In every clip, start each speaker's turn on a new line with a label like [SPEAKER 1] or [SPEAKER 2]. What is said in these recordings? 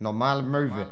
[SPEAKER 1] Normale Möwe.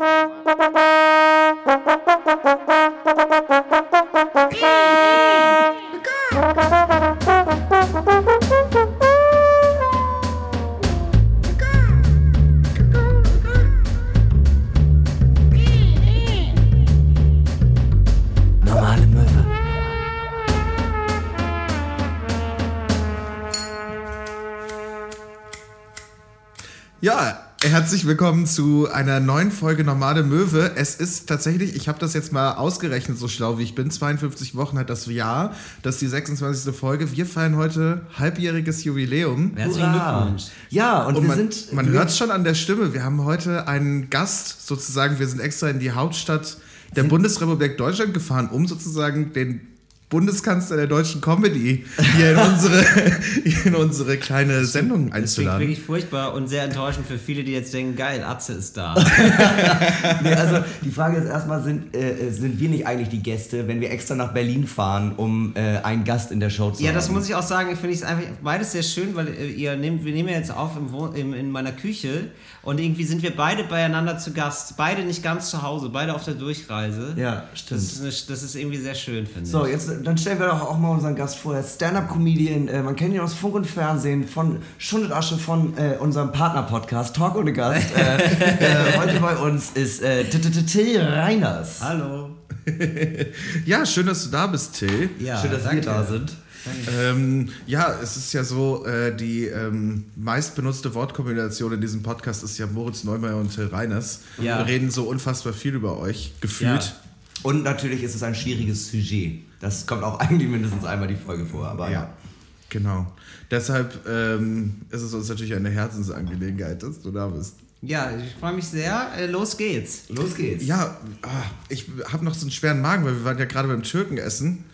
[SPEAKER 2] Herzlich willkommen zu einer neuen Folge Normale Möwe. Es ist tatsächlich, ich habe das jetzt mal ausgerechnet, so schlau wie ich bin, 52 Wochen hat das Jahr. Das ist die 26. Folge. Wir feiern heute halbjähriges Jubiläum.
[SPEAKER 3] Herzlichen Glückwunsch. Ja, und,
[SPEAKER 2] Und
[SPEAKER 3] wir
[SPEAKER 2] man,
[SPEAKER 3] sind.
[SPEAKER 2] man hört es schon an der Stimme. Wir haben heute einen Gast sozusagen. Wir sind extra in die Hauptstadt der Bundesrepublik Deutschland gefahren, um sozusagen den Bundeskanzler der deutschen Comedy hier in unsere, hier in unsere kleine Sendung
[SPEAKER 4] Das klingt
[SPEAKER 2] einzuladen.
[SPEAKER 4] wirklich furchtbar und sehr enttäuschend für viele, die jetzt denken, geil, Atze ist da.
[SPEAKER 3] Nee, also die Frage ist erstmal, sind, äh, sind wir nicht eigentlich die Gäste, wenn wir extra nach Berlin fahren, um äh, einen Gast in der Show zu
[SPEAKER 4] ja,
[SPEAKER 3] haben?
[SPEAKER 4] das muss ich auch sagen, ich finde es einfach beides sehr schön, weil äh, ihr nehmt, wir nehmen ja jetzt auf im Wohn im, in meiner Küche und irgendwie sind wir beide beieinander zu Gast, beide nicht ganz zu Hause, beide auf der Durchreise.
[SPEAKER 3] Ja, stimmt.
[SPEAKER 4] Das ist, eine, das ist irgendwie sehr schön, finde
[SPEAKER 3] So,
[SPEAKER 4] ich.
[SPEAKER 3] jetzt dann stellen wir doch auch mal unseren Gast vor. Stand-up-Comedian, äh, man kennt ihn aus Funk und Fernsehen, von Schund und Asche, von äh, unserem Partner-Podcast Talk ohne Gast. Äh, äh, heute bei uns ist äh, Till Reiners.
[SPEAKER 4] Hallo.
[SPEAKER 2] Ja, schön, dass du da bist, Till.
[SPEAKER 4] Ja,
[SPEAKER 3] Schön, dass
[SPEAKER 4] danke.
[SPEAKER 3] wir da sind.
[SPEAKER 2] Ähm, ja, es ist ja so, äh, die ähm, meistbenutzte Wortkombination in diesem Podcast ist ja Moritz Neumeier und Till Reiners.
[SPEAKER 4] Ja.
[SPEAKER 2] Wir reden so unfassbar viel über euch, gefühlt.
[SPEAKER 4] Ja.
[SPEAKER 3] Und natürlich ist es ein schwieriges Sujet. Das kommt auch eigentlich mindestens einmal die Folge vor. Aber
[SPEAKER 2] Ja, genau. Deshalb ähm, ist es uns natürlich eine Herzensangelegenheit, dass du da bist.
[SPEAKER 4] Ja, ich freue mich sehr. Äh, los geht's.
[SPEAKER 3] los geht's.
[SPEAKER 2] Ja, ah, ich habe noch so einen schweren Magen, weil wir waren ja gerade beim Türken essen.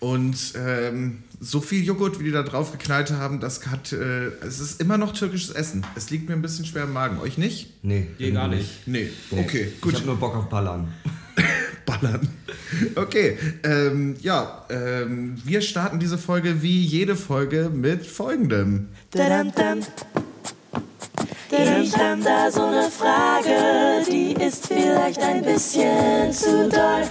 [SPEAKER 2] Und ähm, so viel Joghurt, wie die da drauf geknallt haben, das hat. Äh, es ist immer noch türkisches Essen. Es liegt mir ein bisschen schwer im Magen. Euch nicht?
[SPEAKER 3] Nee,
[SPEAKER 4] Dir gar nicht.
[SPEAKER 2] Nee.
[SPEAKER 3] Nee.
[SPEAKER 2] Okay,
[SPEAKER 3] Ich
[SPEAKER 2] gut.
[SPEAKER 3] hab nur Bock auf Ballern.
[SPEAKER 2] Ballern. Okay, ähm, ja, ähm, wir starten diese Folge wie jede Folge mit folgendem.
[SPEAKER 5] Ich hab da so eine Frage, die ist vielleicht ein bisschen zu doll.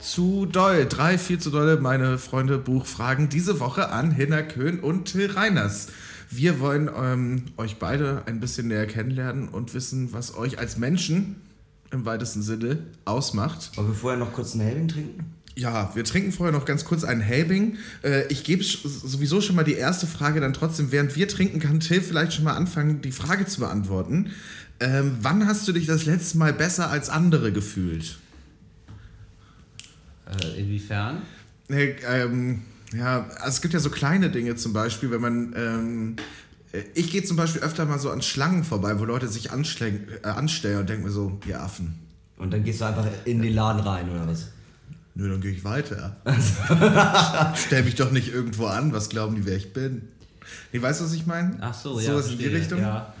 [SPEAKER 2] Zu doll, drei, viel zu dolle, meine Freunde Buchfragen diese Woche an Hinner Köhn und Till Reiners. Wir wollen ähm, euch beide ein bisschen näher kennenlernen und wissen, was euch als Menschen im weitesten Sinne ausmacht.
[SPEAKER 3] Wollen wir vorher noch kurz einen Helbing trinken?
[SPEAKER 2] Ja, wir trinken vorher noch ganz kurz einen Helbing. Äh, ich gebe sowieso schon mal die erste Frage dann trotzdem, während wir trinken, kann Till vielleicht schon mal anfangen, die Frage zu beantworten. Ähm, wann hast du dich das letzte Mal besser als andere gefühlt?
[SPEAKER 4] Äh, inwiefern?
[SPEAKER 2] Ähm, ja, also es gibt ja so kleine Dinge zum Beispiel, wenn man. Ähm, äh, ich gehe zum Beispiel öfter mal so an Schlangen vorbei, wo Leute sich anstellen, äh, anstellen und denken mir so, ihr Affen.
[SPEAKER 3] Und dann gehst du einfach in den Laden rein, oder was?
[SPEAKER 2] Nö, dann gehe ich weiter. Stell mich doch nicht irgendwo an, was glauben die, wer ich bin? Nee, weißt du, was ich meine?
[SPEAKER 4] Ach so,
[SPEAKER 2] so
[SPEAKER 4] ja.
[SPEAKER 2] ist in die Richtung?
[SPEAKER 4] Ja.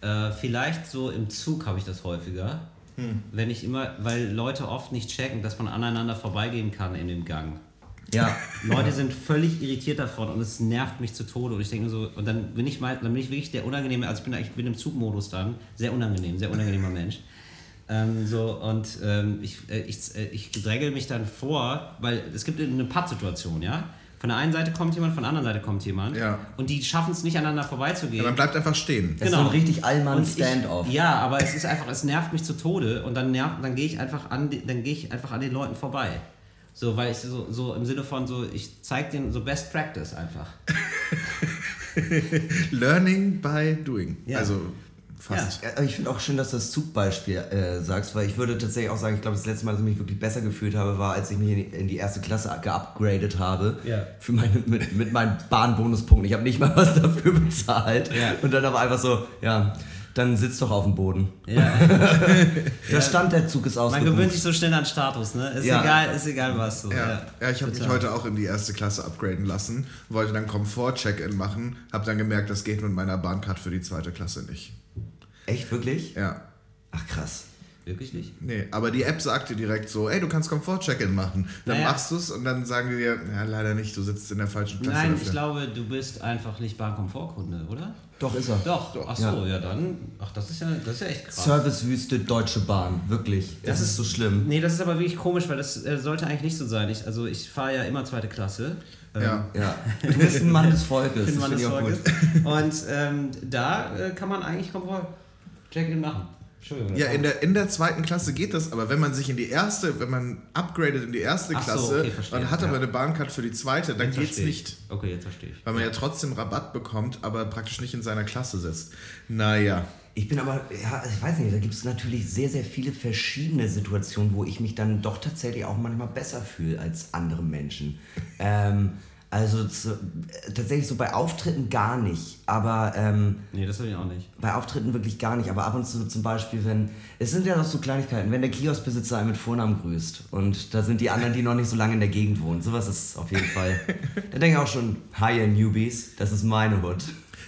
[SPEAKER 4] Äh, vielleicht so im Zug habe ich das häufiger.
[SPEAKER 2] Hm.
[SPEAKER 4] Wenn ich immer, weil Leute oft nicht checken, dass man aneinander vorbeigehen kann in dem Gang.
[SPEAKER 3] Ja.
[SPEAKER 4] Leute sind völlig irritiert davon und es nervt mich zu Tode. Und ich denke so, und dann bin ich mal, dann bin ich wirklich der unangenehme, also ich bin, ich bin im Zugmodus dann, sehr unangenehm, sehr unangenehmer Mensch. Ähm, so, und ähm, ich, äh, ich, äh, ich dränge mich dann vor, weil es gibt eine Pattsituation, ja? Von der einen Seite kommt jemand, von der anderen Seite kommt jemand.
[SPEAKER 2] Ja.
[SPEAKER 4] Und die schaffen es nicht, aneinander vorbeizugehen.
[SPEAKER 2] Ja, man bleibt einfach stehen.
[SPEAKER 3] Das ist so ein richtig Allmann
[SPEAKER 4] Und ich-
[SPEAKER 3] Stand-off.
[SPEAKER 4] Ja, aber es ist einfach, es nervt mich zu Tode und dann nervt, dann gehe ich einfach an, die- dann gehe ich einfach an den Leuten vorbei. So, weil ich so, so im Sinne von so, ich zeige denen so Best Practice einfach.
[SPEAKER 2] Learning by doing.
[SPEAKER 4] Ja.
[SPEAKER 2] Also fast.
[SPEAKER 3] Ja, Ich finde auch schön, dass du das Zugbeispiel äh, sagst, weil ich würde tatsächlich auch sagen, ich glaube, das letzte Mal, dass ich mich wirklich besser gefühlt habe, war, als ich mich in die, in die erste Klasse geupgradet habe.
[SPEAKER 4] Ja.
[SPEAKER 3] Für meine, mit, mit meinen Bahnbonuspunkten. Ich habe nicht mal was dafür bezahlt.
[SPEAKER 4] Ja.
[SPEAKER 3] Und dann aber einfach so, ja, dann sitz doch auf dem Boden.
[SPEAKER 4] Ja.
[SPEAKER 3] Der Stand der Zug ist
[SPEAKER 4] Man
[SPEAKER 3] ausgebucht.
[SPEAKER 4] gewöhnt sich so schnell an Status, ne? Ist
[SPEAKER 3] Ja.
[SPEAKER 4] egal, ist egal was. So.
[SPEAKER 2] Ja, ja ich habe mich heute auch in die erste Klasse upgraden lassen, wollte dann Komfort-Check-In machen, habe dann gemerkt, das geht mit meiner Bahncard für die zweite Klasse nicht.
[SPEAKER 3] Echt, wirklich?
[SPEAKER 2] Ja.
[SPEAKER 3] Ach krass.
[SPEAKER 4] Wirklich nicht?
[SPEAKER 2] Nee, aber die App sagt dir direkt so, ey, du kannst Komfort-Check-In machen. Dann
[SPEAKER 4] Naja.
[SPEAKER 2] machst du es und dann sagen die dir, ja, leider nicht, du sitzt in der falschen Klasse
[SPEAKER 4] Nein,
[SPEAKER 2] dafür.
[SPEAKER 4] ich glaube, du bist einfach nicht Bahnkomfortkunde, oder?
[SPEAKER 3] Doch, ist er.
[SPEAKER 4] Doch, ach so, ja. dann, ach, das ist ja, das ist ja echt krass.
[SPEAKER 3] Servicewüste Deutsche Bahn, wirklich. Das, ist so schlimm.
[SPEAKER 4] Nee, das ist aber wirklich komisch, weil das äh, sollte eigentlich nicht so sein. Ich, also ich fahre ja immer zweite Klasse. Ähm,
[SPEAKER 2] Ja.
[SPEAKER 3] Ja. Du bist ein Mann des Volkes.
[SPEAKER 4] bin
[SPEAKER 3] Das
[SPEAKER 4] man
[SPEAKER 3] finde ich
[SPEAKER 4] des
[SPEAKER 3] auch gut.
[SPEAKER 4] Volkes. Und ähm, da äh, kann man eigentlich Komfort-Check-In machen. Entschuldigung.
[SPEAKER 2] Ja, in der, in der zweiten Klasse geht das, aber wenn man sich in die erste, wenn man upgradet in die erste
[SPEAKER 4] Ach so,
[SPEAKER 2] Klasse
[SPEAKER 4] okay, verstehe.
[SPEAKER 2] und hat
[SPEAKER 4] Ja.
[SPEAKER 2] aber eine Bahncard für die zweite, dann
[SPEAKER 4] Jetzt
[SPEAKER 2] geht's
[SPEAKER 4] verstehe ich.
[SPEAKER 2] nicht.
[SPEAKER 4] Okay, jetzt verstehe ich.
[SPEAKER 2] Weil man ja trotzdem Rabatt bekommt, aber praktisch nicht in seiner Klasse sitzt. Naja.
[SPEAKER 3] Ich bin aber, ja, ich weiß nicht, da gibt es natürlich sehr, sehr viele verschiedene Situationen, wo ich mich dann doch tatsächlich auch manchmal besser fühle als andere Menschen. Ähm, also zu, tatsächlich so bei Auftritten gar nicht, aber ähm,
[SPEAKER 4] Nee, das habe ich auch nicht.
[SPEAKER 3] bei Auftritten wirklich gar nicht, aber ab und zu zum Beispiel, wenn, es sind ja noch so Kleinigkeiten, wenn der Kioskbesitzer einen mit Vornamen grüßt und da sind die anderen, die noch nicht so lange in der Gegend wohnen, sowas ist auf jeden Fall, da denke ich auch schon, hi Newbies, das ist meine Hut.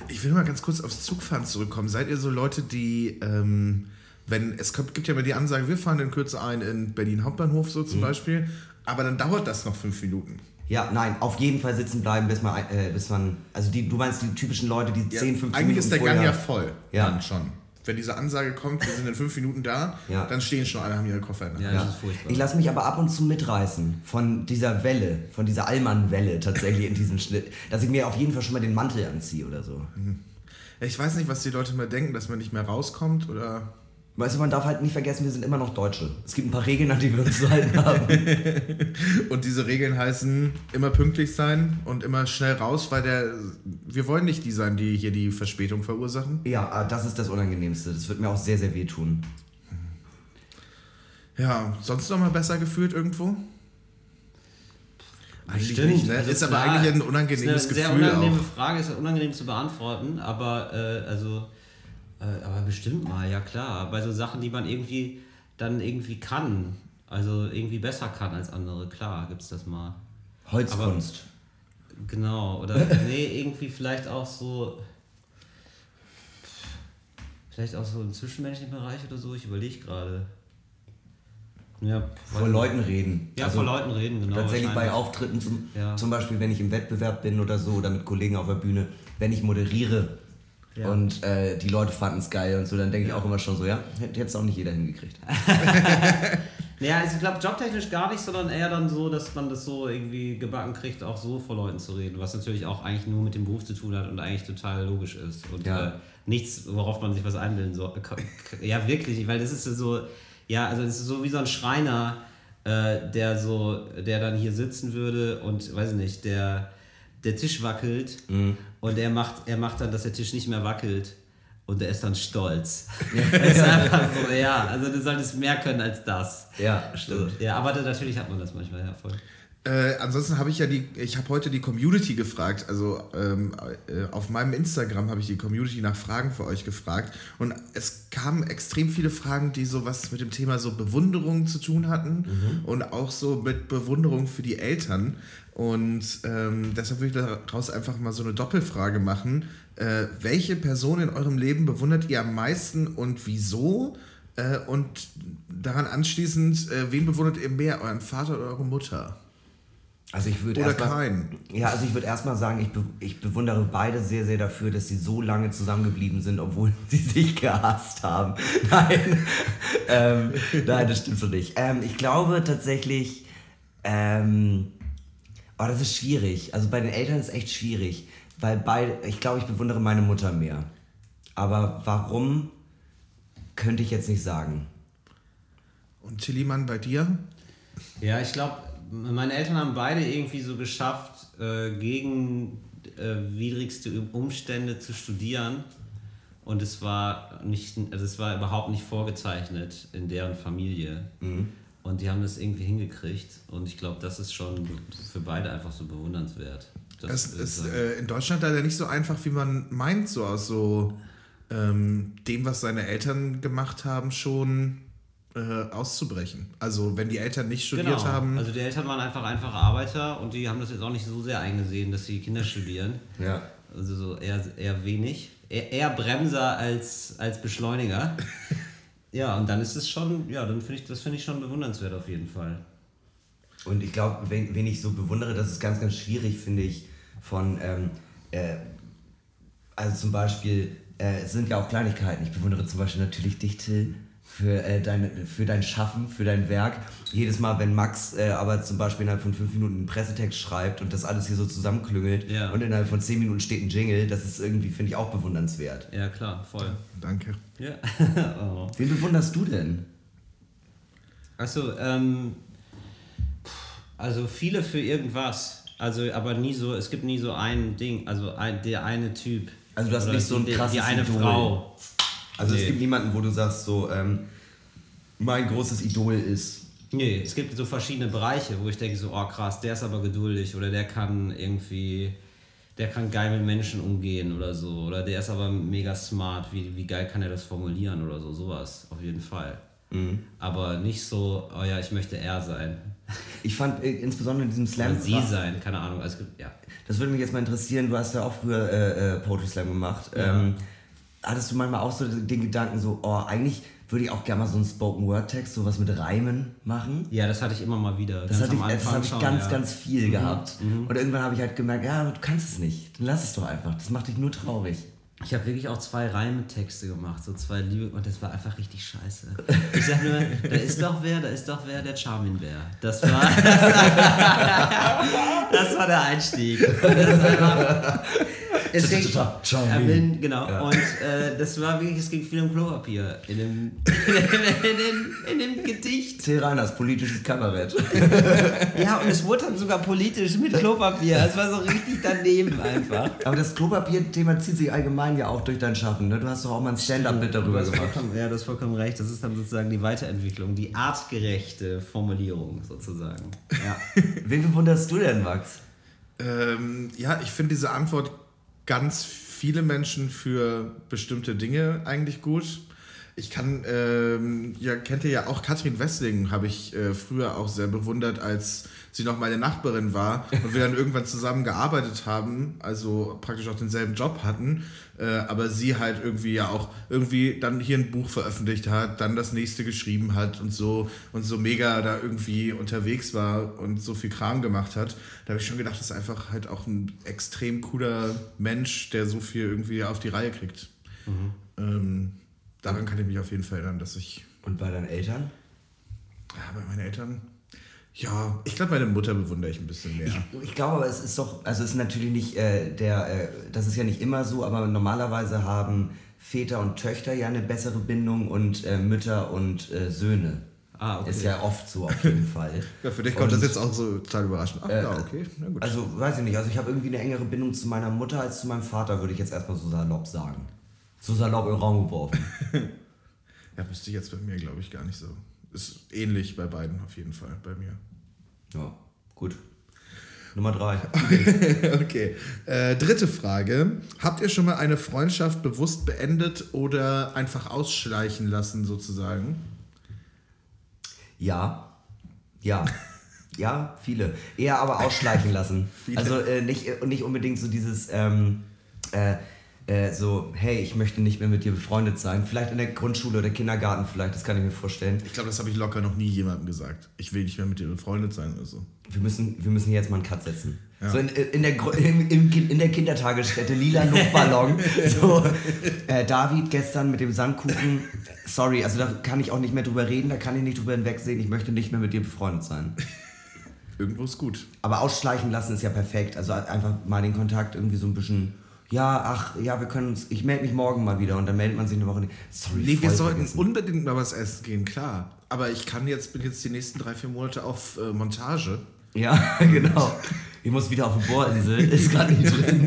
[SPEAKER 2] Ich will mal ganz kurz aufs Zugfahren zurückkommen. Seid ihr so Leute, die, ähm, wenn, es kommt, gibt ja immer die Ansage, wir fahren in Kürze ein in Berlin Hauptbahnhof so
[SPEAKER 3] Mhm.
[SPEAKER 2] zum Beispiel, aber dann dauert das noch fünf Minuten.
[SPEAKER 3] Ja, nein, auf jeden Fall sitzen bleiben, bis man, äh, bis man, also die, du meinst die typischen Leute, die
[SPEAKER 2] Ja,
[SPEAKER 3] 10, 15
[SPEAKER 2] eigentlich
[SPEAKER 3] Minuten
[SPEAKER 2] ist der
[SPEAKER 3] vorher,
[SPEAKER 2] Gang ja voll,
[SPEAKER 3] Ja.
[SPEAKER 2] dann schon. Wenn diese Ansage kommt, wir sind in fünf Minuten da,
[SPEAKER 3] Ja.
[SPEAKER 2] dann stehen schon alle, haben ihre Koffer in der Hand.
[SPEAKER 4] Ja,
[SPEAKER 3] Ja.
[SPEAKER 4] das ist furchtbar.
[SPEAKER 3] Ich lasse mich aber ab und zu mitreißen von dieser Welle, von dieser Allmann-Welle tatsächlich in diesem Schnitt, dass ich mir auf jeden Fall schon mal den Mantel anziehe oder so.
[SPEAKER 2] Ich weiß nicht, was die Leute mal denken, dass man nicht mehr rauskommt oder.
[SPEAKER 3] Weißt du, man darf halt nicht vergessen, wir sind immer noch Deutsche. Es gibt ein paar Regeln, an die wir uns zu halten haben.
[SPEAKER 2] Und diese Regeln heißen immer pünktlich sein und immer schnell raus, weil der. Wir wollen nicht die sein, die hier die Verspätung verursachen.
[SPEAKER 3] Ja, äh, das ist das Unangenehmste. Das wird mir auch sehr, sehr wehtun.
[SPEAKER 2] Ja, sonst noch mal besser gefühlt irgendwo? Eigentlich
[SPEAKER 4] Stimmt,
[SPEAKER 2] nicht, ne?
[SPEAKER 4] also
[SPEAKER 2] ist aber
[SPEAKER 4] klar,
[SPEAKER 2] eigentlich ein
[SPEAKER 4] ist
[SPEAKER 2] unangenehmes
[SPEAKER 4] eine sehr
[SPEAKER 2] Gefühl
[SPEAKER 4] unangenehme
[SPEAKER 2] auch.
[SPEAKER 4] Frage, ist unangenehm zu beantworten, aber äh, also äh, aber bestimmt mal, ja klar. Bei so Sachen, die man irgendwie dann irgendwie kann, also irgendwie besser kann als andere, klar, gibt's das mal.
[SPEAKER 3] Holzkunst.
[SPEAKER 4] Genau, oder nee, irgendwie vielleicht auch so vielleicht auch so im zwischenmenschlichen Bereich oder so, ich überlege gerade. Ja,
[SPEAKER 3] vor Leuten reden.
[SPEAKER 4] Ja,
[SPEAKER 3] Also
[SPEAKER 4] vor Leuten reden, genau.
[SPEAKER 3] Tatsächlich bei. Auftritten, zum,
[SPEAKER 4] Ja.
[SPEAKER 3] zum Beispiel, wenn ich im Wettbewerb bin oder so, oder mit Kollegen auf der Bühne, wenn ich moderiere
[SPEAKER 4] Ja.
[SPEAKER 3] und äh, die Leute fanden es geil und so, dann denke ich auch immer schon so, ja, hätte jetzt auch nicht jeder hingekriegt.
[SPEAKER 4] Ja, also ich glaube jobtechnisch gar nicht, sondern eher dann so, dass man das so irgendwie gebacken kriegt, auch so vor Leuten zu reden, was natürlich auch eigentlich nur mit dem Beruf zu tun hat und eigentlich total logisch ist. Und
[SPEAKER 3] Ja.
[SPEAKER 4] äh, nichts, worauf man sich was einbilden soll. Ja, wirklich, weil das ist so, ja, also das ist so wie so ein Schreiner, äh, der so, der dann hier sitzen würde und, weiß ich nicht, der, der Tisch wackelt und er macht, er macht dann, dass der Tisch nicht mehr wackelt. Und er ist dann stolz. Das ist einfach so, ja. Also du solltest mehr können als das.
[SPEAKER 3] Ja, stimmt.
[SPEAKER 4] Ja, aber natürlich hat man das manchmal, ja, voll.
[SPEAKER 2] Äh, ansonsten habe ich ja die, ich habe heute die Community gefragt, also ähm, äh, auf meinem Instagram habe ich die Community nach Fragen für euch gefragt und es kamen extrem viele Fragen, die so was mit dem Thema so Bewunderung zu tun hatten und auch so mit Bewunderung für die Eltern und ähm, deshalb will ich daraus einfach mal so eine Doppelfrage machen. Äh, welche Person in eurem Leben bewundert ihr am meisten und wieso? Äh, und daran anschließend, äh, wen bewundert ihr mehr, euren Vater oder eure Mutter?
[SPEAKER 3] Also ich würde
[SPEAKER 2] Oder keinen.
[SPEAKER 3] Ja, also ich würde erstmal sagen, ich, be ich bewundere beide sehr, sehr dafür, dass sie so lange zusammengeblieben sind, obwohl sie sich gehasst haben. Nein, ähm, nein, das stimmt so nicht. Ähm, ich glaube tatsächlich, ähm, oh, das ist schwierig. Also bei den Eltern ist es echt schwierig, weil beide, ich glaube, ich bewundere meine Mutter mehr. Aber warum, könnte ich jetzt nicht sagen.
[SPEAKER 2] Und Tillymann bei dir?
[SPEAKER 4] Ja, ich glaube, meine Eltern haben beide irgendwie so geschafft, äh, gegen äh, widrigste Umstände zu studieren. Und es war nicht, also es war überhaupt nicht vorgezeichnet in deren Familie. Und die haben das irgendwie hingekriegt. Und ich glaube, das ist schon für beide einfach so bewundernswert. Das
[SPEAKER 2] Es ist
[SPEAKER 4] sagen.
[SPEAKER 2] äh, in Deutschland leider nicht so einfach, wie man meint, so aus so ähm, dem, was seine Eltern gemacht haben, schon äh, auszubrechen. Also wenn die Eltern nicht studiert
[SPEAKER 4] Genau.
[SPEAKER 2] haben.
[SPEAKER 4] Also die Eltern waren einfach einfache Arbeiter und die haben das jetzt auch nicht so sehr eingesehen, dass die Kinder studieren.
[SPEAKER 3] Ja.
[SPEAKER 4] Also so eher, eher wenig. Eher, eher Bremser als, als Beschleuniger. ja, und dann ist es schon, ja, dann finde ich, das finde ich schon bewundernswert auf jeden Fall.
[SPEAKER 3] Und ich glaube, wen, wen ich so bewundere, das ist ganz, ganz schwierig, finde ich, von, ähm, äh, also zum Beispiel, äh, es sind ja auch Kleinigkeiten. Ich bewundere zum Beispiel natürlich dich, Till, für, äh, deine, für dein Schaffen, für dein Werk. Jedes Mal, wenn Max äh, aber zum Beispiel innerhalb von fünf Minuten einen Pressetext schreibt und das alles hier so zusammenklüngelt
[SPEAKER 4] Ja.
[SPEAKER 3] und innerhalb von zehn Minuten steht ein Jingle, das ist irgendwie, finde ich, auch bewundernswert.
[SPEAKER 4] Ja, klar, voll.
[SPEAKER 2] Danke.
[SPEAKER 4] Ja. oh.
[SPEAKER 3] Wen bewunderst du denn?
[SPEAKER 4] Achso, ähm, also viele für irgendwas. Also, aber nie so, es gibt nie so ein Ding, also ein, der eine Typ.
[SPEAKER 3] Also du hast nicht so ein
[SPEAKER 4] die,
[SPEAKER 3] krasses
[SPEAKER 4] Die eine
[SPEAKER 3] Idol.
[SPEAKER 4] Frau.
[SPEAKER 3] Also es
[SPEAKER 4] Nee.
[SPEAKER 3] gibt niemanden, wo du sagst, so, ähm, mein großes Idol ist.
[SPEAKER 4] Nee, es gibt so verschiedene Bereiche, wo ich denke so, oh krass, der ist aber geduldig oder der kann irgendwie, der kann geil mit Menschen umgehen oder so. Oder der ist aber mega smart, wie, wie geil kann er das formulieren oder so, sowas, auf jeden Fall.
[SPEAKER 3] Mhm.
[SPEAKER 4] Aber nicht so, oh ja, ich möchte er sein.
[SPEAKER 3] Ich fand äh, insbesondere in diesem Slam.
[SPEAKER 4] Oder sie sein, keine Ahnung. Also, es ja.
[SPEAKER 3] Das würde mich jetzt mal interessieren. Du hast ja auch früher äh, äh, Poetry Slam gemacht.
[SPEAKER 4] Ja.
[SPEAKER 3] Ähm, hattest du manchmal auch so den Gedanken, so, oh, eigentlich würde ich auch gerne mal so einen Spoken Word Text, sowas mit Reimen machen?
[SPEAKER 4] ja, das hatte ich immer mal wieder.
[SPEAKER 3] Das, hatte ich, das habe ich ganz,
[SPEAKER 4] ja. Mhm.
[SPEAKER 3] ganz viel gehabt. Und irgendwann habe ich halt gemerkt, ja, du kannst es nicht. Dann lass es doch einfach. Das macht dich nur traurig.
[SPEAKER 4] Ich habe wirklich auch zwei Reimetexte gemacht, so zwei Liebe und das war einfach richtig scheiße. Ich sag nur, da ist doch wer, da ist doch wer, der Charmin-Bär. Das war, das war der Einstieg. Das war einfach, es ging,
[SPEAKER 3] Charmin.
[SPEAKER 4] er will, genau.
[SPEAKER 3] Ja.
[SPEAKER 4] Und äh, das war wirklich, es ging viel um Klopapier in dem, in dem, in dem Gedicht.
[SPEAKER 3] Reiners, politisches Kabarett.
[SPEAKER 4] Ja, und es wurde dann sogar politisch mit Klopapier. Es war so richtig daneben einfach.
[SPEAKER 3] Aber das Klopapier-Thema zieht sich allgemein ja auch durch dein Schaffen. Ne? Du hast doch auch mal ein Stand-up-Bit darüber gemacht.
[SPEAKER 4] Ja, du hast vollkommen recht. Das ist dann sozusagen die Weiterentwicklung, die artgerechte Formulierung sozusagen. Ja.
[SPEAKER 3] Wen bewunderst du denn, Max?
[SPEAKER 2] Ähm, ja, ich finde diese Antwort ganz viele Menschen für bestimmte Dinge eigentlich gut. Ich kann, ähm, ja, kennt ihr ja auch Katrin Wessling, habe ich äh, früher auch sehr bewundert, als sie noch meine Nachbarin war und wir dann irgendwann zusammen gearbeitet haben, also praktisch auch denselben Job hatten, äh, aber sie halt irgendwie ja auch irgendwie dann hier ein Buch veröffentlicht hat, dann das nächste geschrieben hat und so und so mega da irgendwie unterwegs war und so viel Kram gemacht hat. Da habe ich schon gedacht, das ist einfach halt auch ein extrem cooler Mensch, der so viel irgendwie auf die Reihe kriegt. Ähm, daran kann ich mich auf jeden Fall erinnern, dass ich
[SPEAKER 3] Und bei deinen Eltern?
[SPEAKER 2] ja, bei meinen Eltern, ja, ich glaube, meine Mutter bewundere ich ein bisschen mehr.
[SPEAKER 3] Ich, ich glaube aber, es ist doch, also es ist natürlich nicht äh, der, äh, das ist ja nicht immer so, aber normalerweise haben Väter und Töchter ja eine bessere Bindung und äh, Mütter und äh, Söhne.
[SPEAKER 4] Ah, okay.
[SPEAKER 3] Ist ja oft so auf jeden Fall.
[SPEAKER 2] ja, für dich kommt
[SPEAKER 3] Und,
[SPEAKER 2] das jetzt auch so total überraschend. Ach
[SPEAKER 3] äh,
[SPEAKER 2] ja, okay, na gut.
[SPEAKER 3] Also weiß ich nicht, also ich habe irgendwie eine engere Bindung zu meiner Mutter als zu meinem Vater, würde ich jetzt erstmal so salopp sagen. So salopp im Raum geworfen.
[SPEAKER 2] ja, wüsste ich jetzt bei mir, glaube ich, gar nicht so. Ist ähnlich bei beiden auf jeden Fall, bei mir.
[SPEAKER 3] Ja, gut. Nummer drei.
[SPEAKER 2] Okay. Äh, dritte Frage. Habt ihr schon mal eine Freundschaft bewusst beendet oder einfach ausschleichen lassen, sozusagen?
[SPEAKER 3] Ja. Ja. Ja, viele. Eher aber ausschleichen lassen. Also äh, nicht, äh, nicht unbedingt so dieses, ähm, äh, äh, so, hey, ich möchte nicht mehr mit dir befreundet sein. Vielleicht in der Grundschule oder Kindergarten, vielleicht, das kann ich mir vorstellen.
[SPEAKER 2] Ich glaube, das habe ich locker noch nie jemandem gesagt. Ich will nicht mehr mit dir befreundet sein oder so.
[SPEAKER 3] Wir müssen, wir müssen hier jetzt mal einen Cut setzen.
[SPEAKER 2] Ja.
[SPEAKER 3] So in, in, der, im, Kin- in der Kindertagesstätte, lila Luftballon. so, äh, David gestern mit dem Sandkuchen. Sorry, also da kann ich auch nicht mehr drüber reden, da kann ich nicht drüber hinwegsehen. Ich möchte nicht mehr mit dir befreundet sein.
[SPEAKER 2] Irgendwo ist gut.
[SPEAKER 3] Aber ausschleichen lassen ist ja perfekt. Also einfach mal den Kontakt irgendwie so ein bisschen. Ja, ach, ja, wir können uns. Ich melde mich morgen mal wieder und dann meldet man sich eine Woche nicht. Sorry,
[SPEAKER 2] Nee, wir sollten
[SPEAKER 3] vergessen.
[SPEAKER 2] unbedingt mal was essen gehen, klar. Aber ich kann jetzt, bin jetzt die nächsten drei, vier Monate auf äh, Montage.
[SPEAKER 3] Ja, genau. Ich muss wieder auf die Bohrinsel. Ist gerade nicht drin.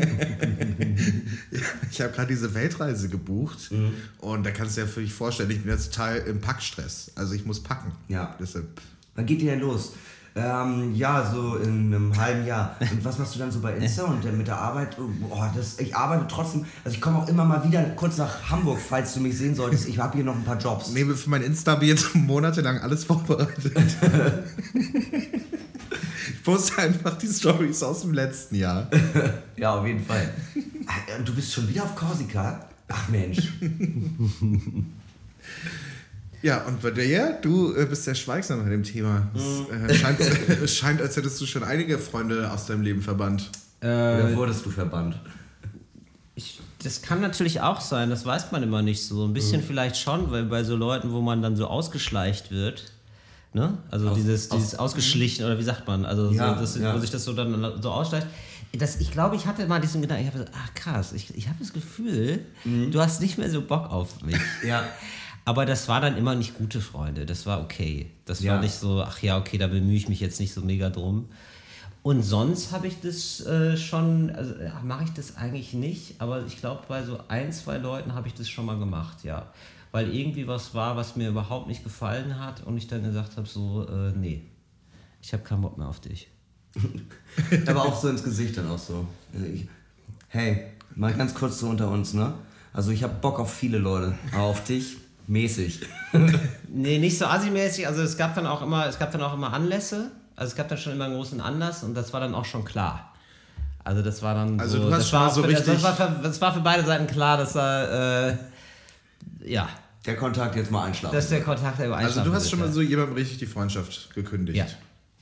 [SPEAKER 2] Ich habe gerade diese Weltreise gebucht und da kannst du dir völlig vorstellen, ich bin jetzt total im Packstress. Also ich muss packen.
[SPEAKER 3] Ja.
[SPEAKER 2] Deshalb.
[SPEAKER 3] Wann geht ihr denn los? Ähm, ja, so in einem halben Jahr. Und was machst du dann so bei Insta und dann mit der Arbeit? Oh, das, ich arbeite trotzdem. Also ich komme auch immer mal wieder kurz nach Hamburg, falls du mich sehen solltest. Ich habe hier noch ein paar Jobs.
[SPEAKER 2] Nee, für mein Insta habe ich jetzt monatelang alles vorbereitet. ich poste einfach die Stories aus dem letzten Jahr.
[SPEAKER 3] Ja, auf jeden Fall. Ah, Und du bist schon wieder auf Korsika? Ach Mensch.
[SPEAKER 2] Ja, und bei dir, du äh, bist sehr schweigsam bei dem Thema.
[SPEAKER 3] Mhm.
[SPEAKER 2] Es, äh, scheint, es scheint, als hättest du schon einige Freunde aus deinem Leben verbannt.
[SPEAKER 3] Oder wurdest du verbannt?
[SPEAKER 4] Ich, das kann natürlich auch sein, das weiß man immer nicht so. Ein bisschen vielleicht schon, weil bei so Leuten, wo man dann so ausgeschleicht wird, ne? Also dieses, dieses ausgeschlichen, oder wie sagt man? Also
[SPEAKER 3] Ja,
[SPEAKER 4] so, das,
[SPEAKER 3] ja.
[SPEAKER 4] wo sich das so dann so ausschleicht. Das, ich glaube, ich hatte mal diesen Gedanken, ich habe gesagt, ach krass, ich, ich habe das Gefühl, du hast nicht mehr so Bock auf mich.
[SPEAKER 3] Ja.
[SPEAKER 4] Aber das war dann immer nicht gute Freunde. Das war okay. Das
[SPEAKER 3] Ja.
[SPEAKER 4] war nicht so, ach ja, okay, da bemühe ich mich jetzt nicht so mega drum. Und sonst habe ich das äh, schon, also mache ich das eigentlich nicht, aber ich glaube, bei so ein, zwei Leuten habe ich das schon mal gemacht, ja. Weil irgendwie was war, was mir überhaupt nicht gefallen hat und ich dann gesagt habe, so, äh, nee, ich habe keinen Bock mehr auf dich.
[SPEAKER 3] Aber auch so ins Gesicht dann auch so. Also ich, hey, mal ganz kurz so unter uns, ne? Also ich habe Bock auf viele Leute, aber auf dich mäßig.
[SPEAKER 4] Nee, nicht so assi-mäßig. Also es gab dann auch immer, es gab dann auch immer Anlässe. Also es gab dann schon immer einen großen Anlass und das war dann auch schon klar. Also das war dann
[SPEAKER 2] Also
[SPEAKER 4] so,
[SPEAKER 2] du hast
[SPEAKER 4] das
[SPEAKER 2] schon
[SPEAKER 4] war
[SPEAKER 2] mal so
[SPEAKER 4] für, das,
[SPEAKER 2] richtig-
[SPEAKER 4] war für, das war für beide Seiten klar, dass er äh, ja,
[SPEAKER 3] Der Kontakt jetzt mal einschlafen.
[SPEAKER 4] dass der Kontakt der
[SPEAKER 2] Also du hast schon mal so jemandem richtig die Freundschaft gekündigt.
[SPEAKER 4] ja.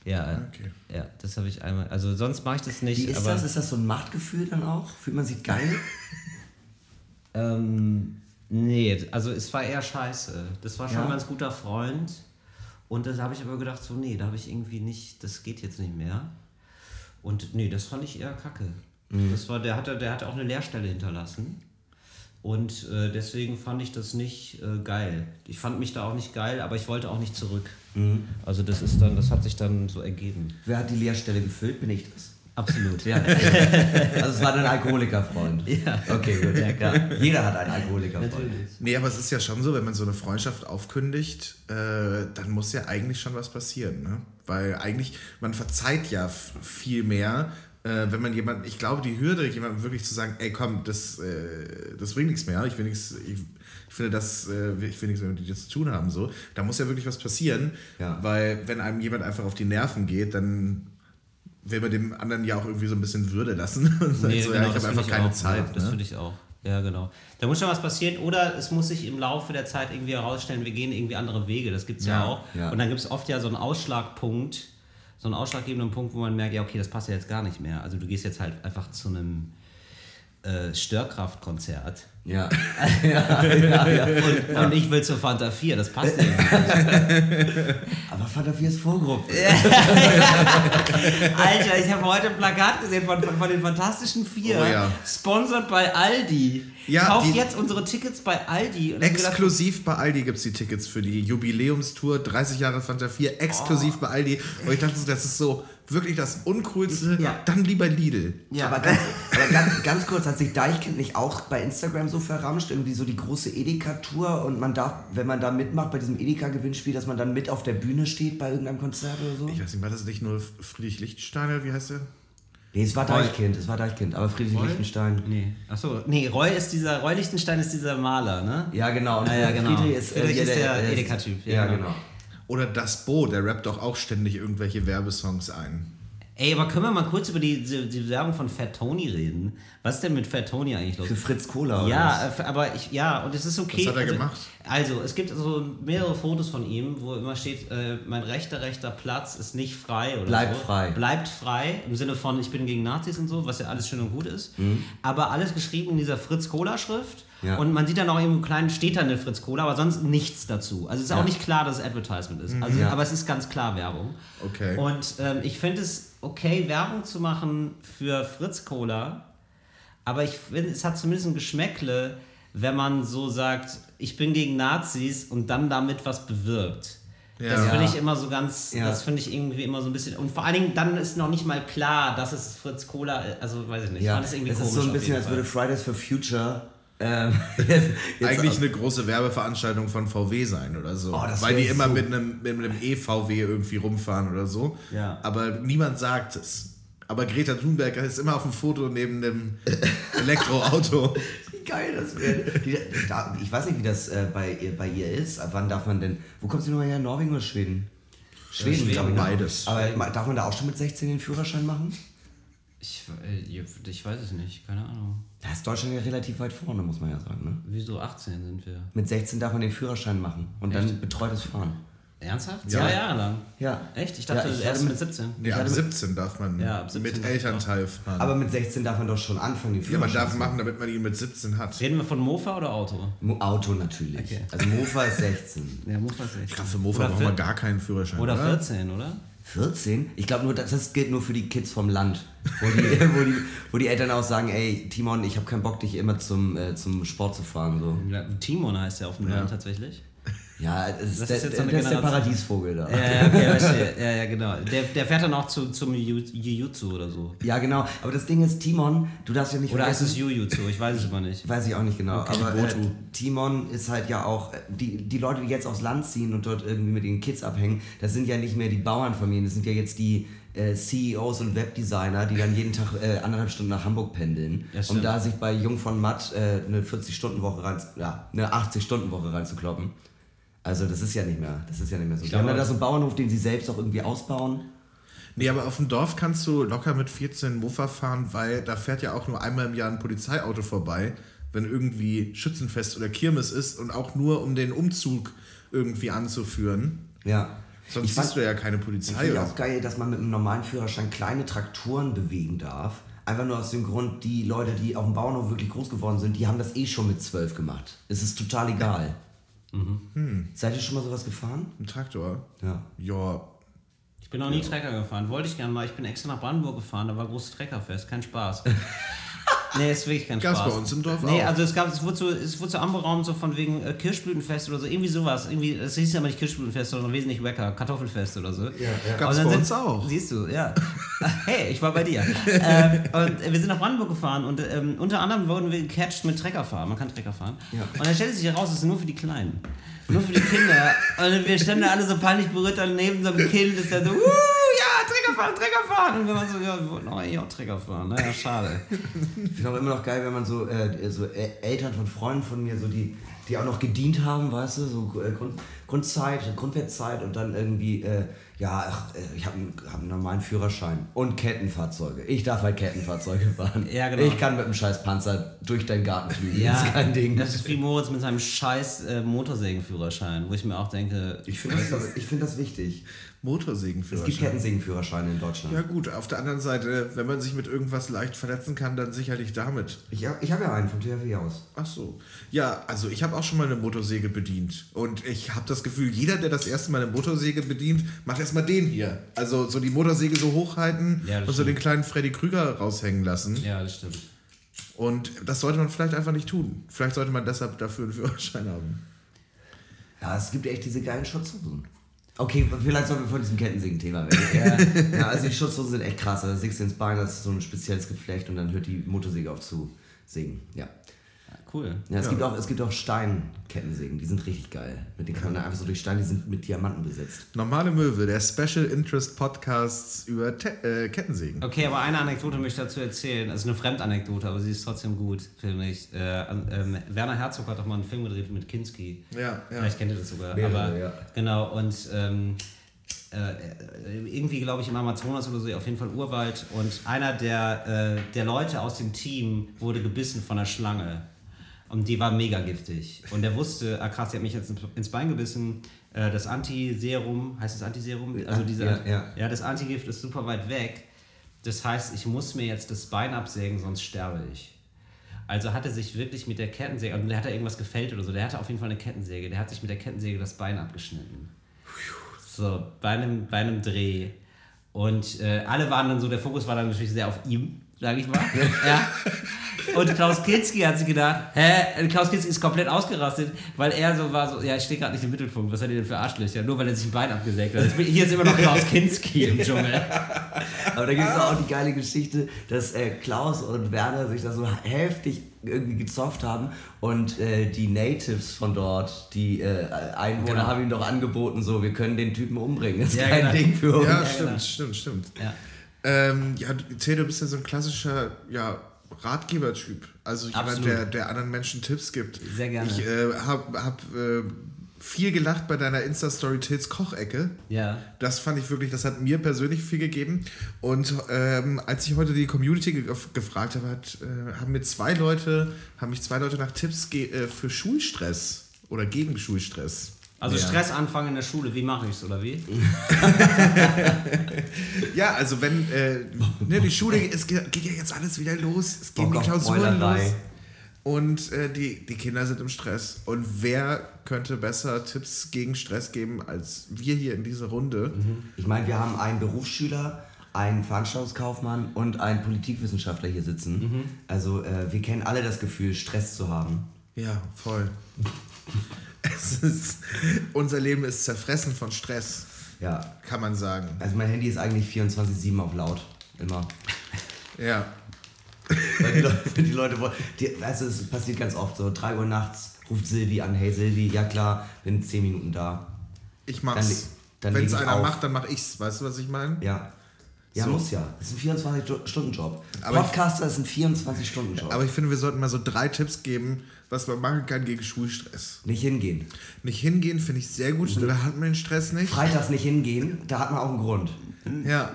[SPEAKER 4] Ja, ja,
[SPEAKER 2] Okay.
[SPEAKER 4] ja, das habe ich einmal. Also sonst mache ich das nicht.
[SPEAKER 3] Wie ist
[SPEAKER 4] aber,
[SPEAKER 3] das? Ist das so ein Machtgefühl dann auch? Fühlt man sich geil?
[SPEAKER 4] Ähm, nee, also es war eher scheiße. Das war schon
[SPEAKER 3] Ja?
[SPEAKER 4] ein ganz guter Freund. Und das habe ich aber gedacht, so, nee, da habe ich irgendwie nicht, das geht jetzt nicht mehr. Und nee, das fand ich eher kacke. Das war, der hatte, der hatte auch eine Leerstelle hinterlassen. Und äh, deswegen fand ich das nicht äh, geil. Ich fand mich da auch nicht geil, aber ich wollte auch nicht zurück. Also das ist dann, das hat sich dann so ergeben.
[SPEAKER 3] Wer hat die Leerstelle gefüllt? Bin ich das?
[SPEAKER 4] Absolut, ja.
[SPEAKER 3] Also es war dein Alkoholikerfreund.
[SPEAKER 4] Ja.
[SPEAKER 3] Okay, gut.
[SPEAKER 4] Ja, klar.
[SPEAKER 3] Jeder hat einen Alkoholikerfreund.
[SPEAKER 4] Natürlich.
[SPEAKER 2] Nee, aber es ist ja schon so, wenn man so eine Freundschaft aufkündigt, äh, dann muss ja eigentlich schon was passieren. Ne? Weil eigentlich, man verzeiht ja viel mehr, äh, wenn man jemanden, ich glaube, die Hürde, jemandem wirklich zu sagen, ey komm, das, äh, das bringt nichts mehr, ich will nichts, ich, ich finde das, äh, ich will nichts mehr mit dir zu tun haben, so, da muss ja wirklich was passieren,
[SPEAKER 3] Ja.
[SPEAKER 2] weil wenn einem jemand einfach auf die Nerven geht, dann will man dem anderen ja auch irgendwie so ein bisschen Würde lassen und sagt
[SPEAKER 4] Nee,
[SPEAKER 2] so,
[SPEAKER 4] genau,
[SPEAKER 2] ja, ich habe einfach keine
[SPEAKER 4] auch,
[SPEAKER 2] Zeit.
[SPEAKER 4] Ja, das
[SPEAKER 2] ne?
[SPEAKER 4] finde ich auch. Ja, genau. Da muss schon was passieren oder es muss sich im Laufe der Zeit irgendwie herausstellen, wir gehen irgendwie andere Wege. Das gibt es ja,
[SPEAKER 2] Ja,
[SPEAKER 4] auch.
[SPEAKER 3] ja.
[SPEAKER 4] Und dann gibt es oft ja so einen Ausschlagpunkt, so einen ausschlaggebenden Punkt, wo man merkt, ja, okay, das passt ja jetzt gar nicht mehr. Also du gehst jetzt halt einfach zu einem äh, Störkraftkonzert
[SPEAKER 3] Ja. ja, ja, ja.
[SPEAKER 4] und, und ich will zur Fanta 4, das passt nicht.
[SPEAKER 3] Aber Vater 4 ist Vorgruppe.
[SPEAKER 4] Alter, ich habe heute ein Plakat gesehen von, von, von den Fantastischen Vier,
[SPEAKER 2] Oh ja.
[SPEAKER 4] sponsored bei Aldi.
[SPEAKER 2] Ja,
[SPEAKER 4] Kauft jetzt unsere Tickets bei Aldi.
[SPEAKER 2] Exklusiv bei Aldi gibt es die Tickets für die Jubiläumstour 30 Jahre Fanta 4, exklusiv bei Aldi. Und ich dachte, das ist so wirklich das Uncoolste.
[SPEAKER 3] Ja.
[SPEAKER 2] Dann lieber Lidl.
[SPEAKER 3] Ja, aber, ganz, aber ganz, ganz kurz, hat sich Deichkind nicht auch bei Instagram so verramscht, irgendwie so die große Edeka-Tour und man darf, wenn man da mitmacht bei diesem Edeka-Gewinnspiel, dass man dann mit auf der Bühne steht bei irgendeinem Konzert oder so?
[SPEAKER 2] Ich weiß nicht, war das nicht nur Friedrich Lichtsteiner, wie heißt der?
[SPEAKER 3] Nee, es war Deichkind, es war Deichkind, aber Friedrich Lichtenstein.
[SPEAKER 4] Nee. Achso, nee, Roy ist dieser, Roy Lichtenstein ist dieser Maler, ne?
[SPEAKER 3] Ja, genau. Und
[SPEAKER 4] Ah, ja, genau.
[SPEAKER 3] Friedrich ist,
[SPEAKER 4] Friedrich
[SPEAKER 3] hier
[SPEAKER 4] ist der
[SPEAKER 3] äh,
[SPEAKER 4] Edeka-Typ, ja,
[SPEAKER 3] Ja,
[SPEAKER 4] genau.
[SPEAKER 3] genau.
[SPEAKER 2] Oder Das Bo, der rappt doch auch ständig irgendwelche Werbesongs ein.
[SPEAKER 4] Ey, aber können wir mal kurz über die, die, die Werbung von Fat Tony reden? Was ist denn mit Fat Tony eigentlich los?
[SPEAKER 3] Für Fritz Cola oder
[SPEAKER 4] Ja,
[SPEAKER 3] was?
[SPEAKER 4] äh, aber ich, ja, und es ist okay.
[SPEAKER 2] Was hat er
[SPEAKER 4] also,
[SPEAKER 2] gemacht?
[SPEAKER 4] Also, es gibt so mehrere Fotos von ihm, wo immer steht, äh, mein rechter, rechter Platz ist nicht frei oder
[SPEAKER 3] Bleibt
[SPEAKER 4] so.
[SPEAKER 3] frei.
[SPEAKER 4] Bleibt frei, im Sinne von, ich bin gegen Nazis und so, was ja alles schön und gut ist.
[SPEAKER 3] Mhm.
[SPEAKER 4] Aber alles geschrieben in dieser Fritz-Cola-Schrift.
[SPEAKER 3] Ja.
[SPEAKER 4] Und man sieht dann auch irgendwo klein, steht da eine Fritz-Cola, aber sonst nichts dazu. Also es ist
[SPEAKER 3] Ja. Mhm.
[SPEAKER 4] auch nicht klar, dass es Advertisement ist. Also,
[SPEAKER 3] Ja.
[SPEAKER 4] Aber es ist ganz klar Werbung.
[SPEAKER 2] Okay.
[SPEAKER 4] Und ähm, ich finde es okay, Werbung zu machen für Fritz Cola, aber ich finde, es hat zumindest ein Geschmäckle, wenn man so sagt, ich bin gegen Nazis und dann damit was bewirbt.
[SPEAKER 2] Ja.
[SPEAKER 4] Das finde ich immer so ganz,
[SPEAKER 3] Ja.
[SPEAKER 4] das finde ich irgendwie immer so ein bisschen. Und vor allen Dingen, dann ist noch nicht mal klar, dass es Fritz Cola, also weiß ich nicht. ich
[SPEAKER 3] Ja,
[SPEAKER 4] fand es irgendwie
[SPEAKER 3] es
[SPEAKER 4] komisch.
[SPEAKER 3] ist so ein bisschen, als würde Fridays for Future ähm, jetzt, jetzt
[SPEAKER 2] Eigentlich eine große Werbeveranstaltung von VW sein oder so.
[SPEAKER 3] Oh,
[SPEAKER 2] Weil die immer
[SPEAKER 3] so-
[SPEAKER 2] mit einem, mit einem E-VW irgendwie rumfahren oder so.
[SPEAKER 4] Ja.
[SPEAKER 2] Aber niemand sagt es. Aber Greta Thunberg ist immer auf dem Foto neben dem Elektroauto.
[SPEAKER 3] Wie geil das wäre. Ich weiß nicht, wie das äh, bei, ihr, bei ihr ist. Ab wann darf man denn. Wo kommt sie nochmal her? Norwegen oder Schweden? Schweden,
[SPEAKER 4] Schweden,
[SPEAKER 3] glaube ich. ne?
[SPEAKER 2] beides.
[SPEAKER 3] Aber darf man da auch schon mit 16 den Führerschein machen?
[SPEAKER 4] Ich, äh, ich weiß es nicht, keine Ahnung.
[SPEAKER 3] Da ist Deutschland ja relativ weit vorne, muss man ja sagen. Ne?
[SPEAKER 4] Wieso 18 sind wir?
[SPEAKER 3] Mit 16 darf man den Führerschein machen und dann
[SPEAKER 4] Echt?
[SPEAKER 3] betreutes Fahren.
[SPEAKER 4] Ernsthaft?
[SPEAKER 2] Ja.
[SPEAKER 4] Zwei Jahre lang?
[SPEAKER 3] Ja.
[SPEAKER 4] Echt? Ich dachte
[SPEAKER 3] Ja, ich
[SPEAKER 4] erst
[SPEAKER 3] hatte
[SPEAKER 4] mit 17.
[SPEAKER 2] Nee, ab 17 darf man
[SPEAKER 4] Ja, ab 17
[SPEAKER 2] mit
[SPEAKER 4] darf ich
[SPEAKER 2] Elternteil fahren.
[SPEAKER 3] Aber mit 16 darf man doch schon anfangen, den
[SPEAKER 2] ja, man
[SPEAKER 3] Führerschein
[SPEAKER 2] darf machen, damit man ihn mit 17 hat.
[SPEAKER 4] Reden wir von Mofa oder Auto?
[SPEAKER 3] Mo- Auto natürlich.
[SPEAKER 4] Okay.
[SPEAKER 3] Also Mofa ist 16.
[SPEAKER 4] Ja, Mofa ist
[SPEAKER 2] Ich
[SPEAKER 4] echt.
[SPEAKER 2] glaube, für Mofa
[SPEAKER 4] Oder
[SPEAKER 2] braucht man gar keinen Führerschein.
[SPEAKER 4] Oder
[SPEAKER 2] oder?
[SPEAKER 4] 14, oder?
[SPEAKER 3] 14? Ich glaube nur, das, das gilt nur für die Kids vom Land. Wo die, wo die, wo die Eltern auch sagen, ey, Timon, ich habe keinen Bock, dich immer zum, äh, zum Sport zu fahren. So.
[SPEAKER 4] Ja, Timon heißt der auf dem
[SPEAKER 2] Ja.
[SPEAKER 4] Land tatsächlich.
[SPEAKER 3] Ja, das ist,
[SPEAKER 4] Das
[SPEAKER 3] der,
[SPEAKER 4] ist jetzt
[SPEAKER 3] der,
[SPEAKER 4] so eine
[SPEAKER 3] der ist der. Paradiesvogel da.
[SPEAKER 4] Ja, ja, okay. Ja, ja, genau. Der, der fährt dann auch zu, zum Jiu-Jitsu oder so.
[SPEAKER 3] Ja, genau. Aber das Ding ist, Timon, du darfst ja nicht
[SPEAKER 4] Oder heißt
[SPEAKER 3] vergessen-
[SPEAKER 4] es Jiu-Jitsu? Ich weiß es aber nicht.
[SPEAKER 3] Weiß ich auch nicht genau.
[SPEAKER 2] Okay,
[SPEAKER 3] aber äh. Timon ist halt ja auch, die, die Leute, die jetzt aufs Land ziehen und dort irgendwie mit den Kids abhängen, das sind ja nicht mehr die Bauernfamilien, das sind ja jetzt die äh, CEOs und Webdesigner, die dann jeden Tag äh, anderthalb Stunden nach Hamburg pendeln,
[SPEAKER 4] Ja,
[SPEAKER 3] um da sich bei Jung von Matt äh, eine 40-Stunden-Woche rein, ja, eine 80-Stunden-Woche reinzukloppen. Also das ist ja nicht mehr, das ist ja nicht mehr so. Die
[SPEAKER 4] glaube-
[SPEAKER 3] haben ja da so einen Bauernhof, den sie selbst auch irgendwie ausbauen.
[SPEAKER 2] Nee, aber auf dem Dorf kannst du locker mit 14 Mofa fahren, weil da fährt ja auch nur einmal im Jahr ein Polizeiauto vorbei, wenn irgendwie Schützenfest oder Kirmes ist und auch nur um den Umzug irgendwie anzuführen.
[SPEAKER 3] Ja.
[SPEAKER 2] Sonst
[SPEAKER 3] Ich fand-
[SPEAKER 2] siehst du ja keine
[SPEAKER 3] Ich
[SPEAKER 2] Polizei.
[SPEAKER 3] finde
[SPEAKER 2] oder
[SPEAKER 3] auch geil, dass man mit einem normalen Führerschein kleine Traktoren bewegen darf. Einfach nur aus dem Grund, die Leute, die auf dem Bauernhof wirklich groß geworden sind, die haben das eh schon mit zwölf gemacht. Es ist total egal.
[SPEAKER 2] Hm.
[SPEAKER 3] Seid ihr schon mal sowas gefahren?
[SPEAKER 2] Ein Traktor.
[SPEAKER 3] Ja.
[SPEAKER 2] Ja,
[SPEAKER 4] Ich bin noch nie Trecker gefahren. Wollte ich gerne mal. Ich bin extra nach Brandenburg gefahren. Da war großes Treckerfest. Kein Spaß. nee, ist wirklich kein
[SPEAKER 2] Gab's
[SPEAKER 4] Spaß.
[SPEAKER 2] bei uns im Dorf
[SPEAKER 4] Nee,
[SPEAKER 2] auch.
[SPEAKER 4] also es gab, es wurde so, es wurde so anberaumt, so von wegen äh, Kirschblütenfest oder so. Irgendwie sowas. Irgendwie, es hieß ja aber nicht Kirschblütenfest, sondern wesentlich wacker. Kartoffelfest oder so. Ja,
[SPEAKER 3] ja.
[SPEAKER 2] Gab's bei uns auch.
[SPEAKER 4] Siehst du, ja. hey, ich war bei dir. ähm, und äh, wir sind nach Brandenburg gefahren und ähm, unter anderem wurden wir gecatcht mit Treckerfahren. Man kann Trecker fahren.
[SPEAKER 3] Ja.
[SPEAKER 4] Und dann stellte sich heraus, es ist nur für die Kleinen. Nur für die Kinder. Und wir standen da alle so peinlich berührt daneben so einem Kind, das dann so, uh, ja, Trecker fahren, Trecker fahren. Und wir waren so, ja, wir wollten Trecker fahren. Naja, schade.
[SPEAKER 3] Ich finde auch immer noch geil, wenn man so, äh, so äh, Eltern von Freunden von mir, so die, die auch noch gedient haben, weißt du, so äh, Grund, Grundzeit, Grundwehrzeit und dann irgendwie, äh, ja, ach, äh, ich habe einen, hab einen normalen Führerschein und Kettenfahrzeuge. Ich darf halt Kettenfahrzeuge fahren.
[SPEAKER 4] Ja, genau.
[SPEAKER 3] Ich kann mit einem scheiß Panzer durch deinen Garten fliegen.
[SPEAKER 4] Ja,
[SPEAKER 3] das ist kein Ding.
[SPEAKER 4] das ist wie Moritz mit seinem scheiß äh, Motorsägenführerschein, wo ich mir auch denke,
[SPEAKER 3] Ich finde das, ich find das wichtig. Es gibt
[SPEAKER 2] Motorsägenführerschein.
[SPEAKER 3] Kettensägenführerscheine in Deutschland.
[SPEAKER 2] Ja gut, auf der anderen Seite, wenn man sich mit irgendwas leicht verletzen kann, dann sicherlich damit.
[SPEAKER 3] Ich, hab- ich habe ja einen vom THW aus.
[SPEAKER 2] Ach so. Ja, also ich habe auch schon mal eine Motorsäge bedient. Und ich habe das Gefühl, jeder, der das erste Mal eine Motorsäge bedient, macht erstmal den hier. Also so die Motorsäge so hochhalten
[SPEAKER 4] Ja,
[SPEAKER 2] und so
[SPEAKER 4] stimmt.
[SPEAKER 2] den kleinen Freddy Krüger raushängen lassen.
[SPEAKER 4] ja, das stimmt.
[SPEAKER 2] Und das sollte man vielleicht einfach nicht tun. Vielleicht sollte man deshalb dafür einen Führerschein haben.
[SPEAKER 3] Ja, es gibt echt diese geilen Schutzhosen. Okay, vielleicht sollten wir von diesem Kettensägen-Thema weg. ja, also die Schutzhosen sind echt krass. Da sägst du ins Bein, das ist so ein spezielles Geflecht und dann hört die Motorsäge auf zu sägen. Ja.
[SPEAKER 4] Cool.
[SPEAKER 3] Ja, es,
[SPEAKER 2] Ja.
[SPEAKER 3] Gibt auch, es gibt auch Stein-Kettensägen, die sind richtig geil. Mit denen kann man einfach so durch Steine, die sind mit Diamanten besetzt.
[SPEAKER 2] Normale Möwe, der Special Interest Podcasts über Te äh, Kettensägen.
[SPEAKER 4] Okay, aber eine Anekdote möchte ich dazu erzählen. Also eine Fremdanekdote, aber sie ist trotzdem gut, finde ich. Äh, ähm, Werner Herzog hat doch mal einen Film gedreht mit Kinski.
[SPEAKER 2] Ja, ja.
[SPEAKER 4] Vielleicht kennt ihr das sogar.
[SPEAKER 3] Mehrere,
[SPEAKER 4] aber,
[SPEAKER 3] ja.
[SPEAKER 4] Genau, und ähm, äh, irgendwie, glaube ich, im Amazonas oder so, auf jeden Fall Urwald. Und einer der, äh, der Leute aus dem Team wurde gebissen von einer Schlange. Und die war mega giftig. Und er wusste, ah krass, die hat mich jetzt ins Bein gebissen. Äh, Das Antiserum, heißt das Antiserum? Also diese,
[SPEAKER 3] Ja, ja.
[SPEAKER 4] ja, das Antigift ist super weit weg. Das heißt, ich muss mir jetzt das Bein absägen, sonst sterbe ich. Also hat er sich wirklich mit der Kettensäge, und der hat da irgendwas gefällt oder so, der hatte auf jeden Fall eine Kettensäge, der hat sich mit der Kettensäge das Bein abgeschnitten. So, bei einem, bei einem Dreh. Und äh, alle waren dann so, der Fokus war dann natürlich sehr auf ihm, sage ich mal. ja. Und Klaus Kinski hat sich gedacht, hä, Klaus Kinski ist komplett ausgerastet, weil er so war, so, ja, ich stehe gerade nicht im Mittelpunkt, was hat ihr denn für Arschlöcher? Nur weil er sich ein Bein abgesägt hat. Bin- Hier ist immer noch Klaus Kinski im Dschungel.
[SPEAKER 3] Aber da gibt es auch die geile Geschichte, dass äh, Klaus und Werner sich da so heftig irgendwie gezofft haben und äh, die Natives von dort, die äh, Einwohner,
[SPEAKER 4] Genau.
[SPEAKER 3] haben ihm doch angeboten, so, wir können den Typen umbringen. Das ist
[SPEAKER 4] Ja,
[SPEAKER 3] kein
[SPEAKER 4] genau.
[SPEAKER 3] Ding für uns.
[SPEAKER 2] Ja,
[SPEAKER 4] Ja,
[SPEAKER 2] stimmt,
[SPEAKER 4] genau.
[SPEAKER 2] stimmt, stimmt.
[SPEAKER 4] Ja.
[SPEAKER 2] Ähm, ja, du- Theo, du bist ja so ein klassischer ja, Ratgebertyp. Also jemand,
[SPEAKER 4] Absolut.
[SPEAKER 2] der, der anderen Menschen Tipps gibt.
[SPEAKER 4] Sehr gerne.
[SPEAKER 2] Ich äh, habe hab, äh, viel gelacht bei deiner Insta-Story Tills Kochecke.
[SPEAKER 4] Ja.
[SPEAKER 2] Das fand ich wirklich, das hat mir persönlich viel gegeben. Und ähm, als ich heute die Community ge gefragt habe, hat, äh, haben mir zwei Leute, haben mich zwei Leute nach Tipps äh, für Schulstress oder gegen Schulstress.
[SPEAKER 4] Also
[SPEAKER 2] Ja.
[SPEAKER 4] Stress anfangen in der Schule, wie mache ich es oder wie?
[SPEAKER 2] Ja, also wenn äh, ne, die Schule, es ge- geht ja jetzt alles wieder los, es gehen
[SPEAKER 3] Bock
[SPEAKER 2] die
[SPEAKER 3] auf
[SPEAKER 2] Klausuren los. Und äh, die, die Kinder sind im Stress. Und wer könnte besser Tipps gegen Stress geben als wir hier in dieser Runde?
[SPEAKER 3] Ich meine, wir haben einen Berufsschüler, einen Veranstaltungskaufmann und einen Politikwissenschaftler hier sitzen. Also äh, wir kennen alle das Gefühl, Stress zu haben.
[SPEAKER 2] Ja, voll. Es ist, unser Leben ist zerfressen von Stress,
[SPEAKER 3] Ja,
[SPEAKER 2] kann man sagen.
[SPEAKER 3] also mein Handy ist eigentlich 24-7 auf laut. Immer.
[SPEAKER 2] Ja.
[SPEAKER 3] Weil die Leute, die Leute wollen. Die, also es passiert ganz oft so, 3 Uhr nachts ruft Silvi an, hey Silvi, ja klar, bin in 10 Minuten da.
[SPEAKER 2] Ich mach's. Wenn es einer
[SPEAKER 3] auf.
[SPEAKER 2] macht, dann mach ich's. Weißt du, was ich meine?
[SPEAKER 3] Ja. Ja,
[SPEAKER 2] So.
[SPEAKER 3] muss ja. Das ist ein 24-Stunden-Job.
[SPEAKER 2] Aber ich-
[SPEAKER 3] Podcaster ist ein 24-Stunden-Job.
[SPEAKER 2] Aber ich finde, wir sollten mal so drei Tipps geben, was man machen kann gegen Schulstress.
[SPEAKER 3] Nicht hingehen.
[SPEAKER 2] Nicht hingehen finde ich sehr gut, da hat man den Stress nicht.
[SPEAKER 3] Freitags nicht hingehen, da hat man auch einen Grund.
[SPEAKER 2] Ja,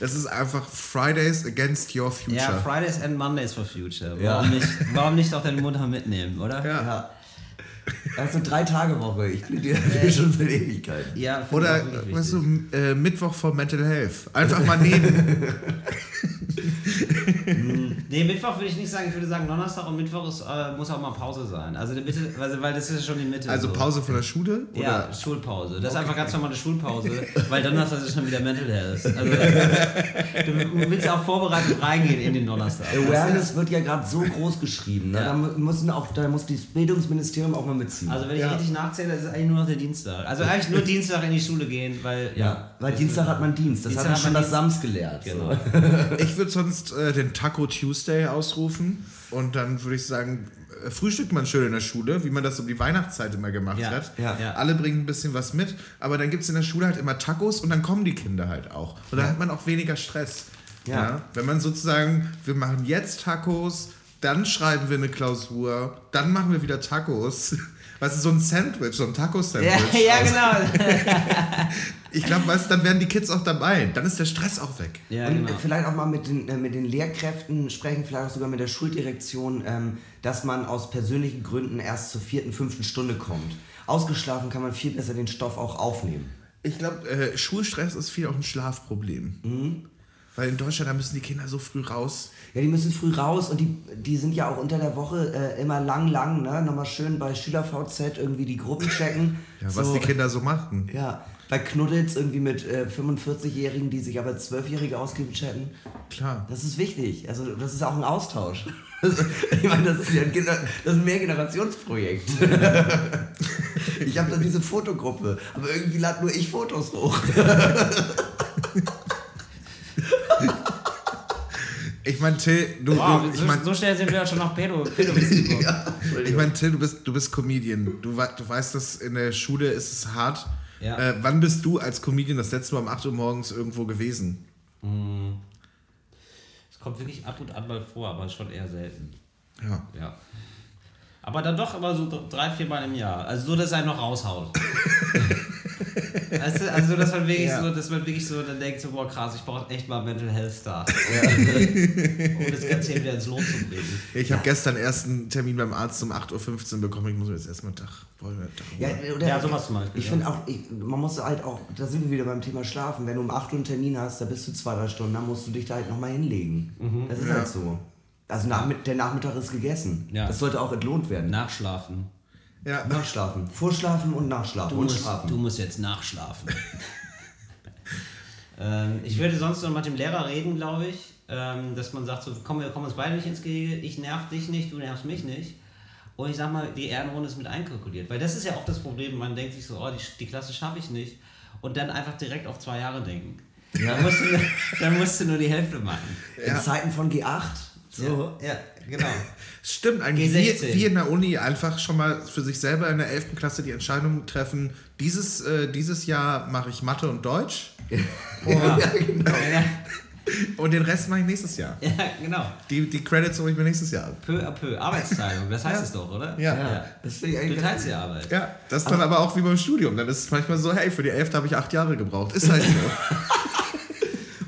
[SPEAKER 2] das ist einfach Fridays against your future.
[SPEAKER 4] Ja, Fridays and Mondays for Future.
[SPEAKER 3] Ja.
[SPEAKER 4] Warum, nicht, warum nicht auch deine Mutter mitnehmen, oder?
[SPEAKER 2] Ja.
[SPEAKER 3] Ja. Also drei Tage Woche. Ich bin dir dafür schon seit Ewigkeiten.
[SPEAKER 4] Ja,
[SPEAKER 2] Oder, weißt du, äh, Mittwoch vor Mental Health. Einfach mal nehmen.
[SPEAKER 4] Nee, Mittwoch würde ich nicht sagen. Ich würde sagen, Donnerstag und Mittwoch ist, äh, muss auch mal Pause sein. Also, die Mitte, also weil das ist ja schon die Mitte.
[SPEAKER 2] Also
[SPEAKER 4] so.
[SPEAKER 2] Pause von der Schule? Oder?
[SPEAKER 4] Ja, Schulpause. Das ist einfach ganz normale Schulpause, weil Donnerstag ist schon wieder Mental Health. Also, du willst ja auch vorbereitet reingehen in den Donnerstag.
[SPEAKER 3] Awareness wird ja gerade so groß geschrieben. Ne?
[SPEAKER 4] Ja.
[SPEAKER 3] Da, müssen auch, da muss das Bildungsministerium auch mal mitziehen.
[SPEAKER 4] Also wenn ich
[SPEAKER 2] Ja.
[SPEAKER 4] richtig nachzähle, ist es eigentlich nur noch der Dienstag. Also eigentlich nur Dienstag in die Schule gehen, weil ja.
[SPEAKER 3] Ja, weil Dienstag hat man Dienst. Das
[SPEAKER 4] Dienstag
[SPEAKER 3] hat man schon das Sams gelehrt.
[SPEAKER 4] Genau.
[SPEAKER 2] Ich würde sonst äh, den Taco Tuesday ausrufen und dann würde ich sagen, äh, frühstückt man schön in der Schule, wie man das um die Weihnachtszeit immer gemacht
[SPEAKER 4] Ja,
[SPEAKER 2] hat.
[SPEAKER 3] ja.
[SPEAKER 4] Ja.
[SPEAKER 2] Alle bringen ein bisschen was mit, aber dann gibt es in der Schule halt immer Tacos und dann kommen die Kinder halt auch. Und dann hat man auch weniger Stress.
[SPEAKER 3] Ja.
[SPEAKER 2] Wenn man sozusagen, wir machen jetzt Tacos, dann schreiben wir eine Klausur, dann machen wir wieder Tacos. Was ist so ein Sandwich, so ein
[SPEAKER 4] Ja,
[SPEAKER 2] Taco-Sandwich?
[SPEAKER 4] ja,
[SPEAKER 2] aus-
[SPEAKER 4] genau.
[SPEAKER 2] Ich glaube, weißt, du, dann werden die Kids auch dabei. Dann ist der Stress auch weg.
[SPEAKER 4] Ja,
[SPEAKER 3] Und
[SPEAKER 4] genau.
[SPEAKER 3] vielleicht auch mal mit den, äh, mit den Lehrkräften sprechen, vielleicht auch sogar mit der Schuldirektion, ähm, dass man aus persönlichen Gründen erst zur vierten, fünften Stunde kommt. Ausgeschlafen kann man viel besser den Stoff auch aufnehmen.
[SPEAKER 2] Ich glaube, äh, Schulstress ist viel auch ein Schlafproblem.
[SPEAKER 3] Mhm.
[SPEAKER 2] Weil in Deutschland, da müssen die Kinder so früh raus.
[SPEAKER 3] Ja, die müssen früh raus und die, die sind ja auch unter der Woche äh, immer lang, lang, ne? Nochmal schön bei SchülerVZ irgendwie die Gruppen checken.
[SPEAKER 2] Ja, was
[SPEAKER 3] so,
[SPEAKER 2] die Kinder so machten.
[SPEAKER 3] Ja, bei Knuddels irgendwie mit äh, 45-Jährigen, die sich aber als 12-Jährige ausgeben, chatten.
[SPEAKER 2] Klar.
[SPEAKER 3] Das ist wichtig. Also, das ist auch ein Austausch. ich meine, das ist ja ein, das ist ein Mehrgenerationsprojekt. ich habe da diese Fotogruppe, aber irgendwie lade nur ich Fotos hoch.
[SPEAKER 2] Ich meine, Till, du,
[SPEAKER 4] Wow,
[SPEAKER 2] du, ich
[SPEAKER 4] so,
[SPEAKER 2] meine,
[SPEAKER 4] so schnell sind wir ja schon auf Pedo, Pädowissen gekommen.
[SPEAKER 2] ich mein, Till, du bist, du bist Comedian. Du, du weißt, dass in der Schule ist es hart.
[SPEAKER 4] Ja.
[SPEAKER 2] Äh, wann bist du als Comedian das letzte Mal um 8 Uhr morgens irgendwo gewesen?
[SPEAKER 4] Es kommt wirklich ab und an mal vor, aber schon eher selten.
[SPEAKER 2] Ja.
[SPEAKER 4] Ja. Aber dann doch immer so drei, vier Mal im Jahr. Also so, dass er noch raushaut. weißt du, also dass man wirklich
[SPEAKER 2] Ja.
[SPEAKER 4] so, dass man wirklich so dann denkt, so, boah krass, ich brauche echt mal Mental Health Start. um das Ganze hier wieder ins Lot zu bringen.
[SPEAKER 2] Ich habe gestern erst einen Termin beim Arzt um 8.15 Uhr bekommen. Ich muss mir jetzt erstmal Tag,
[SPEAKER 3] Ja, oder
[SPEAKER 4] Ja, sowas zum Beispiel,
[SPEAKER 3] Ich
[SPEAKER 4] ja.
[SPEAKER 3] finde auch, ich, man muss halt auch, da sind wir wieder beim Thema Schlafen. Wenn du um 8 Uhr einen Termin hast, da bist du zwei, drei Stunden, dann musst du dich da halt nochmal hinlegen.
[SPEAKER 4] Mhm.
[SPEAKER 3] Das ist
[SPEAKER 2] Ja.
[SPEAKER 3] halt so. Also nach, der Nachmittag ist gegessen.
[SPEAKER 4] Ja.
[SPEAKER 3] Das sollte auch entlohnt werden.
[SPEAKER 4] Nachschlafen.
[SPEAKER 2] Ja,
[SPEAKER 3] Nachschlafen. Vorschlafen und nachschlafen.
[SPEAKER 4] Du
[SPEAKER 3] und
[SPEAKER 4] musst,
[SPEAKER 3] schlafen.
[SPEAKER 4] du musst jetzt nachschlafen. ähm, ich würde sonst noch mit dem Lehrer reden, glaube ich, ähm, dass man sagt, so, komm, wir kommen uns beide nicht ins Gehege, ich nerv dich nicht, du nervst mich nicht. Und ich sag mal, die Ehrenrunde ist mit einkalkuliert. Weil das ist ja oft das Problem, man denkt sich so, oh, die, die Klasse schaffe ich nicht. Und dann einfach direkt auf zwei Jahre denken. Dann, musst du, dann musst du nur die Hälfte machen.
[SPEAKER 3] In Zeiten von G8. So.
[SPEAKER 4] Ja, genau.
[SPEAKER 2] Stimmt, eigentlich
[SPEAKER 4] G16.
[SPEAKER 2] wie, wie in der Uni einfach schon mal für sich selber in der 11. Klasse die Entscheidung treffen, dieses, äh, dieses Jahr mache ich Mathe und Deutsch.
[SPEAKER 4] Ja.
[SPEAKER 3] Ja, genau.
[SPEAKER 4] Ja.
[SPEAKER 2] Und den Rest mache ich nächstes Jahr.
[SPEAKER 4] Ja, genau.
[SPEAKER 2] Die, die Credits hole ich mir nächstes Jahr ab.
[SPEAKER 4] Peu à peu. Arbeitsteilung, das heißt es doch, oder?
[SPEAKER 2] Ja.
[SPEAKER 3] Ja, das
[SPEAKER 4] Du
[SPEAKER 3] eigentlich
[SPEAKER 4] teilst die Arbeit.
[SPEAKER 2] Ja, das ist dann aber auch wie beim Studium. Dann ist es manchmal so, hey, für die Elfte habe ich acht Jahre gebraucht. Ist halt so.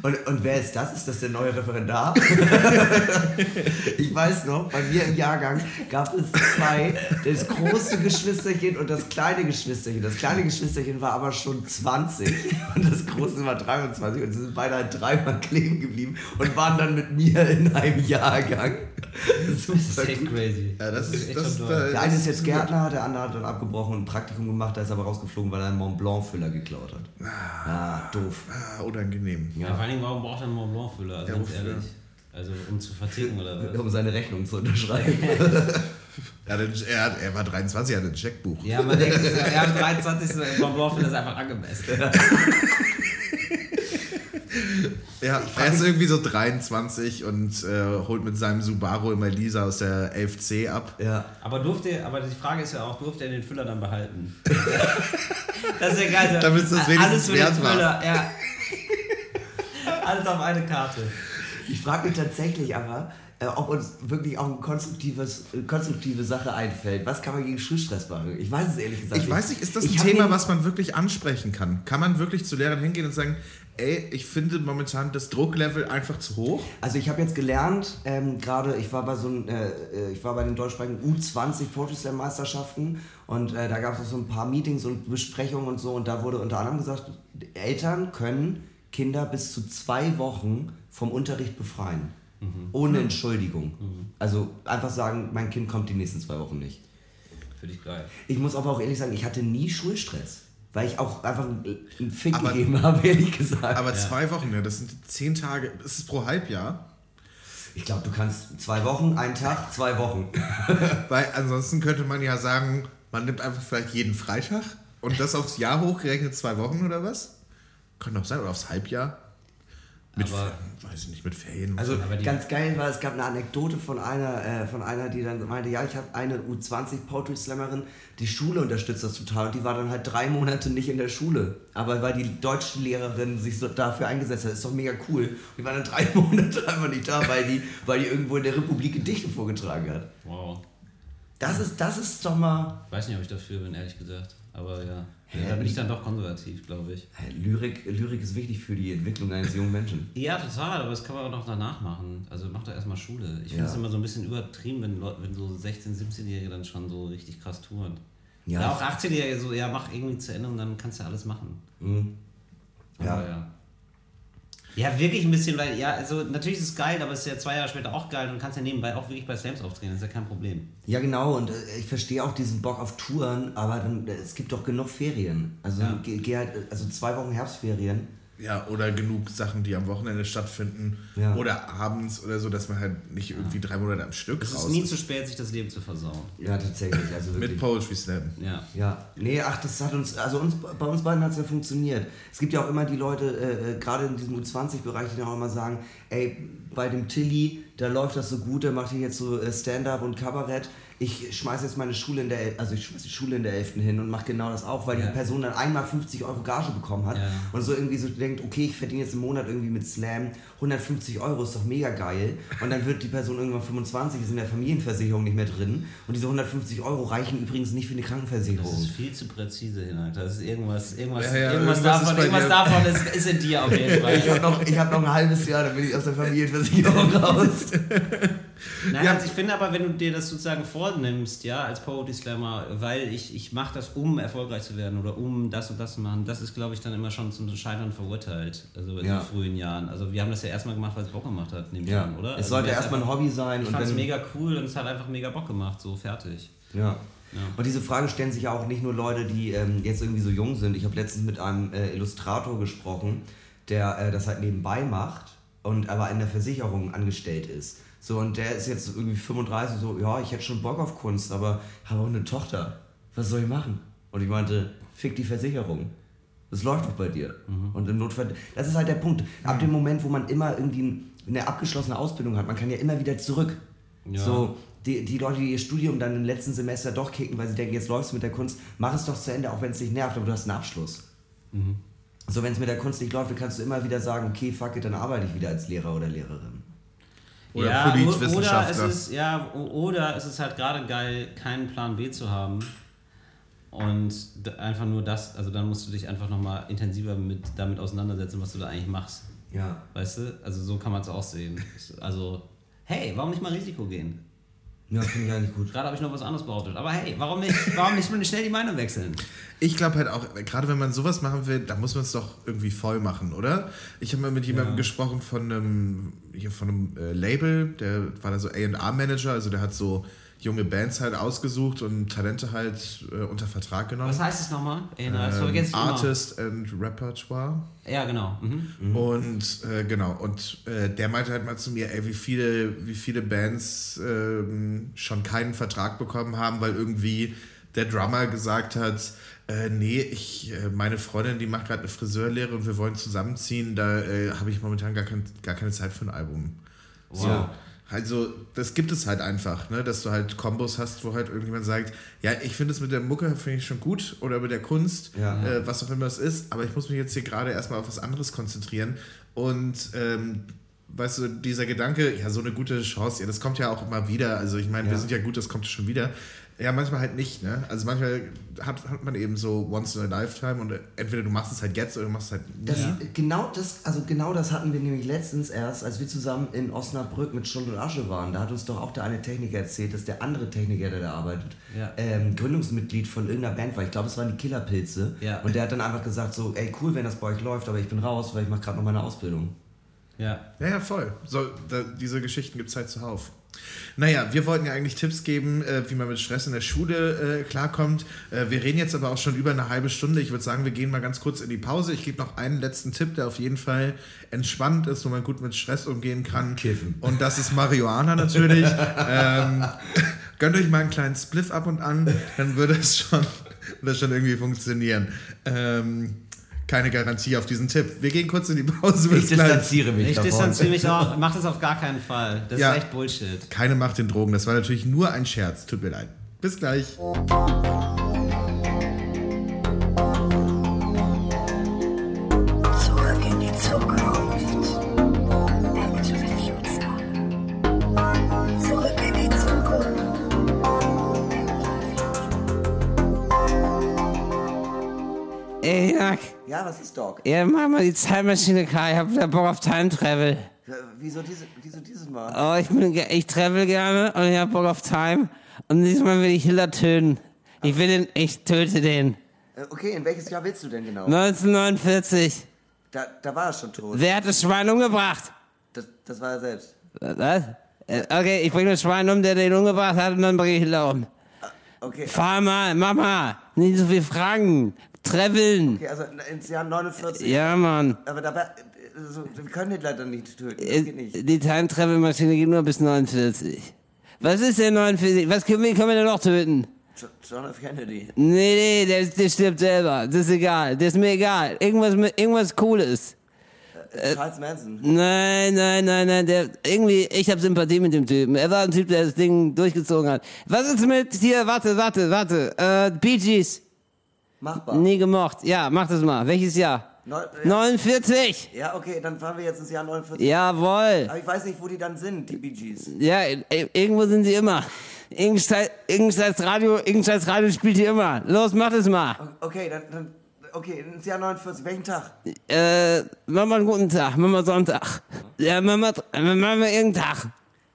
[SPEAKER 3] Und, und wer ist das? Ist das der neue Referendar? ich weiß noch, bei mir im Jahrgang gab es zwei, das große Geschwisterchen und das kleine Geschwisterchen. Das kleine Geschwisterchen war aber schon 20 und das große war 23 und sie sind beide halt dreimal kleben geblieben und waren dann mit mir in einem Jahrgang.
[SPEAKER 4] Das ist echt crazy.
[SPEAKER 2] Ja, das ist-
[SPEAKER 4] echt
[SPEAKER 2] das-
[SPEAKER 4] schon
[SPEAKER 2] da-
[SPEAKER 4] toll.
[SPEAKER 3] Der eine ist jetzt Gärtner, der andere hat dann abgebrochen und ein Praktikum gemacht, da ist aber rausgeflogen, weil er einen Mont Blanc Füller geklaut hat. Ah, doof.
[SPEAKER 2] Ah, unangenehm.
[SPEAKER 4] Ja, vor allen Dingen, warum braucht er einen Mont Blanc Füller? Also
[SPEAKER 2] Ja,
[SPEAKER 4] ganz ehrlich. Also um zu verticken oder was?
[SPEAKER 3] Um seine Rechnung zu unterschreiben.
[SPEAKER 2] Er, hat, er, hat, er war 23, er hatte ein Checkbuch.
[SPEAKER 4] Ja, man denkt, er hat 23. Mont Blanc Füller ist einfach angemessen.
[SPEAKER 2] Ja, er ist irgendwie so 23 und äh, holt mit seinem Subaru immer Lisa aus der 11C ab.
[SPEAKER 3] Ja.
[SPEAKER 4] Aber durfte, aber die Frage ist ja auch, durfte er den Füller dann behalten? das ist ja geil.
[SPEAKER 2] Damit es das wenigstens
[SPEAKER 4] Alles für den
[SPEAKER 2] wert war.
[SPEAKER 4] Füller, ja. Alles auf eine Karte.
[SPEAKER 3] Ich frage mich tatsächlich aber, äh, ob uns wirklich auch eine konstruktives, äh, konstruktive Sache einfällt. Was kann man gegen Schulstress machen? Ich weiß es ehrlich gesagt
[SPEAKER 2] Ich weiß nicht, ist das ein
[SPEAKER 3] Ich
[SPEAKER 2] Thema, was man wirklich ansprechen kann? Kann man wirklich zu Lehrern hingehen und sagen, ey, ich finde momentan das Drucklevel einfach zu hoch?
[SPEAKER 3] Also ich habe jetzt gelernt, ähm, gerade ich war bei so ein, äh, äh, ich war bei den deutschsprachigen U20 Poetry Slam Meisterschaften und äh, da gab es auch so ein paar Meetings und Besprechungen und so und da wurde unter anderem gesagt, Eltern können Kinder bis zu zwei Wochen vom Unterricht befreien. Ohne Entschuldigung. Also einfach sagen, mein Kind kommt die nächsten zwei Wochen nicht.
[SPEAKER 4] Finde ich geil.
[SPEAKER 3] Ich muss aber auch ehrlich sagen, ich hatte nie Schulstress. Weil ich auch einfach einen Fick
[SPEAKER 2] Aber-
[SPEAKER 3] gegeben habe, ehrlich gesagt.
[SPEAKER 2] Aber zwei Wochen, ja, das sind zehn Tage, ist es pro Halbjahr?
[SPEAKER 3] ich glaube, du kannst zwei Wochen, einen Tag, zwei Wochen.
[SPEAKER 2] Weil ansonsten könnte man ja sagen, man nimmt einfach vielleicht jeden Freitag und das aufs Jahr hochgerechnet zwei Wochen oder was? Könnte auch sein, oder aufs Halbjahr. Mit,
[SPEAKER 4] Aber-
[SPEAKER 2] weiß ich nicht, mit Ferien.
[SPEAKER 3] Also
[SPEAKER 4] Aber die-
[SPEAKER 3] ganz geil war, es gab eine Anekdote von einer, äh, von einer, die dann meinte, ja, ich habe eine U20 Poetry Slammerin, die Schule unterstützt das total und die war dann halt drei Monate nicht in der Schule. Aber weil die Deutschlehrerin sich so dafür eingesetzt hat, ist doch mega cool. Und die war dann drei Monate einfach nicht da, weil die, weil die irgendwo in der Republik Gedichte vorgetragen hat.
[SPEAKER 4] Wow.
[SPEAKER 3] Das ist, das ist doch mal.
[SPEAKER 4] Ich weiß nicht, ob ich dafür bin, ehrlich gesagt. Aber ja. Ja da bin ich dann doch konservativ, glaube ich.
[SPEAKER 3] Lyrik, Lyrik ist wichtig für die Entwicklung eines jungen Menschen.
[SPEAKER 4] Ja, total, aber das kann man auch noch danach machen. Also mach doch erstmal Schule. Ich finde
[SPEAKER 3] Ja.
[SPEAKER 4] es immer so ein bisschen übertrieben, wenn, Leute, wenn so 16-, 17-Jährige dann schon so richtig krass touren.
[SPEAKER 3] Ja.
[SPEAKER 4] Ja, auch 18-Jährige so, ja, mach irgendwie zu Ende und dann kannst du alles machen.
[SPEAKER 3] Mhm. Ja.
[SPEAKER 4] Aber ja. Ja, wirklich ein bisschen, weil, ja, also natürlich ist es geil, aber es ist ja zwei Jahre später auch geil und kannst ja nebenbei auch wirklich bei Slams auftreten, das ist ja kein Problem.
[SPEAKER 3] Ja, genau, und äh, ich verstehe auch diesen Bock auf Touren, aber dann, äh, es gibt doch genug Ferien. Also,
[SPEAKER 4] Ja.
[SPEAKER 3] geh, geh halt, äh, also zwei Wochen Herbstferien.
[SPEAKER 2] Ja, oder genug Sachen, die am Wochenende stattfinden.
[SPEAKER 3] Ja.
[SPEAKER 2] Oder abends oder so, dass man halt nicht irgendwie drei Monate am Stück
[SPEAKER 4] Es ist
[SPEAKER 2] raus
[SPEAKER 4] nie
[SPEAKER 2] ist.
[SPEAKER 4] zu spät, sich das Leben zu versauen.
[SPEAKER 3] Ja, tatsächlich. Also
[SPEAKER 2] Mit. Poetry Slam.
[SPEAKER 4] Ja.
[SPEAKER 3] Ja, nee, ach, das hat uns, also uns, bei uns beiden hat es ja funktioniert. Es gibt ja auch immer die Leute, äh, äh, gerade in diesem U20-Bereich, die dann auch immer sagen, ey, bei dem Tilly, da läuft das so gut, der macht hier jetzt so äh, Stand-up und Kabarett. Ich schmeiß jetzt meine Schule in der, El- also ich schmeiß die Schule in der 11. hin und mache genau das auch, weil
[SPEAKER 4] Ja.
[SPEAKER 3] die Person dann einmal 50 Euro Gage bekommen hat
[SPEAKER 4] Ja.
[SPEAKER 3] und so irgendwie so denkt, okay, ich verdiene jetzt im Monat irgendwie mit Slam 150 Euro, ist doch mega geil. Und dann wird die Person irgendwann 25, ist in der Familienversicherung nicht mehr drin. Und diese 150 Euro reichen übrigens nicht für eine Krankenversicherung.
[SPEAKER 4] Das ist viel zu präzise, Hinak. Das ist irgendwas, irgendwas,
[SPEAKER 2] Ja, ja,
[SPEAKER 4] irgendwas,
[SPEAKER 2] irgendwas
[SPEAKER 4] davon, irgendwas
[SPEAKER 2] dir.
[SPEAKER 4] davon ist, ist in dir auf jeden Fall.
[SPEAKER 3] Ich habe noch, ich hab noch ein halbes Jahr, dann bin ich aus der Familienversicherung raus.
[SPEAKER 4] Nein,
[SPEAKER 2] Ja.
[SPEAKER 4] also ich finde aber, wenn du dir das sozusagen vornimmst, ja, als Poetry Slammer, weil ich, ich mache das, um erfolgreich zu werden oder um das und das zu machen, das ist, glaube ich, dann immer schon zum Scheitern verurteilt. Also in
[SPEAKER 3] Ja.
[SPEAKER 4] so frühen Jahren. Also wir haben das ja erstmal gemacht, weil es Bock gemacht hat, nehme ich
[SPEAKER 3] Ja,
[SPEAKER 4] an, oder?
[SPEAKER 3] es
[SPEAKER 4] Also
[SPEAKER 3] sollte erstmal ein Hobby sein
[SPEAKER 4] Ich fand es mega cool und es hat einfach mega Bock gemacht, so fertig.
[SPEAKER 3] Ja.
[SPEAKER 4] Ja.
[SPEAKER 3] Und diese Frage stellen sich ja auch nicht nur Leute, die ähm, jetzt irgendwie so jung sind. Ich habe letztens mit einem äh, Illustrator gesprochen, der äh, das halt nebenbei macht und aber in der Versicherung angestellt ist. So, und der ist jetzt irgendwie 35, so, ja, ich hätte schon Bock auf Kunst, aber habe auch eine Tochter. Was soll ich machen? Und ich meinte, fick die Versicherung. Das läuft doch bei dir. Und im Notfall, das ist halt der Punkt. Ab dem Moment, wo man immer irgendwie eine abgeschlossene Ausbildung hat, man kann ja immer wieder zurück.
[SPEAKER 4] Ja.
[SPEAKER 3] So, die, die Leute, die ihr Studium dann im letzten Semester doch kicken, weil sie denken, jetzt läufst du mit der Kunst, mach es doch zu Ende, auch wenn es dich nervt, aber du hast einen Abschluss. So, wenn es mit der Kunst nicht läuft, dann kannst du immer wieder sagen, okay, fuck it, dann arbeite ich wieder als Lehrer oder Lehrerin.
[SPEAKER 2] Oder
[SPEAKER 4] ja, o- Oder es
[SPEAKER 2] Politwissenschaftler.
[SPEAKER 4] ist, ja, oder es ist halt gerade geil, keinen Plan B zu haben. Und einfach nur das, also dann musst du dich einfach nochmal intensiver mit, damit auseinandersetzen, was du da eigentlich machst.
[SPEAKER 3] Ja.
[SPEAKER 4] Weißt du? Also so kann man es auch sehen. Also, hey, warum nicht mal Risiko gehen?
[SPEAKER 3] Ja, finde ich eigentlich gut.
[SPEAKER 4] Gerade habe ich noch was anderes behauptet. Aber hey, warum nicht, warum nicht schnell die Meinung wechseln?
[SPEAKER 2] Ich glaube halt auch, gerade wenn man sowas machen will, dann muss man es doch irgendwie voll machen, oder? Ich habe mal mit jemandem
[SPEAKER 4] Ja.
[SPEAKER 2] gesprochen von einem, hier von einem äh, Label, der war da so A&R-Manager, also der hat so junge Bands halt ausgesucht und Talente halt äh, unter Vertrag genommen.
[SPEAKER 4] Was heißt es nochmal? Das vergesse ich
[SPEAKER 2] ähm,
[SPEAKER 4] immer.
[SPEAKER 2] Artist and Repertoire.
[SPEAKER 4] Ja, genau. Mhm.
[SPEAKER 2] Und äh, genau, und äh, der meinte halt mal zu mir, ey, wie viele, wie viele Bands ähm, schon keinen Vertrag bekommen haben, weil irgendwie der Drummer gesagt hat, äh, nee, ich, äh, meine Freundin, die macht gerade eine Friseurlehre und wir wollen zusammenziehen, da äh, habe ich momentan gar, kein, gar keine Zeit für ein Album. So. Also, das gibt es halt einfach, ne? dass du halt Kombos hast, wo halt irgendjemand sagt, ja, ich finde es mit der Mucke finde ich schon gut oder mit der Kunst,
[SPEAKER 3] Ja.
[SPEAKER 2] äh, was auch immer es ist, aber ich muss mich jetzt hier gerade erstmal auf was anderes konzentrieren. Und ähm, weißt du, dieser Gedanke, ja, so eine gute Chance, ja, das kommt ja auch immer wieder. Also ich meine, wir
[SPEAKER 3] Ja.
[SPEAKER 2] sind ja gut, das kommt schon wieder. Ja, manchmal halt nicht, ne? Also manchmal hat, hat man eben so once in a lifetime und entweder du machst es halt jetzt oder du machst es halt
[SPEAKER 3] Das,
[SPEAKER 2] nie.
[SPEAKER 3] genau, das, also genau das hatten wir nämlich letztens erst, als wir zusammen in Osnabrück mit Stund und Asche waren. Da hat uns doch auch der eine Techniker erzählt, dass der andere Techniker, der da arbeitet,
[SPEAKER 4] Ja.
[SPEAKER 3] ähm, Gründungsmitglied von irgendeiner Band war. Ich glaube, es waren die Killerpilze.
[SPEAKER 4] Ja.
[SPEAKER 3] Und der hat dann einfach gesagt so, ey cool, wenn das bei euch läuft, aber ich bin raus, weil ich mache gerade noch meine Ausbildung.
[SPEAKER 4] Ja.
[SPEAKER 2] Ja, ja, voll. So, da, diese Geschichten gibt es halt zuhauf. Naja, wir wollten ja eigentlich Tipps geben, äh, wie man mit Stress in der Schule äh, klarkommt. Äh, wir reden jetzt aber auch schon über eine halbe Stunde. Ich würde sagen, wir gehen mal ganz kurz in die Pause. Ich gebe noch einen letzten Tipp, der auf jeden Fall entspannt ist, wo man gut mit Stress umgehen kann.
[SPEAKER 3] Kiffen.
[SPEAKER 2] Und das ist Marihuana natürlich. ähm, gönnt euch mal einen kleinen Spliff ab und an, dann würde es schon, das schon irgendwie funktionieren. Ähm, keine Garantie auf diesen Tipp. Wir gehen kurz in die Pause.
[SPEAKER 3] Ich
[SPEAKER 2] gleich.
[SPEAKER 3] distanziere mich
[SPEAKER 4] Ich
[SPEAKER 3] davon.
[SPEAKER 4] distanziere mich auch. Mach das auf gar keinen Fall. Das
[SPEAKER 2] Ja.
[SPEAKER 4] ist echt Bullshit.
[SPEAKER 2] Keine Macht den Drogen. Das war natürlich nur ein Scherz. Tut mir leid. Bis gleich.
[SPEAKER 3] Ja, was ist Doc?
[SPEAKER 6] ja, mach mal die Zeitmaschine klar. Ich hab wieder Bock auf Time Travel.
[SPEAKER 3] Wieso, diese, wieso dieses Mal?
[SPEAKER 6] Oh, ich bin, ich travel gerne und ich hab Bock auf Time. Und diesmal will ich Hitler töten. Ich will den, ich töte den.
[SPEAKER 3] Äh, Okay, in welches Jahr willst du denn genau?
[SPEAKER 6] 1949.
[SPEAKER 3] Da, da war er schon tot.
[SPEAKER 6] Wer hat das Schwein umgebracht?
[SPEAKER 3] Das, das war er selbst.
[SPEAKER 6] Was? Äh, Okay, ich bringe das Schwein um, der den umgebracht hat und dann bringe ich Hitler um.
[SPEAKER 3] Okay,
[SPEAKER 6] Fahr mal, mach mal. Nicht so viel Fragen. Traveln.
[SPEAKER 3] okay also ins Jahr 49.
[SPEAKER 6] Ja, Mann.
[SPEAKER 3] Aber da war, also, wir können Hitler dann nicht töten. Das
[SPEAKER 6] Äh,
[SPEAKER 3] geht nicht.
[SPEAKER 6] Die Time-Travel-Maschine geht nur bis 49. Was ist denn 49? Was können wir, können wir denn noch töten?
[SPEAKER 3] Jo- John F. Kennedy.
[SPEAKER 6] Nee, nee, der, der stirbt selber. Das ist egal. Das ist mir egal. Irgendwas, irgendwas Cooles.
[SPEAKER 3] Äh, Charles Manson.
[SPEAKER 6] Nein, nein, nein, nein. Der, irgendwie, ich habe Sympathie mit dem Typen. Er war ein Typ, der das Ding durchgezogen hat. Was ist mit hier? Warte, warte, warte. Äh, Bee Gees.
[SPEAKER 3] Machbar.
[SPEAKER 6] Nie gemocht. Ja, mach das mal. Welches Jahr?
[SPEAKER 3] Neu- ja.
[SPEAKER 6] 49.
[SPEAKER 3] Ja, okay, dann fahren wir jetzt ins Jahr 49.
[SPEAKER 6] Jawohl.
[SPEAKER 3] Aber ich weiß nicht, wo die dann sind, die Bee Gees.
[SPEAKER 6] Ja, irgendwo sind sie immer. Irgendein Radio, irgendein Radio spielt hier immer. Los, mach das mal.
[SPEAKER 3] Okay, dann, dann okay, ins Jahr 49. Welchen Tag?
[SPEAKER 6] Äh, mach mal einen guten Tag, mach mal Sonntag. Ja, mach mal, mach mal irgendeinen Tag.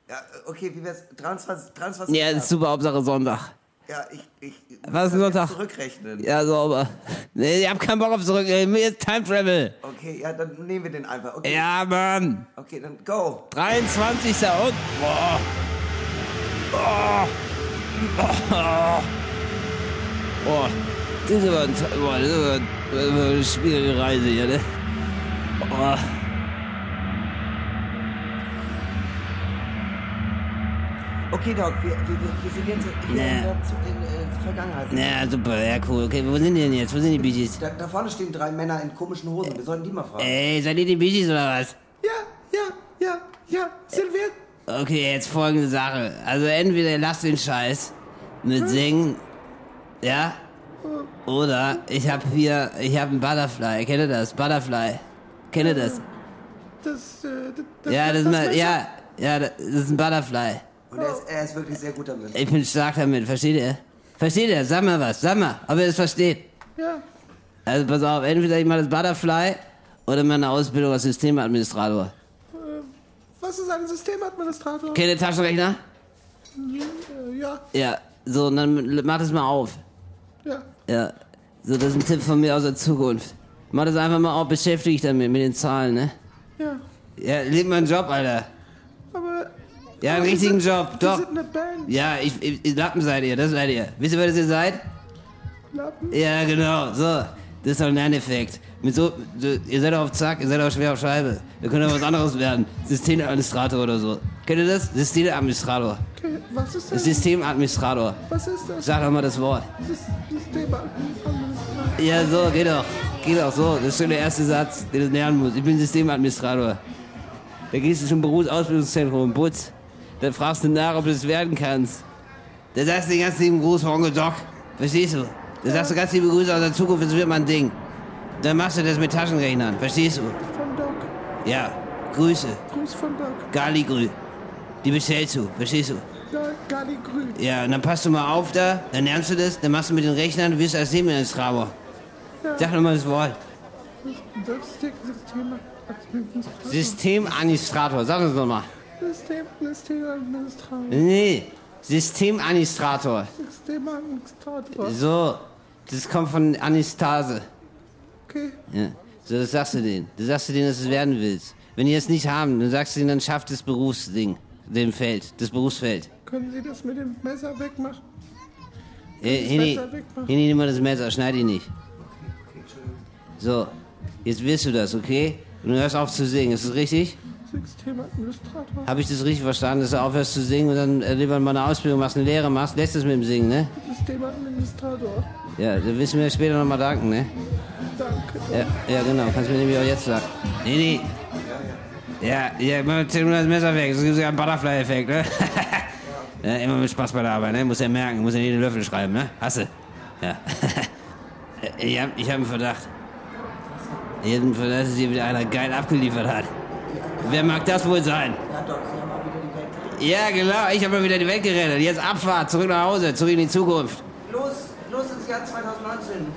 [SPEAKER 3] Ja, okay, wie wär's? 23. 23.
[SPEAKER 6] Ja, das ist super, Hauptsache Sonntag.
[SPEAKER 3] Ja, ich, ich
[SPEAKER 6] Was ist
[SPEAKER 3] muss
[SPEAKER 6] Sonntag?
[SPEAKER 3] zurückrechnen.
[SPEAKER 6] Ja, sauber. Nee, ich hab keinen Bock auf zurück. Ich will jetzt Time Travel.
[SPEAKER 3] Okay, ja, dann nehmen wir den einfach. Okay,
[SPEAKER 6] Ja, Mann.
[SPEAKER 3] okay dann go.
[SPEAKER 6] 23. und. Boah. Boah. Boah. Boah. Das ist aber, ein, boah, ist das ist aber eine schwierige Reise hier, ne? Boah.
[SPEAKER 3] Okay, Doc, wir, wir, wir sind jetzt hier
[SPEAKER 6] Nee.
[SPEAKER 3] in in, äh, Vergangenheit.
[SPEAKER 6] Ja, super, ja, cool. Okay, wo sind die denn jetzt? Wo sind die Bee Gees?
[SPEAKER 3] Da, da vorne stehen drei Männer in komischen Hosen. Wir sollten die mal fragen.
[SPEAKER 6] Ey, seid ihr die Bee Gees oder was?
[SPEAKER 2] Ja, ja, ja, ja, sind wir.
[SPEAKER 6] Okay, jetzt folgende Sache. Also entweder ihr lasst den Scheiß mit Singen, ja? Oder ich habe hier, ich habe einen Butterfly. Kennt ihr das? Butterfly. Kennt ihr das?
[SPEAKER 2] Das, äh, das,
[SPEAKER 6] Ja, das ist mal, ja, ja, das ist ein Butterfly.
[SPEAKER 3] Und er ist, er ist wirklich sehr gut damit.
[SPEAKER 6] Ich bin stark damit, versteht ihr? Versteht ihr? Sag mal was, sag mal, ob ihr das versteht.
[SPEAKER 2] Ja.
[SPEAKER 6] Also pass auf, entweder ich mache das Butterfly oder meine Ausbildung als Systemadministrator.
[SPEAKER 2] Was ist ein Systemadministrator?
[SPEAKER 6] Kennt ihr Taschenrechner?
[SPEAKER 2] Äh, ja,
[SPEAKER 6] Ja, so, und dann mach das mal auf.
[SPEAKER 2] ja.
[SPEAKER 6] Ja, so, das ist ein Tipp von mir aus der Zukunft. Mach das einfach mal auf, beschäftige dich damit, mit den Zahlen, ne?
[SPEAKER 2] Ja.
[SPEAKER 6] Ja, leg mal einen Job, Alter. Ja, einen
[SPEAKER 2] wir
[SPEAKER 6] richtigen
[SPEAKER 2] sind-
[SPEAKER 6] Job,
[SPEAKER 2] Wir
[SPEAKER 6] doch.
[SPEAKER 2] sind eine Band.
[SPEAKER 6] Ja, ich, ich, Lappen seid ihr, das seid ihr. Wisst ihr, wer das ihr seid?
[SPEAKER 2] Lappen.
[SPEAKER 6] Ja, genau, so. Das ist doch ein Lerneffekt. Mit so, so, ihr seid auf Zack, ihr seid auch schwer auf Scheibe. Wir können doch was anderes werden. Systemadministrator oder so. Kennt ihr das? Systemadministrator.
[SPEAKER 2] Okay, was ist das?
[SPEAKER 6] Systemadministrator.
[SPEAKER 2] Was ist das?
[SPEAKER 6] Sag doch mal das Wort.
[SPEAKER 2] Sys- Systemadministrator.
[SPEAKER 6] Ja, so, geht doch. Geht doch so. Das ist schon der erste Satz, den du lernen musst. Ich bin Systemadministrator. Da gehst du zum Berufsausbildungszentrum, Putz. Da fragst du nach, ob du es werden kannst. Da sagst du den ganz lieben Gruß von Onkel Doc. Verstehst du? Da sagst du ganz liebe Grüße aus der Zukunft, es wird mal ein Ding. Dann machst du das mit Taschenrechnern. Verstehst du?
[SPEAKER 2] Von Doc.
[SPEAKER 6] Ja. Grüße.
[SPEAKER 2] Gruß von Doc.
[SPEAKER 6] Galigrü. Die bestellst du. Verstehst du?
[SPEAKER 2] Ja, Gali Grün.
[SPEAKER 6] Ja, und dann passt du mal auf da, dann lernst du das, dann machst du mit den Rechnern, du wirst als Systemadministrator. Sag doch mal das Wort.
[SPEAKER 2] System, Systemadministrator.
[SPEAKER 6] Systemadministrator, sag das nochmal.
[SPEAKER 2] System, Systemadministrator.
[SPEAKER 6] Nee, Systemadministrator.
[SPEAKER 2] Systemadministrator.
[SPEAKER 6] So, das kommt von Anistase.
[SPEAKER 2] Okay.
[SPEAKER 6] Ja. So, das sagst du denen. Du sagst du denen, dass du es werden willst. Wenn die es nicht haben, dann sagst du ihnen, dann schafft das Berufsding, den Feld, das Berufsfeld.
[SPEAKER 2] Können Sie das mit dem Messer wegmachen?
[SPEAKER 6] Äh,
[SPEAKER 2] das
[SPEAKER 6] Hini? Hini, nimm mal das Messer, schneid ihn nicht. So, jetzt wirst du das, okay? Und du hörst auf zu singen, ist das richtig?
[SPEAKER 2] Systemadministrator.
[SPEAKER 6] Habe ich das richtig verstanden, dass du aufhörst zu singen und dann äh, lieber mal eine Ausbildung machst, eine Lehre machst, lässt es mit dem Singen, ne?
[SPEAKER 2] Systemadministrator.
[SPEAKER 6] Ja, da wissen wir später nochmal danken, ne?
[SPEAKER 2] Danke.
[SPEAKER 6] Ja, ja, genau, kannst mir nämlich auch jetzt sagen. Nee, nee. Ja, ja, mal zieh nur das Messer weg, sonst gibt es ja einen Butterfly-Effekt, ne? ja, immer mit Spaß bei der Arbeit, ne? Muss ja merken, muss ja nicht den Löffel schreiben, ne? Hasse. Ja. ich hab, ich hab einen Verdacht. Ich hab einen Verdacht, dass hier wieder einer geil abgeliefert hat. Wer mag das wohl sein?
[SPEAKER 3] Ja, Doc, Sie haben mal wieder die Welt
[SPEAKER 6] Ja, genau, ich habe mal wieder die Welt gerettet. Jetzt Abfahrt, zurück nach Hause, zurück in die Zukunft.
[SPEAKER 3] Los, los ins Jahr 2019.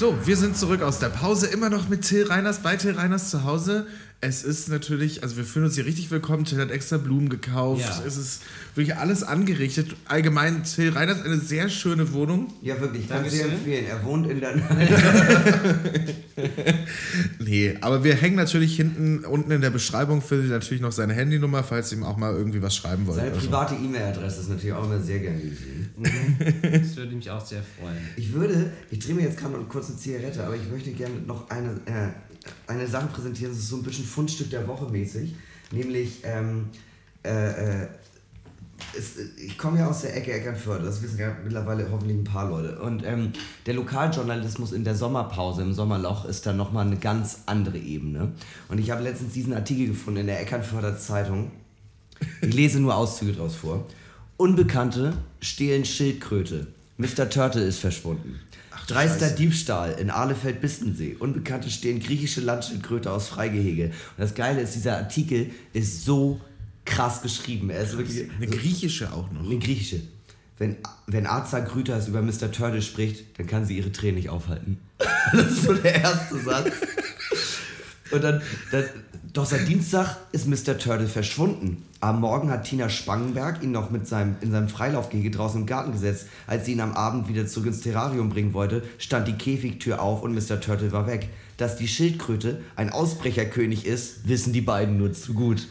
[SPEAKER 2] So, wir sind zurück aus der Pause, immer noch mit Till Reiners, bei Till Reiners zu Hause. Es ist natürlich, also wir fühlen uns hier richtig willkommen. Till hat extra Blumen gekauft.
[SPEAKER 4] Ja.
[SPEAKER 2] Es ist wirklich alles angerichtet. Allgemein, Till Reiners eine sehr schöne Wohnung.
[SPEAKER 3] Ja, wirklich, kann ich sehr empfehlen. Er wohnt in der.
[SPEAKER 2] Nee, aber wir hängen natürlich hinten, unten in der Beschreibung für Sie natürlich noch seine Handynummer, falls Sie ihm auch mal irgendwie was schreiben wollen.
[SPEAKER 3] Seine
[SPEAKER 2] oder so.
[SPEAKER 3] private E-Mail-Adresse ist natürlich auch immer sehr gerne gesehen.
[SPEAKER 4] Das würde mich auch sehr freuen.
[SPEAKER 3] Ich würde, ich drehe mir jetzt gerade noch kurz eine Zigarette, aber ich möchte gerne noch eine, äh, eine Sache präsentieren. Das ist so ein bisschen Fundstück der Woche mäßig. Nämlich, ähm, äh, äh, es, ich komme ja aus der Ecke Eckernförde, das wissen ja mittlerweile hoffentlich ein paar Leute. Und ähm, der Lokaljournalismus in der Sommerpause, im Sommerloch, ist dann nochmal eine ganz andere Ebene. Und ich habe letztens diesen Artikel gefunden in der Eckernförder Zeitung. Ich lese nur Auszüge draus vor. Unbekannte stehlen Schildkröte. Mr. Turtle ist verschwunden. Dreister
[SPEAKER 2] Scheiße.
[SPEAKER 3] Diebstahl in Ahlefeld-Bistensee. Unbekannte stehlen griechische Landschildkröte aus Freigehege. Und das Geile ist, dieser Artikel ist so krass geschrieben. Er ist wirklich
[SPEAKER 2] Eine griechische auch noch.
[SPEAKER 3] eine griechische. Wenn, wenn Arza Grüters über Mr. Turtle spricht, dann kann sie ihre Tränen nicht aufhalten. das ist so der erste Satz. Und dann, dann, doch seit Dienstag ist Mr. Turtle verschwunden. Am Morgen hat Tina Spangenberg ihn noch mit seinem, in seinem Freilaufgehege draußen im Garten gesetzt. Als sie ihn am Abend wieder zurück ins Terrarium bringen wollte, stand die Käfigtür auf und Mr. Turtle war weg. Dass die Schildkröte ein Ausbrecherkönig ist, wissen die beiden nur zu gut.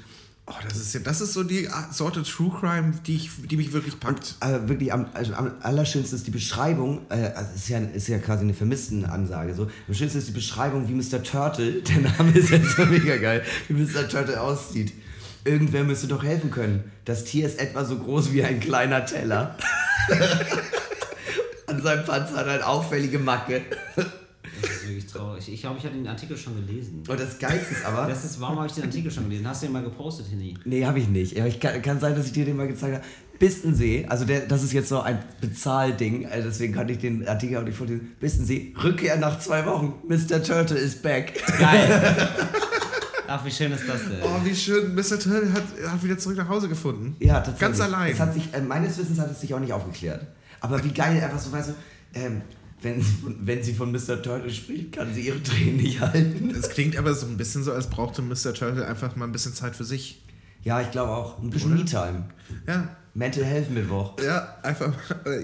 [SPEAKER 2] Oh, das ist ja, das ist so die Sorte True Crime, die, ich, die mich wirklich packt.
[SPEAKER 3] Aber wirklich am, also am allerschönsten ist die Beschreibung, äh, also ist, ja, ist ja quasi eine vermissten Ansage so. Am schönsten ist die Beschreibung, wie Mr. Turtle, der Name ist jetzt so mega geil, wie Mr. Turtle aussieht. Irgendwer müsste doch helfen können. Das Tier ist etwa so groß wie ein kleiner Teller. An seinem Panzer hat er eine auffällige Macke.
[SPEAKER 4] Das ist wirklich traurig. Ich glaube, ich habe den Artikel schon gelesen.
[SPEAKER 3] Und das Geilste ist aber.
[SPEAKER 4] Das ist, warum habe ich den Artikel schon gelesen? Hast du den mal gepostet, Henny?
[SPEAKER 3] Nee, habe ich nicht. Aber ich kann, kann sein, dass ich dir den mal gezeigt habe. Bistensee, also der, das ist jetzt so ein Bezahlding, also deswegen kann ich den Artikel auch nicht vorlesen. Bistensee, Rückkehr nach zwei Wochen. Mr. Turtle is back.
[SPEAKER 4] Geil. Ach, wie schön ist das denn?
[SPEAKER 2] Oh, wie schön. Mr. Turtle hat, hat wieder zurück nach Hause gefunden.
[SPEAKER 3] Ja, tatsächlich.
[SPEAKER 2] Ganz allein.
[SPEAKER 3] Es hat sich, äh, meines Wissens hat es sich auch nicht aufgeklärt. Aber wie geil, einfach so, weißt du, ähm, wenn, sie von- wenn sie von Mr. Turtle spricht, kann sie ihre Tränen nicht halten.
[SPEAKER 2] Es klingt aber so ein bisschen so, als brauchte Mr. Turtle einfach mal ein bisschen Zeit für sich.
[SPEAKER 3] Ja, ich glaube auch. Ein bisschen? Me-Time.
[SPEAKER 2] Ja,
[SPEAKER 3] Mental Health Mittwoch.
[SPEAKER 2] ja, einfach.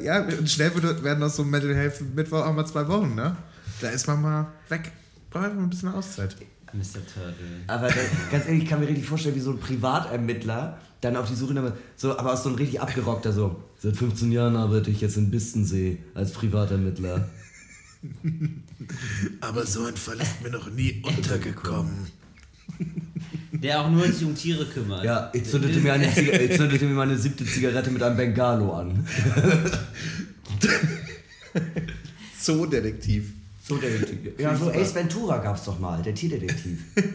[SPEAKER 2] Ja, schnell werden aus so einem Mental Health Mittwoch auch mal zwei Wochen, ne? Da ist man mal weg. Braucht einfach mal ein bisschen Auszeit.
[SPEAKER 4] Mr. Turtle.
[SPEAKER 3] Aber da, ganz ehrlich, ich kann mir richtig vorstellen, wie so ein Privatermittler dann auf die Suche nach. So, aber aus so ein richtig abgerockter, so. Seit 15 Jahren arbeite ich jetzt in Bistensee als Privatermittler.
[SPEAKER 2] Aber so ein Fall ist mir noch nie untergekommen.
[SPEAKER 4] Der auch nur sich um Tiere kümmert.
[SPEAKER 3] Ja, ich zündete mir, eine Ziga ich zündete mir meine siebte Zigarette mit einem Bengalo an.
[SPEAKER 2] Zoo-Detektiv.
[SPEAKER 3] So Detektiv. Ja, so Ace Ventura gab's doch mal, der Tierdetektiv.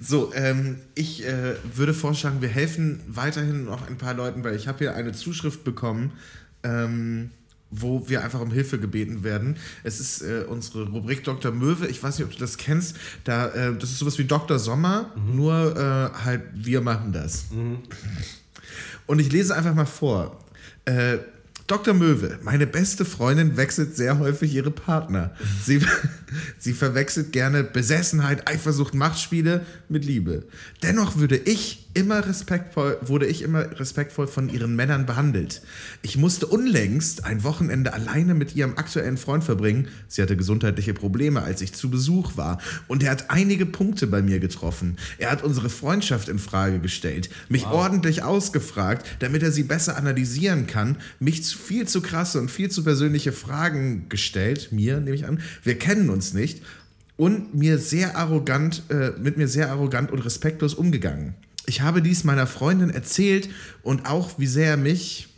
[SPEAKER 2] So, ähm, ich äh, würde vorschlagen, wir helfen weiterhin noch ein paar Leuten, weil ich habe hier eine Zuschrift bekommen, ähm, wo wir einfach um Hilfe gebeten werden. Es ist äh, unsere Rubrik Dr. Möwe. Ich weiß nicht, ob du das kennst. Da, äh, das ist sowas wie Dr. Sommer, nur äh, halt wir machen das. Und ich lese einfach mal vor. Dr. Möwe, meine beste Freundin wechselt sehr häufig ihre Partner. Sie, sie verwechselt gerne Besessenheit, Eifersucht, Machtspiele mit Liebe. Dennoch würde ich immer respektvoll, wurde ich immer respektvoll von ihren Männern behandelt. Ich musste unlängst ein Wochenende alleine mit ihrem aktuellen Freund verbringen. Sie hatte gesundheitliche Probleme, als ich zu Besuch war. Und er hat einige Punkte bei mir getroffen. Er hat unsere Freundschaft in Frage gestellt, mich ordentlich ausgefragt, damit er sie besser analysieren kann, mich zu viel zu krasse und viel zu persönliche Fragen gestellt, mir nehme ich an. Wir kennen uns nicht und mir sehr arrogant, äh, mit mir sehr arrogant und respektlos umgegangen. Ich habe dies meiner Freundin erzählt und auch, wie sehr er mich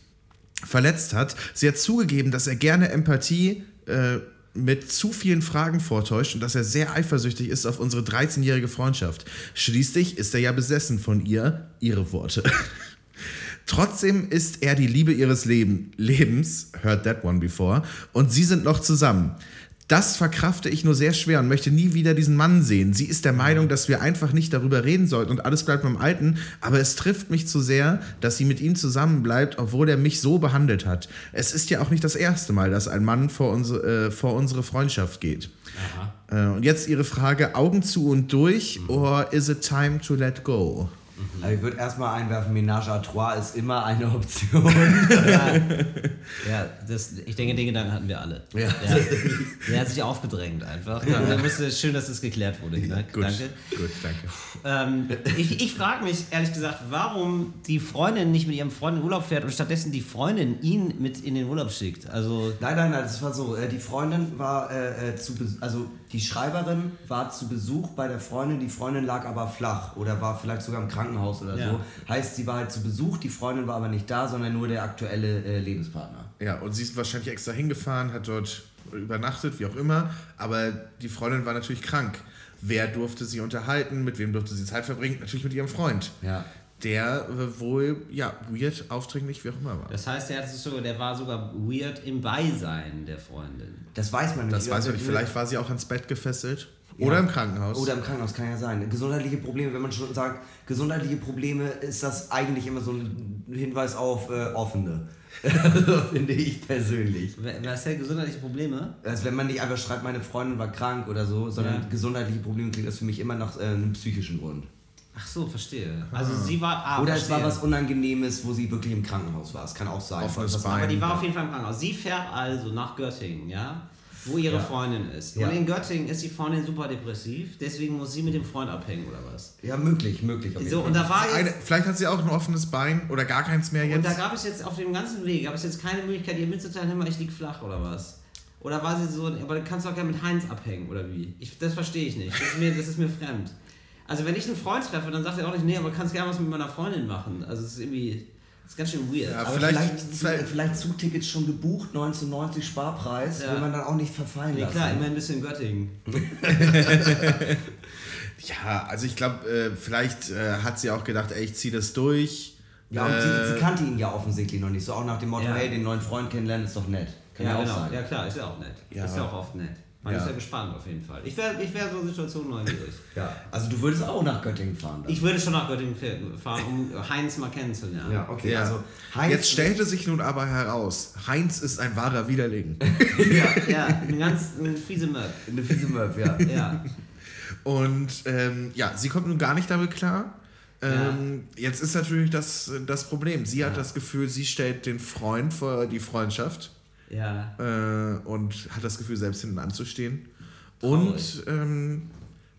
[SPEAKER 2] verletzt hat. Sie hat zugegeben, dass er gerne Empathie äh, mit zu vielen Fragen vortäuscht und dass er sehr eifersüchtig ist auf unsere 13-jährige Freundschaft. Schließlich ist er ja besessen von ihr, ihre Worte. Trotzdem ist er die Liebe ihres Leben, Lebens, heard that one before, und sie sind noch zusammen. Das verkrafte ich nur sehr schwer und möchte nie wieder diesen Mann sehen. Sie ist der Meinung, dass wir einfach nicht darüber reden sollten und alles bleibt beim Alten, aber es trifft mich zu sehr, dass sie mit ihm zusammenbleibt, obwohl er mich so behandelt hat. Es ist ja auch nicht das erste Mal, dass ein Mann vor, unsere, äh, vor unsere Freundschaft geht. Äh, und jetzt Ihre Frage, Augen zu und durch, or is it time to let go?
[SPEAKER 3] Also ich würde erstmal einwerfen, Ménage à trois ist immer eine Option.
[SPEAKER 4] Ja, ja das, ich denke, den Gedanken hatten wir alle.
[SPEAKER 3] Ja.
[SPEAKER 4] Der hat sich aufgedrängt einfach. Da musste, schön, dass es geklärt wurde. Ne?
[SPEAKER 2] Gut,
[SPEAKER 4] Danke.
[SPEAKER 2] gut, danke.
[SPEAKER 4] Ähm, ich ich frage mich ehrlich gesagt, warum die Freundin nicht mit ihrem Freund in Urlaub fährt und stattdessen die Freundin ihn mit in den Urlaub schickt. Also,
[SPEAKER 3] Nein, nein, nein, das war so. äh, Die Freundin war äh, äh, zu also die Schreiberin war zu Besuch bei der Freundin, die Freundin lag aber flach oder war vielleicht sogar im Krankenhaus oder
[SPEAKER 4] Ja.
[SPEAKER 3] so. Heißt, sie war halt zu Besuch, die Freundin war aber nicht da, sondern nur der aktuelle äh, Lebenspartner.
[SPEAKER 2] Ja, und sie ist wahrscheinlich extra hingefahren, hat dort übernachtet, wie auch immer, aber die Freundin war natürlich krank. Wer durfte sie unterhalten? Mit wem durfte sie Zeit verbringen? Natürlich mit ihrem Freund.
[SPEAKER 3] Ja.
[SPEAKER 2] Der äh, wohl, ja, weird, aufdringlich, wie auch immer war.
[SPEAKER 4] das heißt, der, hat es sogar, der war sogar weird im Beisein der Freundin.
[SPEAKER 3] Das weiß man nicht.
[SPEAKER 2] Das weiß ich nicht. Vielleicht war sie auch ans Bett gefesselt. Oder im Krankenhaus.
[SPEAKER 3] Oder im Krankenhaus, kann ja sein. Gesundheitliche Probleme, wenn man schon sagt, gesundheitliche Probleme, ist das eigentlich immer so ein Hinweis auf äh, offene. Finde ich persönlich.
[SPEAKER 4] Wer- Was hat gesundheitliche Probleme?
[SPEAKER 3] Also wenn man nicht einfach schreibt, meine Freundin war krank oder so, sondern
[SPEAKER 4] Ja.
[SPEAKER 3] gesundheitliche Probleme klingt das für mich immer nach äh, einem psychischen Grund.
[SPEAKER 4] Ach so, verstehe. Also sie war. Ah,
[SPEAKER 3] oder es
[SPEAKER 4] verstehe.
[SPEAKER 3] war was Unangenehmes, wo sie wirklich im Krankenhaus war. Es kann auch sein.
[SPEAKER 2] Offenes
[SPEAKER 3] Was-
[SPEAKER 2] Bein.
[SPEAKER 4] Aber die war auf jeden Fall im Krankenhaus. Sie fährt also nach Göttingen, ja? Wo ihre
[SPEAKER 3] Ja.
[SPEAKER 4] Freundin ist.
[SPEAKER 3] Ja.
[SPEAKER 4] Und in Göttingen ist die Freundin super depressiv, deswegen muss sie mit dem Freund abhängen oder was?
[SPEAKER 3] Ja, möglich, möglich.
[SPEAKER 4] So, und da war
[SPEAKER 2] Eine,
[SPEAKER 4] jetzt.
[SPEAKER 2] vielleicht hat sie auch ein offenes Bein oder gar keins mehr
[SPEAKER 4] Und
[SPEAKER 2] jetzt.
[SPEAKER 4] da gab es jetzt auf dem ganzen Weg, gab es jetzt keine Möglichkeit, ihr mitzuteilen, hör mal, ich lieg flach oder was? Oder war sie so, aber du kannst doch gerne mit Heinz abhängen oder wie? Ich, das verstehe ich nicht. Das ist mir, das ist mir fremd. Also wenn ich einen Freund treffe, dann sagt er auch nicht, nee, aber kannst gerne was mit meiner Freundin machen. Also es ist irgendwie, es ist ganz schön weird.
[SPEAKER 2] Ja,
[SPEAKER 3] Aber
[SPEAKER 2] vielleicht-
[SPEAKER 3] vielleicht,
[SPEAKER 2] vielleicht-
[SPEAKER 3] vielleicht, Zugtickets schon gebucht, 1990 Sparpreis,
[SPEAKER 4] Ja.
[SPEAKER 3] will man dann auch nicht verfallen
[SPEAKER 4] nee,
[SPEAKER 3] lassen.
[SPEAKER 4] klar, immer ein bisschen Göttingen.
[SPEAKER 2] Ja, also ich glaube, äh, vielleicht äh, hat sie auch gedacht, ey, ich ziehe das durch.
[SPEAKER 3] Ja, und
[SPEAKER 2] äh,
[SPEAKER 3] sie, sie kannte ihn ja offensichtlich noch nicht. So auch nach dem Motto,
[SPEAKER 4] Ja.
[SPEAKER 3] hey, den neuen Freund kennenlernen ist doch nett. Kann ja,
[SPEAKER 4] Ja,
[SPEAKER 3] auch
[SPEAKER 4] genau.
[SPEAKER 3] sein.
[SPEAKER 4] Ja klar, ist ja auch nett.
[SPEAKER 2] Ja.
[SPEAKER 4] Ist ja auch oft nett. Man
[SPEAKER 2] Ja.
[SPEAKER 4] ist ja gespannt auf jeden Fall. Ich wäre ich wär so Situationen neugierig.
[SPEAKER 3] Ja, Also du würdest auch nach Göttingen fahren. Dann.
[SPEAKER 4] Ich würde schon nach Göttingen fahren, um Heinz mal kennenzulernen.
[SPEAKER 3] ja, okay.
[SPEAKER 2] ja.
[SPEAKER 3] Also Heinz,
[SPEAKER 2] Jetzt stellte sich nun aber heraus, Heinz ist ein wahrer Widerling.
[SPEAKER 4] Ja, ja, ein ganz ein fiese Möb.
[SPEAKER 3] eine fiese Möb, ja.
[SPEAKER 4] Ja.
[SPEAKER 2] Und ähm, ja, sie kommt nun gar nicht damit klar. Ähm, Jetzt ist natürlich das, das Problem. Sie hat das Gefühl, sie stellt den Freund vor die Freundschaft
[SPEAKER 4] Ja.
[SPEAKER 2] äh, und hat das Gefühl, selbst hinten anzustehen. Und ähm,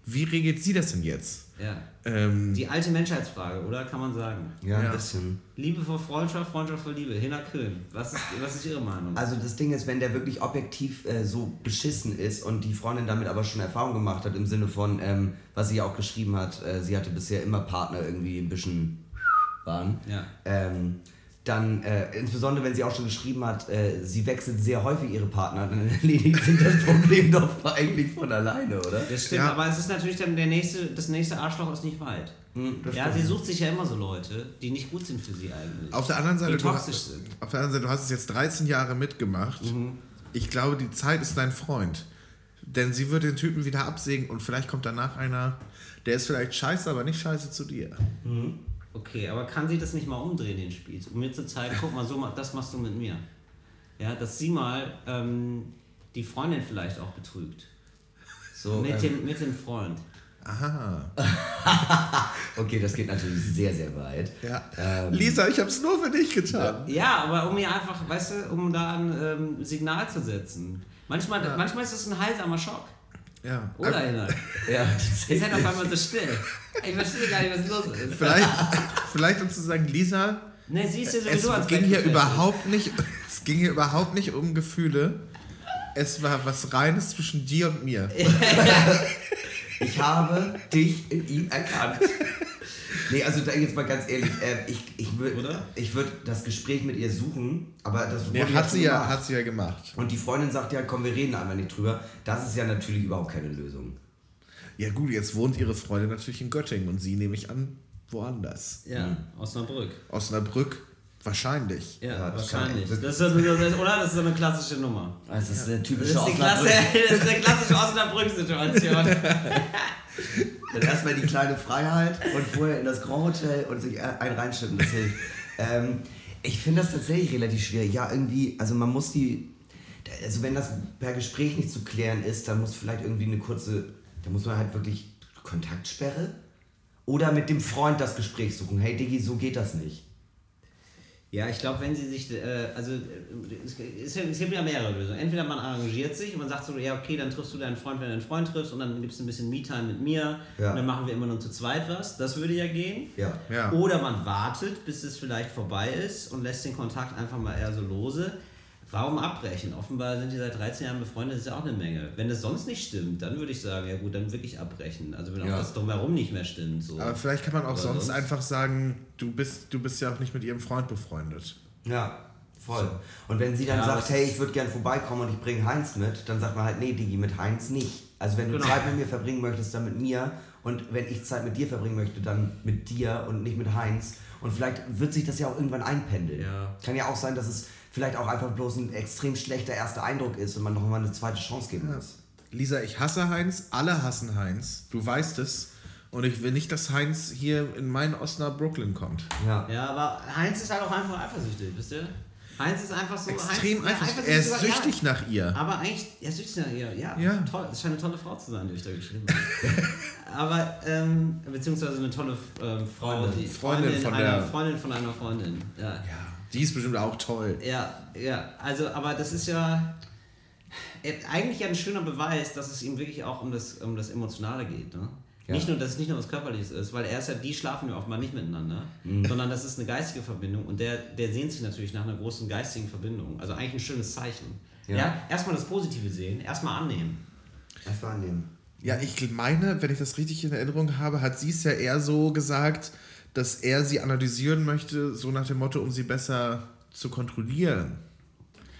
[SPEAKER 2] wie regelt sie das denn jetzt?
[SPEAKER 4] ja.
[SPEAKER 2] Ähm,
[SPEAKER 4] Die alte Menschheitsfrage, oder? Kann man sagen.
[SPEAKER 3] Ja,
[SPEAKER 2] Ja.
[SPEAKER 3] ein bisschen.
[SPEAKER 4] Liebe vor Freundschaft, Freundschaft vor Liebe. Hinner Köhn. Was ist, was ist Ihre Meinung?
[SPEAKER 3] Also das Ding ist, wenn der wirklich objektiv äh, so beschissen ist und die Freundin damit aber schon Erfahrung gemacht hat, im Sinne von, ähm, was sie ja auch geschrieben hat, äh, sie hatte bisher immer Partner irgendwie ein bisschen waren.
[SPEAKER 4] Ja.
[SPEAKER 3] Ähm, dann, äh, insbesondere wenn sie auch schon geschrieben hat, äh, sie wechselt sehr häufig ihre Partner, dann erledigt sich das Problem doch eigentlich von alleine, oder?
[SPEAKER 4] Das stimmt,
[SPEAKER 2] Ja.
[SPEAKER 4] aber es ist natürlich dann der nächste, das nächste Arschloch ist nicht weit.
[SPEAKER 3] Hm,
[SPEAKER 4] ja,
[SPEAKER 3] stimmt.
[SPEAKER 4] sie sucht sich ja immer so Leute, die nicht gut sind für sie eigentlich.
[SPEAKER 2] auf der anderen Seite, du, hast-
[SPEAKER 4] sind.
[SPEAKER 2] auf der anderen Seite, du hast es jetzt 13 Jahre mitgemacht. Ich glaube, die Zeit ist dein Freund. Denn sie wird den Typen wieder absägen und vielleicht kommt danach einer, der ist vielleicht scheiße, aber nicht scheiße zu dir.
[SPEAKER 4] Okay, aber kann sie das nicht mal umdrehen, den Spiel? Um mir zu zeigen, guck mal, so, das machst du mit mir. Ja, dass sie mal ähm, die Freundin vielleicht auch betrügt.
[SPEAKER 3] So,
[SPEAKER 4] mit,
[SPEAKER 3] ähm,
[SPEAKER 4] dem, mit dem Freund.
[SPEAKER 2] Aha.
[SPEAKER 3] okay, das geht natürlich sehr, sehr weit.
[SPEAKER 2] Ja.
[SPEAKER 3] Ähm,
[SPEAKER 2] Lisa, ich hab's nur für dich getan.
[SPEAKER 4] Ja, aber um ihr einfach, weißt du, um da ein ähm, Signal zu setzen. Manchmal, manchmal ist es ein heilsamer Schock.
[SPEAKER 2] Ja.
[SPEAKER 4] Oder, Inhalt?
[SPEAKER 3] Ja,
[SPEAKER 4] Ihr seid auf einmal so still. Ich verstehe gar nicht, was los ist.
[SPEAKER 2] Vielleicht, vielleicht um zu sagen, Lisa,
[SPEAKER 4] Ne, sie ist ja
[SPEAKER 2] es
[SPEAKER 4] sowieso ans
[SPEAKER 2] ging hier überhaupt nicht, es ging hier überhaupt nicht um Gefühle. Es war was Reines zwischen dir und mir.
[SPEAKER 3] Ich habe dich in ihm erkannt. Nee, also da jetzt mal ganz ehrlich, äh, ich, ich würde würd das Gespräch mit ihr suchen, aber das
[SPEAKER 2] Nee,
[SPEAKER 3] wurde
[SPEAKER 2] hat, sie ja,
[SPEAKER 3] gemacht.
[SPEAKER 2] hat sie ja gemacht.
[SPEAKER 3] Und die Freundin sagt ja, komm, wir reden einmal nicht drüber. Das ist ja natürlich überhaupt keine Lösung.
[SPEAKER 2] Ja gut, jetzt wohnt ihre Freundin natürlich in Göttingen und sie nehme ich an woanders.
[SPEAKER 4] Ja, Osnabrück.
[SPEAKER 2] Osnabrück wahrscheinlich.
[SPEAKER 4] Ja,
[SPEAKER 3] Ja, das
[SPEAKER 4] wahrscheinlich. Das ist, das ist, oder? Das ist so eine klassische Nummer.
[SPEAKER 3] Das ist eine
[SPEAKER 4] Das
[SPEAKER 3] typische
[SPEAKER 4] ist, die Klasse, das ist eine klassische Osnabrück-Situation.
[SPEAKER 3] Dann erstmal die kleine Freiheit und vorher in das Grand Hotel und sich ein reinschippen, das hilft. Ähm, ich finde das tatsächlich relativ schwierig. Ja, irgendwie, also man muss die, also wenn das per Gespräch nicht zu klären ist, dann muss vielleicht irgendwie eine kurze, da muss man halt wirklich Kontaktsperre oder mit dem Freund das Gespräch suchen. Hey Diggi, so geht das nicht.
[SPEAKER 4] Ja, ich glaube, wenn sie sich, äh, also äh, es, es, es gibt ja mehrere Lösungen. Entweder man arrangiert sich und man sagt so, ja, okay, dann triffst du deinen Freund, wenn du deinen Freund triffst und dann gibt es ein bisschen Me-Time mit mir
[SPEAKER 3] Ja.
[SPEAKER 4] und dann machen wir immer nur zu zweit was. Das würde ja gehen.
[SPEAKER 3] Ja.
[SPEAKER 2] Ja.
[SPEAKER 4] Oder man wartet, bis es vielleicht vorbei ist und lässt den Kontakt einfach mal eher so lose. Warum abbrechen? Offenbar sind die seit 13 Jahren befreundet, das ist ja auch eine Menge. Wenn das sonst nicht stimmt, dann würde ich sagen, ja gut, dann wirklich abbrechen. Also wenn auch
[SPEAKER 3] Ja.
[SPEAKER 4] das drumherum nicht mehr stimmt. So.
[SPEAKER 2] Aber vielleicht kann man auch sonst
[SPEAKER 4] sonst-
[SPEAKER 2] einfach sagen, du bist, du bist ja auch nicht mit ihrem Freund befreundet.
[SPEAKER 3] Ja, voll. Und wenn sie dann
[SPEAKER 4] Ja,
[SPEAKER 3] sagt, hey, ich würde gern vorbeikommen und ich bringe Heinz mit, dann sagt man halt, nee, Digi, mit Heinz nicht. Also wenn du
[SPEAKER 4] Genau.
[SPEAKER 3] Zeit mit mir verbringen möchtest, dann mit mir. Und wenn ich Zeit mit dir verbringen möchte, dann mit dir und nicht mit Heinz. Und vielleicht wird sich das ja auch irgendwann einpendeln.
[SPEAKER 4] Ja.
[SPEAKER 3] Kann ja auch sein, dass es vielleicht auch einfach bloß ein extrem schlechter erster Eindruck ist und man noch mal eine zweite Chance geben muss.
[SPEAKER 2] Lisa, ich hasse Heinz, alle hassen Heinz. Du weißt es. Und ich will nicht, dass Heinz hier in mein Osnabrooklyn kommt.
[SPEAKER 3] Ja.
[SPEAKER 4] Ja, aber Heinz ist halt auch einfach eifersüchtig, wisst ihr? Heinz ist einfach so.
[SPEAKER 2] Extrem
[SPEAKER 4] Heinz,
[SPEAKER 2] einfach.
[SPEAKER 4] ja,
[SPEAKER 2] Er ist süchtig
[SPEAKER 4] ja.
[SPEAKER 2] nach ihr.
[SPEAKER 4] Aber eigentlich, er ist süchtig nach ihr, ja.
[SPEAKER 2] Ja.
[SPEAKER 4] Toll, es scheint eine tolle Frau zu sein, die ich da geschrieben habe. aber, ähm, beziehungsweise eine tolle ähm, Frau.
[SPEAKER 2] Freundin.
[SPEAKER 4] die-
[SPEAKER 2] Freundin von
[SPEAKER 4] einer,
[SPEAKER 2] der-
[SPEAKER 4] Freundin von einer Freundin, ja.
[SPEAKER 2] Ja, die ist bestimmt auch toll.
[SPEAKER 4] Ja, ja, also, aber das ist ja äh, eigentlich ja ein schöner Beweis, dass es ihm wirklich auch um das, um das Emotionale geht. Ne?
[SPEAKER 3] Ja.
[SPEAKER 4] Nicht nur, dass es nicht nur was Körperliches ist, weil er ist ja, die schlafen ja offenbar nicht miteinander,
[SPEAKER 3] Mhm.
[SPEAKER 4] sondern das ist eine geistige Verbindung und der, der sehnt sich natürlich nach einer großen geistigen Verbindung. Also eigentlich ein schönes Zeichen.
[SPEAKER 3] Ja.
[SPEAKER 4] Ja, erstmal das Positive sehen, erstmal annehmen.
[SPEAKER 3] War annehmen.
[SPEAKER 2] Ja, ich meine, wenn ich das richtig in Erinnerung habe, hat sie es ja eher so gesagt, dass er sie analysieren möchte, so nach dem Motto, um sie besser zu kontrollieren.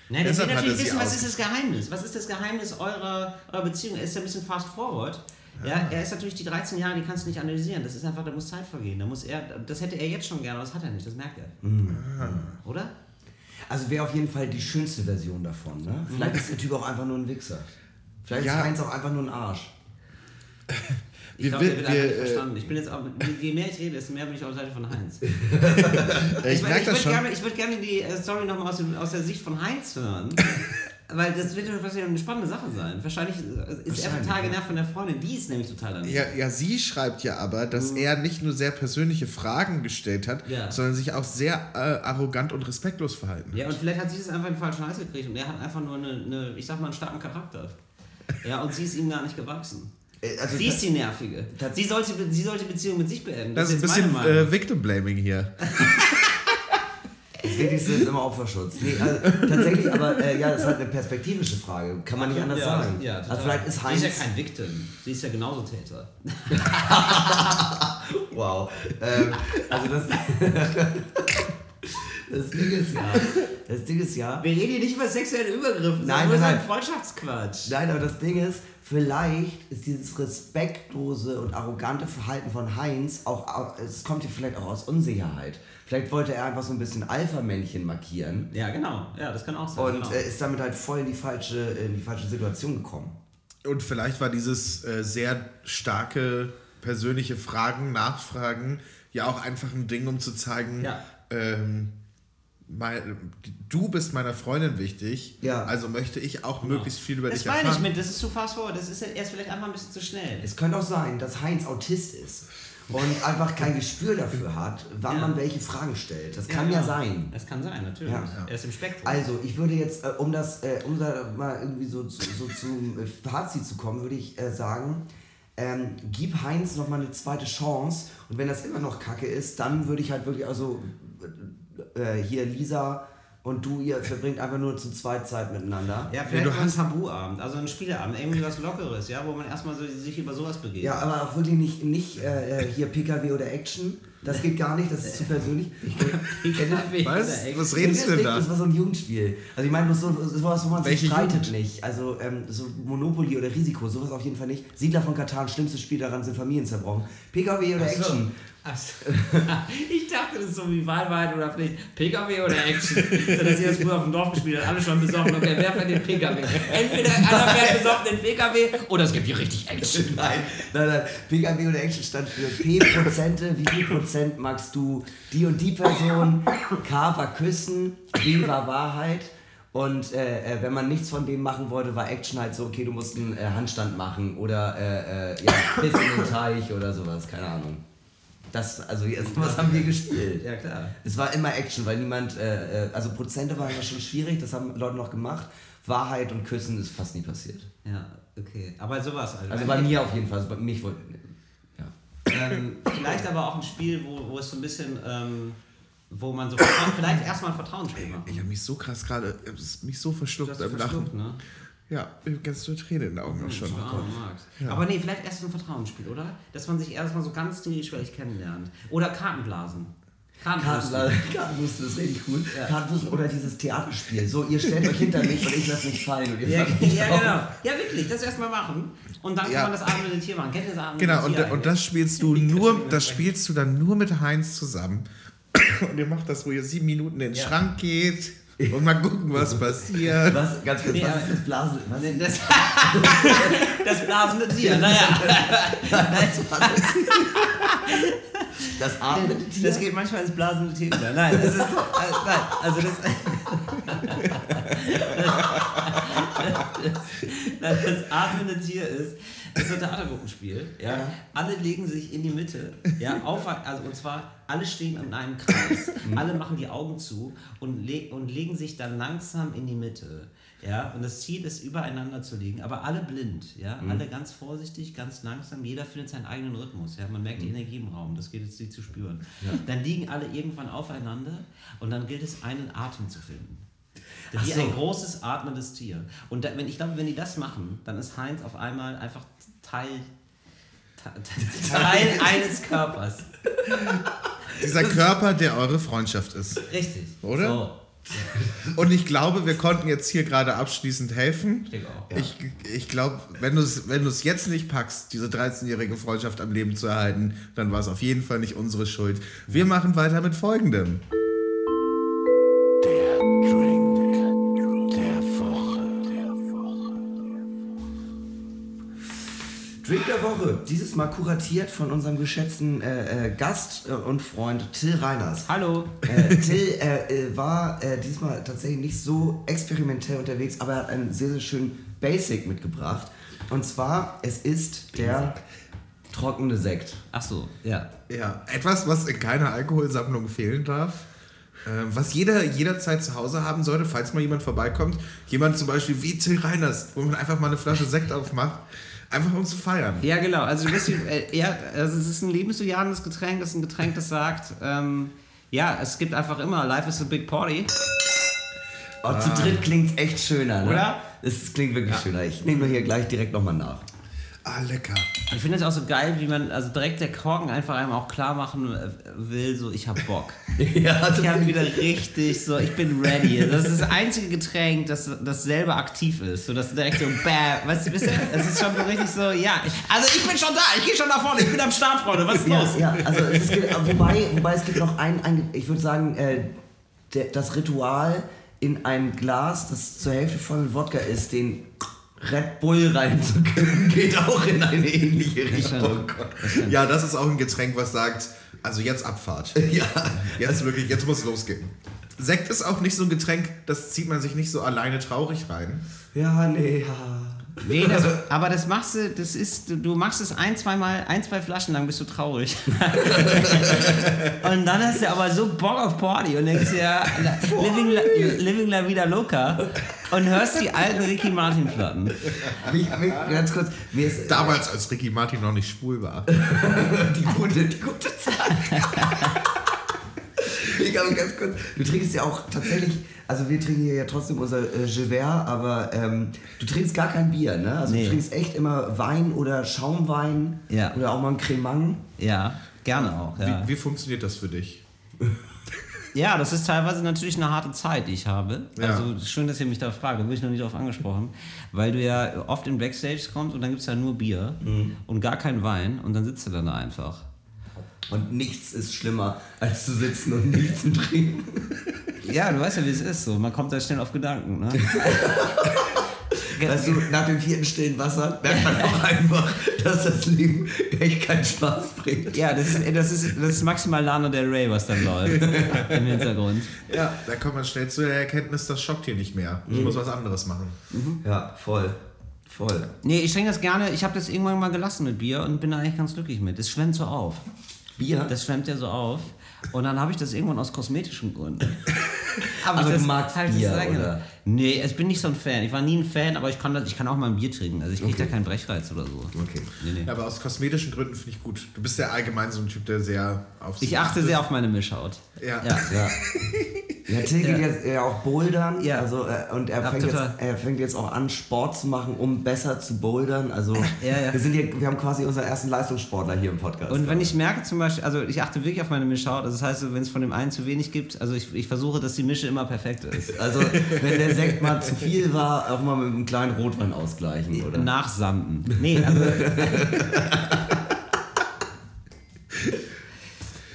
[SPEAKER 4] Nein, das will
[SPEAKER 2] Deshalb hat
[SPEAKER 4] natürlich
[SPEAKER 2] er sie
[SPEAKER 4] wissen, was ist das Geheimnis? Was ist das Geheimnis eurer, eurer Beziehung? Er ist ja ein bisschen fast forward. Ja, er ist natürlich die 13 Jahre, die kannst du nicht analysieren. Das ist einfach, da muss Zeit vergehen. Da muss er, das hätte er jetzt schon gerne, aber das hat er nicht, das merkt er.
[SPEAKER 2] Mhm.
[SPEAKER 4] Oder?
[SPEAKER 3] Also wäre auf jeden Fall die schönste Version davon, ne? Vielleicht ist der Typ auch einfach nur ein Wichser. Vielleicht
[SPEAKER 2] Ja.
[SPEAKER 3] ist Heinz auch einfach nur ein Arsch.
[SPEAKER 4] Ich glaube, der
[SPEAKER 2] wir-
[SPEAKER 4] wird einfach nicht
[SPEAKER 2] äh,
[SPEAKER 4] verstanden. Ich bin jetzt auch, je mehr ich rede, desto mehr bin ich auf der Seite von Heinz.
[SPEAKER 2] Ich,
[SPEAKER 4] Ich,
[SPEAKER 2] merke
[SPEAKER 4] ich
[SPEAKER 2] das
[SPEAKER 4] würde gerne, würd gerne die äh, Story nochmal aus, aus der Sicht von Heinz hören. Weil das wird ja wahrscheinlich eine spannende Sache sein. Wahrscheinlich äh, ist er total genervt von der Freundin. Die ist nämlich total daneben.
[SPEAKER 2] Ja, ja, sie schreibt ja aber, dass er nicht nur sehr persönliche Fragen gestellt hat,
[SPEAKER 4] Ja.
[SPEAKER 2] sondern sich auch sehr äh, arrogant und respektlos verhalten hat.
[SPEAKER 4] Ja, und vielleicht hat sie es einfach in den falschen Hals gekriegt und er hat einfach nur eine, eine, ich sag mal, einen starken Charakter. Ja, und sie ist ihm gar nicht gewachsen.
[SPEAKER 3] Äh, Also
[SPEAKER 4] sie ist die Nervige. Sie sollte, sie sollte die Beziehung mit sich beenden.
[SPEAKER 2] Das ist ein bisschen
[SPEAKER 4] meine Meinung.
[SPEAKER 2] äh, Victim-Blaming hier.
[SPEAKER 3] Das Wichtigste ist immer Opferschutz. Nee, also, tatsächlich, aber äh, ja, das ist halt eine perspektivische Frage. Kann man nicht anders
[SPEAKER 4] ja,
[SPEAKER 3] sagen.
[SPEAKER 4] Ja,
[SPEAKER 3] also vielleicht ist
[SPEAKER 4] sie
[SPEAKER 3] Heinz.
[SPEAKER 4] ist ja kein Victim. Sie ist ja genauso Täter.
[SPEAKER 3] Wow. Ähm, also das. das Ding ist ja. Das Ding ist ja.
[SPEAKER 4] Wir reden hier nicht über sexuelle Übergriffe,
[SPEAKER 3] Nein,
[SPEAKER 4] nur
[SPEAKER 3] nein,
[SPEAKER 4] so ein
[SPEAKER 3] nein.
[SPEAKER 4] Freundschaftsquatsch.
[SPEAKER 3] Nein, aber das Ding ist, vielleicht ist dieses respektlose und arrogante Verhalten von Heinz auch, es kommt hier vielleicht auch aus Unsicherheit. Vielleicht wollte er einfach so ein bisschen Alpha-Männchen markieren
[SPEAKER 4] Ja, genau. Ja, das kann auch sein.
[SPEAKER 3] und
[SPEAKER 4] genau.
[SPEAKER 3] ist damit halt voll in die falsche, in die falsche Situation gekommen.
[SPEAKER 2] Und vielleicht war dieses äh, sehr starke persönliche Fragen, Nachfragen ja auch einfach ein Ding, um zu zeigen,
[SPEAKER 4] Ja.
[SPEAKER 2] ähm, mein, du bist meiner Freundin wichtig,
[SPEAKER 3] Ja.
[SPEAKER 2] also möchte ich auch möglichst viel über
[SPEAKER 4] das
[SPEAKER 2] dich
[SPEAKER 4] meine
[SPEAKER 2] erfahren.
[SPEAKER 4] ich mit, das ist zu fast forward. Das ist er ist vielleicht einfach ein bisschen zu schnell.
[SPEAKER 3] Es könnte auch sein, dass Heinz Autist ist und einfach kein Gespür dafür hat, wann
[SPEAKER 4] Ja.
[SPEAKER 3] man welche Fragen stellt. Das kann ja,
[SPEAKER 4] genau.
[SPEAKER 3] sein.
[SPEAKER 4] Das kann sein, natürlich.
[SPEAKER 3] Ja.
[SPEAKER 4] Er ist im Spektrum.
[SPEAKER 3] Also, ich würde jetzt, äh, um das, äh, um da mal irgendwie so, zu- so zum äh, Fazit zu kommen, würde ich sagen, ähm, gib Heinz noch mal eine zweite Chance und wenn das immer noch Kacke ist, dann würde ich halt wirklich, also äh, hier Lisa und du, ihr verbringt einfach nur zu zweit Zeit miteinander.
[SPEAKER 4] ja, vielleicht
[SPEAKER 2] du
[SPEAKER 4] mal ein
[SPEAKER 2] hast-
[SPEAKER 4] Tabuabend, also ein Spieleabend, irgendwie was Lockeres, ja, wo man erstmal so, sich über sowas begeht.
[SPEAKER 3] Ja, aber auch wirklich nicht, nicht äh, äh, hier PKW oder Action. Das geht gar nicht, das ist zu persönlich.
[SPEAKER 2] Was? Was
[SPEAKER 3] Das
[SPEAKER 2] redest du denn da?
[SPEAKER 3] Das war so ein Jugendspiel. Also ich meine, so, sowas, wo man sich
[SPEAKER 2] Welche
[SPEAKER 3] streitet
[SPEAKER 2] Jugend?
[SPEAKER 3] nicht. Also ähm, so Monopoly oder Risiko, sowas auf jeden Fall nicht. Siedler von Katan, schlimmstes Spiel daran sind Familien zerbrochen. PKW oder Action.
[SPEAKER 4] So. Ich dachte, das ist so wie Wahlwein oder vielleicht PKW oder Action. So, dass ihr das früher auf dem Dorf gespielt habt, alle schon besoffen. Okay, wer fährt den PKW? Entweder einer fährt besoffen den PKW oder es gibt hier richtig Action.
[SPEAKER 3] Nein, nein, nein. PKW oder Action stand für P Prozente. Wie viel Prozent magst du die und die Person? K war Küssen, B war Wahrheit. Und äh, äh, wenn man nichts von dem machen wollte, war Action halt so, okay, du musst einen äh, Handstand machen oder äh, äh, ja, Piss in den Teich oder sowas, keine Ahnung. Das, also jetzt, was haben wir gespielt?
[SPEAKER 4] Ja, klar.
[SPEAKER 3] Es war immer Action, weil niemand, äh, äh, also Prozente waren immer schon schwierig, das haben Leute noch gemacht. Wahrheit und Küssen ist fast nie passiert.
[SPEAKER 4] Ja, okay. Aber sowas. Also,
[SPEAKER 3] Also bei mir auf jeden Fall, also bei mich wollte, ja.
[SPEAKER 4] ähm, vielleicht aber auch ein Spiel, wo, wo es so ein bisschen, ähm, wo man so Vertrauen, vielleicht erstmal ein Vertrauensspiel machen.
[SPEAKER 2] Ich habe mich so krass gerade, mich so verschluckt
[SPEAKER 4] Du hast
[SPEAKER 2] beim
[SPEAKER 4] verschluckt,
[SPEAKER 2] Lachen.
[SPEAKER 4] ne?
[SPEAKER 2] Ja, ich habe ganz so Tränen in den Augen auch schon.
[SPEAKER 4] Magst. Aber nee, vielleicht erst ein Vertrauensspiel, oder? Dass man sich erstmal so ganz niedrigschwellig kennenlernt. Oder Kartenblasen. Kartenblasen.
[SPEAKER 3] Kartenblasen, Kartenblasen ist richtig cool. Kartenblasen oder dieses Theaterspiel. So, ihr stellt euch hinter mich und ich lasse mich fallen. Und ihr
[SPEAKER 4] Ja,
[SPEAKER 3] mich
[SPEAKER 4] ja, genau. Ja, wirklich, das erstmal machen. Und dann kann
[SPEAKER 2] Ja.
[SPEAKER 4] man das atmende Tier machen. Kennt ihr das atmende
[SPEAKER 2] Genau,
[SPEAKER 4] Tier?
[SPEAKER 2] und, und das spielst du nur, das spielst du dann nur mit Heinz zusammen. Und ihr macht das, wo ihr sieben Minuten in den
[SPEAKER 4] Ja.
[SPEAKER 2] Schrank geht und mal gucken, was passiert.
[SPEAKER 3] Was, ganz kurz,
[SPEAKER 4] Nee,
[SPEAKER 3] was ist das Blasen? Was?
[SPEAKER 4] Nee, Das, das blasende Tier, naja.
[SPEAKER 3] Das atmende Tier?
[SPEAKER 4] Das geht manchmal ins blasende Tier über. Nein, das ist. Äh, nein, also das. das, das atmende Tier ist, ist so ein Theatergruppenspiel. Ja?
[SPEAKER 3] Ja.
[SPEAKER 4] Alle legen sich in die Mitte. Ja, auf, also, und zwar, alle stehen in einem Kreis. alle machen die Augen zu und, le und legen sich dann langsam in die Mitte. Ja, und das Ziel ist, übereinander zu liegen, aber alle blind, ja, alle ganz vorsichtig, ganz langsam, jeder findet seinen eigenen Rhythmus, ja, man merkt die Energie im Raum, das geht jetzt nicht zu spüren. Dann liegen alle irgendwann aufeinander und dann gilt es, einen Atem zu finden. Wie
[SPEAKER 3] so.
[SPEAKER 4] ein großes atmendes Tier. Und da, wenn, ich glaube, wenn die das machen, dann ist Heinz auf einmal einfach Teil, Te- Teil eines Körpers.
[SPEAKER 2] Dieser Körper, der eure Freundschaft ist.
[SPEAKER 4] Richtig.
[SPEAKER 2] Oder?
[SPEAKER 4] So.
[SPEAKER 2] Und ich glaube, wir konnten jetzt hier gerade abschließend helfen.
[SPEAKER 4] Ich denke auch.
[SPEAKER 2] Ich, ich glaube, wenn du es wenn du's jetzt nicht packst, diese 13-jährige Freundschaft am Leben zu erhalten, dann war es auf jeden Fall nicht unsere Schuld. Wir machen weiter mit folgendem.
[SPEAKER 6] Drink der Woche.
[SPEAKER 3] Dieses Mal kuratiert von unserem geschätzten äh, äh, Gast äh, und Freund Till Reiners.
[SPEAKER 4] Hallo.
[SPEAKER 3] Äh, Till äh, war äh, diesmal tatsächlich nicht so experimentell unterwegs, aber er hat einen sehr, sehr schönen Basic mitgebracht. Und zwar, es ist der trockene Sekt.
[SPEAKER 4] Ach so, ja.
[SPEAKER 2] Ja, etwas, was in keiner Alkoholsammlung fehlen darf. ähm, Was jeder jederzeit zu Hause haben sollte, falls mal jemand vorbeikommt. Jemand zum Beispiel wie Till Reiners, wo man einfach mal eine Flasche Sekt aufmacht. Einfach um zu feiern.
[SPEAKER 4] Ja, genau. Also, du bist, äh, ja, also es ist ein lebensbejahendes Getränk. Es ist ein Getränk, das sagt, ähm, ja, es gibt einfach immer, life is a big party.
[SPEAKER 3] Oh, zu dritt klingt echt schöner, ne?
[SPEAKER 4] Oder?
[SPEAKER 3] Es klingt wirklich schöner. Ich nehme hier gleich direkt nochmal nach.
[SPEAKER 2] Ah, lecker.
[SPEAKER 4] Ich finde es auch so geil, wie man, also direkt der Korken einfach einem auch klar machen äh, will, so, ich hab Bock.
[SPEAKER 3] ja,
[SPEAKER 4] Ich habe wieder richtig so, ich bin ready. Das ist das einzige Getränk, das, das selber aktiv ist. So, das direkt so, bam, weißt du, ihr? Es ist schon so richtig so, ja, also ich bin schon da, ich gehe schon nach vorne, ich bin am Start, Freunde, was ist
[SPEAKER 3] Ja,
[SPEAKER 4] los?
[SPEAKER 3] ja, also es ist, ge- wobei, wobei es gibt noch ein, ein ich würde sagen, äh, der, das Ritual in ein Glas, das zur Hälfte voll mit Wodka ist, den Red Bull reinzukippen, geht auch in eine ähnliche Richtung.
[SPEAKER 2] Ja, das ist auch ein Getränk, was sagt, also jetzt Abfahrt.
[SPEAKER 3] Ja,
[SPEAKER 2] Jetzt wirklich, jetzt muss es losgehen. Sekt ist auch nicht so ein Getränk, das zieht man sich nicht so alleine traurig rein.
[SPEAKER 3] ja, nee, ja.
[SPEAKER 4] Nee, das, aber das machst du, das ist, du, machst es ein, zwei Mal, ein, zwei Flaschen lang bist du traurig. und dann hast du aber so Bock auf Party und denkst dir, living la, living la vida loca und hörst die alten Ricky Martin Platten.
[SPEAKER 3] Ganz kurz, mir ist
[SPEAKER 2] Damals, als Ricky Martin noch nicht schwul war.
[SPEAKER 3] die gute, die gute Zeit. ich habe ganz kurz, du trinkst ja auch tatsächlich, also wir trinken hier ja trotzdem unser äh, Gewehr, aber ähm, du trinkst gar kein Bier, ne? Also
[SPEAKER 4] Nee.
[SPEAKER 3] du trinkst echt immer Wein oder Schaumwein
[SPEAKER 4] Ja.
[SPEAKER 3] oder auch mal ein Cremant.
[SPEAKER 4] Ja, gerne auch. Ja.
[SPEAKER 2] Wie, wie funktioniert das für dich?
[SPEAKER 4] Ja, das ist teilweise natürlich eine harte Zeit, die ich habe.
[SPEAKER 2] Ja.
[SPEAKER 4] Also schön, dass ihr mich da fragt, da bin ich noch nie drauf angesprochen. Weil du ja oft in Backstage kommst und dann gibt es ja nur Bier und gar kein Wein und dann sitzt du dann da einfach.
[SPEAKER 3] Und nichts ist schlimmer, als zu sitzen und nichts zu trinken.
[SPEAKER 4] Ja, du weißt ja, wie es ist so. Man kommt da schnell auf Gedanken. Ne?
[SPEAKER 3] Weißt du, nach dem vierten stillen Wasser merkt man auch einfach, dass das Leben echt keinen Spaß bringt.
[SPEAKER 4] ja, das ist, das, ist, das ist maximal Lana Del Rey, was dann läuft im Hintergrund.
[SPEAKER 2] Ja, da kommt man schnell zu der Erkenntnis, das schockt hier nicht mehr. Ich muss was anderes machen.
[SPEAKER 3] Ja, voll. Voll.
[SPEAKER 4] Nee, ich trinke das gerne. Ich habe das irgendwann mal gelassen mit Bier und bin da eigentlich ganz glücklich mit. Das schwemmt so auf.
[SPEAKER 3] Bier?
[SPEAKER 4] Das schwemmt ja so auf. Und dann habe ich das irgendwann aus kosmetischen Gründen. Aber
[SPEAKER 3] Also
[SPEAKER 4] das
[SPEAKER 3] du magst Bier, oder?
[SPEAKER 4] Nee, ich bin nicht so ein Fan. Ich war nie ein Fan, aber ich kann, das, ich kann auch mal ein Bier trinken. Also ich kriege da keinen Brechreiz oder so.
[SPEAKER 3] Okay.
[SPEAKER 4] Nee, nee.
[SPEAKER 2] Ja, aber aus kosmetischen Gründen finde ich gut. Du bist ja allgemein so ein Typ, der sehr auf sich
[SPEAKER 4] Ich achte sehr auf meine Mischhaut.
[SPEAKER 2] Ja.
[SPEAKER 4] Ja.
[SPEAKER 3] Ja. Ja, Till geht jetzt ja auch bouldern.
[SPEAKER 4] Ja.
[SPEAKER 3] Also, äh, und er
[SPEAKER 4] Ja,
[SPEAKER 3] fängt, jetzt, er fängt jetzt auch an, Sport zu machen, um besser zu bouldern. Also,
[SPEAKER 4] Ja, ja.
[SPEAKER 3] Wir, sind hier, wir haben quasi unseren ersten Leistungssportler hier im Podcast.
[SPEAKER 4] Und wenn ich merke zum Beispiel, also ich achte wirklich auf meine Mischhaut, also das heißt, wenn es von dem einen zu wenig gibt, also ich, ich versuche, dass die Mische immer perfekt ist.
[SPEAKER 3] also, wenn der Sekt mal zu viel war, auch mal mit einem kleinen Rotwein ausgleichen, oder?
[SPEAKER 4] Nachsanden. Nee, also.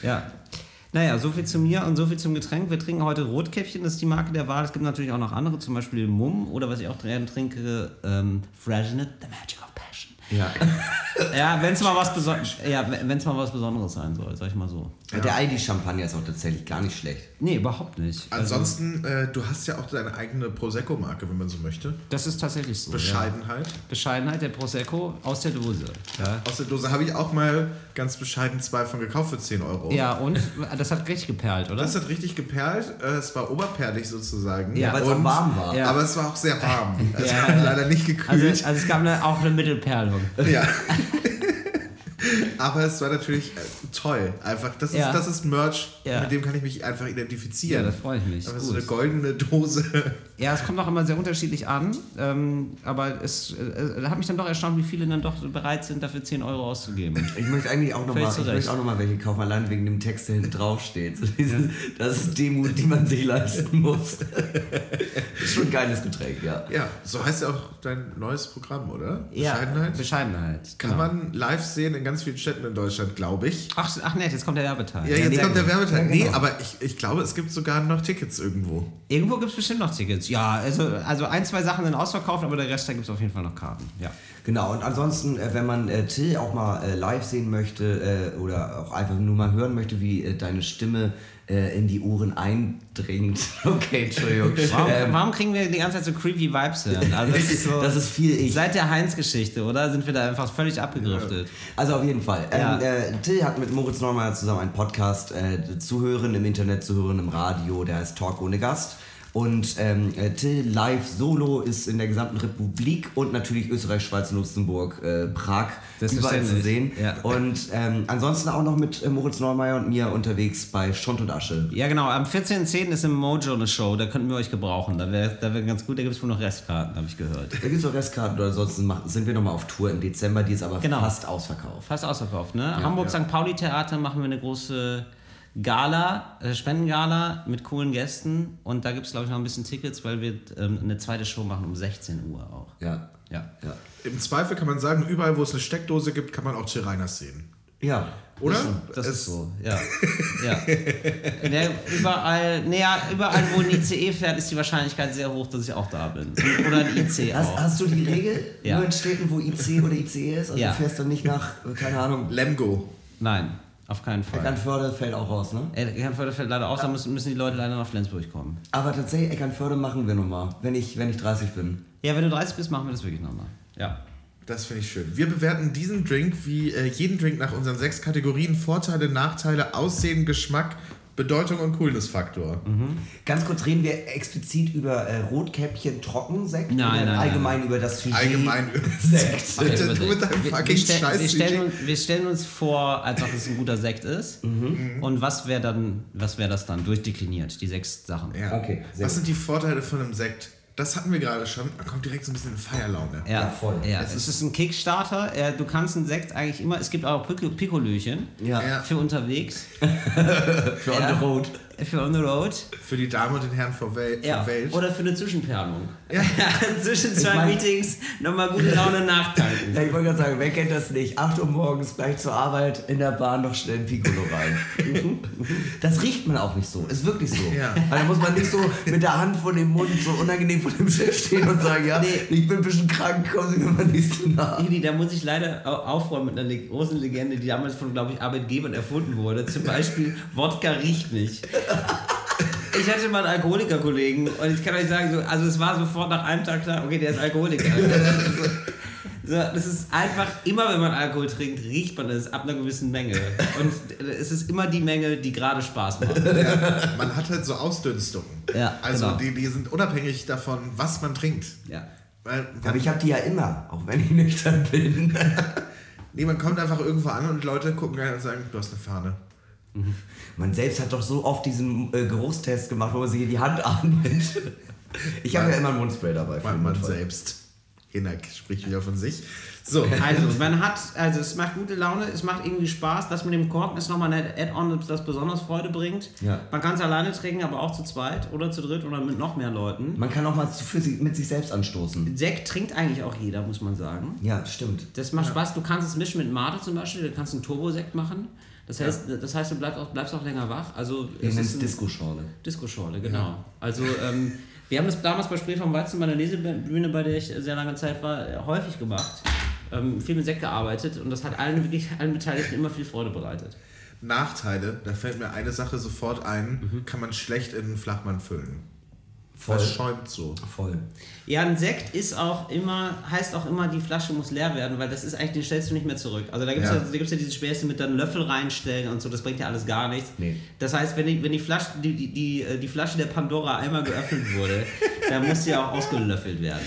[SPEAKER 4] ja. Naja, so viel zu mir und so viel zum Getränk. Wir trinken heute Rotkäppchen, das ist die Marke der Wahl. Es gibt natürlich auch noch andere, zum Beispiel Mumm oder was ich auch gerne trinke, ähm, Freshenet, The Magic of.
[SPEAKER 3] Ja.
[SPEAKER 4] Ja, wenn es mal, was ja, wenn's mal was Besonderes sein soll, sag ich mal so.
[SPEAKER 3] Der Aldi-Champagner ist auch tatsächlich gar nicht schlecht.
[SPEAKER 4] Nee, überhaupt nicht. Also,
[SPEAKER 2] Ansonsten, äh, du hast ja auch deine eigene Prosecco-Marke, wenn man so möchte.
[SPEAKER 4] das ist tatsächlich so. Ja.
[SPEAKER 2] Bescheidenheit.
[SPEAKER 4] Bescheidenheit, der Prosecco aus der Dose. Ja.
[SPEAKER 2] Aus der Dose habe ich auch mal ganz bescheiden zwei von gekauft für 10 Euro.
[SPEAKER 4] Ja, und das hat richtig geperlt, oder?
[SPEAKER 2] Das hat richtig geperlt. Äh, Es war oberperlig sozusagen.
[SPEAKER 4] Ja,
[SPEAKER 3] Weil es auch warm war.
[SPEAKER 4] Ja.
[SPEAKER 2] Aber es war auch sehr warm. Es
[SPEAKER 4] Ja.
[SPEAKER 2] hat leider nicht
[SPEAKER 4] Also,
[SPEAKER 2] gekühlt.
[SPEAKER 4] also es gab eine, auch eine Mittelperlung.
[SPEAKER 2] Ja. Aber es war natürlich äh, toll. Einfach, das ist,
[SPEAKER 4] Ja.
[SPEAKER 2] das ist Merch,
[SPEAKER 4] Ja.
[SPEAKER 2] mit dem kann ich mich einfach identifizieren.
[SPEAKER 4] Ja, da freue ich mich.
[SPEAKER 2] Aber so eine goldene Dose.
[SPEAKER 4] Ja, es kommt auch immer sehr unterschiedlich an, ähm, aber es äh, hat mich dann doch erstaunt, wie viele dann doch bereit sind, dafür 10 Euro auszugeben.
[SPEAKER 3] Ich möchte eigentlich auch nochmal noch mal welche kaufen, allein wegen dem Text, der hinten drauf steht. So dieses, das ist Demut, die man sich leisten muss. ist schon ein geiles Getränk, ja.
[SPEAKER 2] Ja, so heißt ja auch dein neues Programm, oder?
[SPEAKER 4] Ja,
[SPEAKER 2] Bescheidenheit.
[SPEAKER 4] Bescheidenheit.
[SPEAKER 2] Kann
[SPEAKER 4] genau.
[SPEAKER 2] man live sehen in ganz vielen Städten in Deutschland, glaube ich.
[SPEAKER 4] Ach, ach nett, jetzt kommt der Werbeteil.
[SPEAKER 2] Ja, jetzt
[SPEAKER 3] nee,
[SPEAKER 2] kommt der. Werbeteil.
[SPEAKER 3] Ja,
[SPEAKER 2] Nee,
[SPEAKER 3] genau.
[SPEAKER 2] aber ich, ich glaube, es gibt sogar noch Tickets irgendwo.
[SPEAKER 4] Irgendwo gibt es bestimmt noch Tickets. Ja, also, also ein, zwei Sachen sind ausverkauft, aber der Rest, da gibt es auf jeden Fall noch Karten. Ja.
[SPEAKER 3] Genau, und ansonsten, äh, wenn man äh, Till auch mal äh, live sehen möchte äh, oder auch einfach nur mal hören möchte, wie äh, deine Stimme äh, in die Ohren eindringt. Okay, Entschuldigung.
[SPEAKER 4] Warum,
[SPEAKER 3] Ähm,
[SPEAKER 4] warum kriegen wir die ganze Zeit so creepy Vibes hin? Also das ist, so,
[SPEAKER 3] Das ist viel ich.
[SPEAKER 4] Seit der Heinz-Geschichte, oder? Sind wir da einfach völlig abgedriftet?
[SPEAKER 3] Also auf jeden Fall.
[SPEAKER 4] Ja.
[SPEAKER 3] Ähm, äh, Till hat mit Moritz Neumeier zusammen einen Podcast zu hören im Internet, zu hören im Radio, der heißt Talk ohne Gast. Und ähm, äh, Till live solo ist in der gesamten Republik und natürlich Österreich, Schweiz, Luxemburg, äh, Prag überall zu sehen.
[SPEAKER 4] Ja.
[SPEAKER 3] Und ähm, ansonsten auch noch mit äh, Moritz Neumeier und mir unterwegs bei Stund und Asche.
[SPEAKER 4] Ja, genau. Am 14.10. ist im Mojo eine Show, da könnten wir euch gebrauchen. Da wäre da wär ganz gut, da gibt es wohl noch Restkarten, habe ich gehört.
[SPEAKER 3] Da gibt es auch Restkarten oder ansonsten mach- sind wir nochmal auf Tour im Dezember, die ist aber
[SPEAKER 4] Genau.
[SPEAKER 3] fast ausverkauft.
[SPEAKER 4] Fast ausverkauft, ne? Hamburg St. Pauli Theater machen wir eine große Gala, äh, Spendengala mit coolen Gästen und da gibt es, glaube ich, noch ein bisschen Tickets, weil wir ähm, eine zweite Show machen um 16 Uhr auch.
[SPEAKER 3] Ja.
[SPEAKER 4] Ja.
[SPEAKER 3] Ja.
[SPEAKER 2] Im Zweifel kann man sagen, überall, wo es eine Steckdose gibt, kann man auch Till Reiners sehen.
[SPEAKER 3] Ja.
[SPEAKER 2] Oder?
[SPEAKER 4] Das
[SPEAKER 2] Es-
[SPEAKER 4] ist so, ja. ja. Ne, überall, naja, überall, wo ein ICE fährt, ist die Wahrscheinlichkeit sehr hoch, dass ich auch da bin. Oder ein IC
[SPEAKER 3] Hast,
[SPEAKER 4] auch.
[SPEAKER 3] hast du die Regel
[SPEAKER 4] Ja.
[SPEAKER 3] nur in Städten, wo IC oder ICE ist? Also
[SPEAKER 4] Ja.
[SPEAKER 3] du fährst dann nicht nach, keine Ahnung,
[SPEAKER 2] Lemgo.
[SPEAKER 4] Nein, auf keinen Fall.
[SPEAKER 3] Eckernförde fällt auch raus, ne?
[SPEAKER 4] Eckernförde fällt leider aus, da müssen, müssen die Leute leider nach Flensburg kommen.
[SPEAKER 3] Aber tatsächlich, Eckernförde machen wir nochmal, wenn ich, wenn ich 30 bin.
[SPEAKER 4] Ja, wenn du 30 bist, machen wir das wirklich nochmal. Ja.
[SPEAKER 2] Das finde ich schön. Wir bewerten diesen Drink wie äh, jeden Drink nach unseren sechs Kategorien: Vorteile, Nachteile, Aussehen, Geschmack, Bedeutung und Coolness-Faktor.
[SPEAKER 3] Ganz kurz reden wir explizit über äh, Rotkäppchen Trockensekt?
[SPEAKER 4] Nein,
[SPEAKER 3] oder
[SPEAKER 4] nein, nein,
[SPEAKER 3] allgemein über das Sujet
[SPEAKER 2] Allgemein
[SPEAKER 3] Sekt.
[SPEAKER 2] Alter, du mit deinem
[SPEAKER 4] wir,
[SPEAKER 2] fucking
[SPEAKER 4] wir, stell, wir,
[SPEAKER 2] Scheiß.
[SPEAKER 4] stellen uns, wir stellen uns vor, einfach, dass es ein guter Sekt ist. Und was wäre dann, was wäre das dann? Durchdekliniert, die sechs Sachen.
[SPEAKER 2] Ja.
[SPEAKER 3] Okay,
[SPEAKER 2] Was sind die Vorteile von einem Sekt? Das hatten wir gerade schon. Man kommt direkt so ein bisschen in Feierlaune.
[SPEAKER 4] Ja,
[SPEAKER 3] Ja, voll.
[SPEAKER 4] Ja,
[SPEAKER 2] Es
[SPEAKER 4] es ist ein Kickstarter. Äh, Du kannst einen Sekt eigentlich immer. Es gibt auch Pikolöchen
[SPEAKER 3] Ja,
[SPEAKER 2] Ja.
[SPEAKER 4] für unterwegs,
[SPEAKER 3] für on
[SPEAKER 4] Ja.
[SPEAKER 3] the road.
[SPEAKER 4] für on the road.
[SPEAKER 2] Für die Damen und den Herren vor Wel
[SPEAKER 4] Ja,
[SPEAKER 2] von Welt.
[SPEAKER 4] oder für eine Zwischenperlung.
[SPEAKER 2] Ja.
[SPEAKER 4] Zwischen zwei
[SPEAKER 3] mein-
[SPEAKER 4] Meetings nochmal gute Laune nachtanken.
[SPEAKER 3] Ja, ich wollte gerade sagen, wer kennt das nicht? 8 Uhr morgens gleich zur Arbeit, in der Bahn noch schnell ein Piccolo rein. das riecht man auch nicht so, ist wirklich so.
[SPEAKER 2] Ja.
[SPEAKER 3] Weil da muss man nicht so mit der Hand vor dem Mund so unangenehm vor dem Chef stehen und sagen, ja, ich bin ein bisschen krank, kommen Sie mir mal nächste nach.
[SPEAKER 4] Hedi, da muss ich leider au- aufräumen mit einer großen Legende, die damals von, glaube ich, Arbeitgebern erfunden wurde. Zum Beispiel, Wodka riecht nicht. Ich hatte mal einen Alkoholiker-Kollegen und ich kann euch sagen, so, also es war sofort nach einem Tag klar, okay, der ist Alkoholiker. So, das ist einfach, immer wenn man Alkohol trinkt, riecht man es ab einer gewissen Menge. Und es ist immer die Menge, die gerade Spaß macht.
[SPEAKER 2] Man hat halt so Ausdünstungen.
[SPEAKER 4] Ja,
[SPEAKER 2] Also
[SPEAKER 4] genau.
[SPEAKER 2] die, die sind unabhängig davon, was man trinkt.
[SPEAKER 4] Ja.
[SPEAKER 2] Weil
[SPEAKER 3] Aber ich habe die ja immer, auch wenn ich nüchtern bin.
[SPEAKER 2] nee, man kommt einfach irgendwo an und Leute gucken rein und sagen, du hast eine Fahne.
[SPEAKER 3] Man selbst hat doch so oft diesen äh, Geruchstest gemacht, wo man sich in die Hand atmet. Ich habe ja immer ein Mundspray dabei. für
[SPEAKER 2] Man, man selbst. Hinak spricht wieder von sich. So,
[SPEAKER 4] Also, man hat, also es macht gute Laune, es macht irgendwie Spaß. Das mit dem Korken ist nochmal ein Add-on, das besonders Freude bringt.
[SPEAKER 3] Ja.
[SPEAKER 4] Man kann es alleine trinken, aber auch zu zweit oder zu dritt oder mit noch mehr Leuten.
[SPEAKER 3] Man kann auch mal zu- für sich, mit sich selbst anstoßen.
[SPEAKER 4] Sekt trinkt eigentlich auch jeder, muss man sagen.
[SPEAKER 3] Ja, stimmt.
[SPEAKER 4] Das macht Spaß. Du kannst es mischen mit Mate zum Beispiel, du kannst einen Turbosekt machen. Das heißt, das heißt du bleibst auch, bleibst auch länger wach. Also,
[SPEAKER 3] Wir
[SPEAKER 4] es
[SPEAKER 3] nennen
[SPEAKER 4] ist
[SPEAKER 3] es
[SPEAKER 4] ein-
[SPEAKER 3] Disco-Schorle.
[SPEAKER 4] Disco-Schorle, genau. Also, ähm, wir haben das damals bei Spree vom Weizen bei der Lesebühne, bei der ich sehr lange Zeit war, häufig gemacht. Ähm, viel mit Sekt gearbeitet und das hat allen, wirklich allen Beteiligten immer viel Freude bereitet.
[SPEAKER 2] Nachteile, da fällt mir eine Sache sofort ein,
[SPEAKER 4] Mhm.
[SPEAKER 2] kann man schlecht in einen Flachmann füllen.
[SPEAKER 3] Voll.
[SPEAKER 2] Das schäumt so.
[SPEAKER 3] Voll.
[SPEAKER 4] Ja, ein Sekt ist auch immer, heißt auch immer, die Flasche muss leer werden, weil das ist eigentlich, den stellst du nicht mehr zurück. Also da gibt es
[SPEAKER 2] Ja.
[SPEAKER 4] ja. ja diese Späße mit dann Löffel reinstellen und so, das bringt ja alles gar nichts.
[SPEAKER 3] Nee.
[SPEAKER 4] Das heißt, wenn die, wenn die, Flasche, die, die, die, äh, die Flasche der Pandora einmal geöffnet wurde, da muss ja auch ausgelöffelt werden.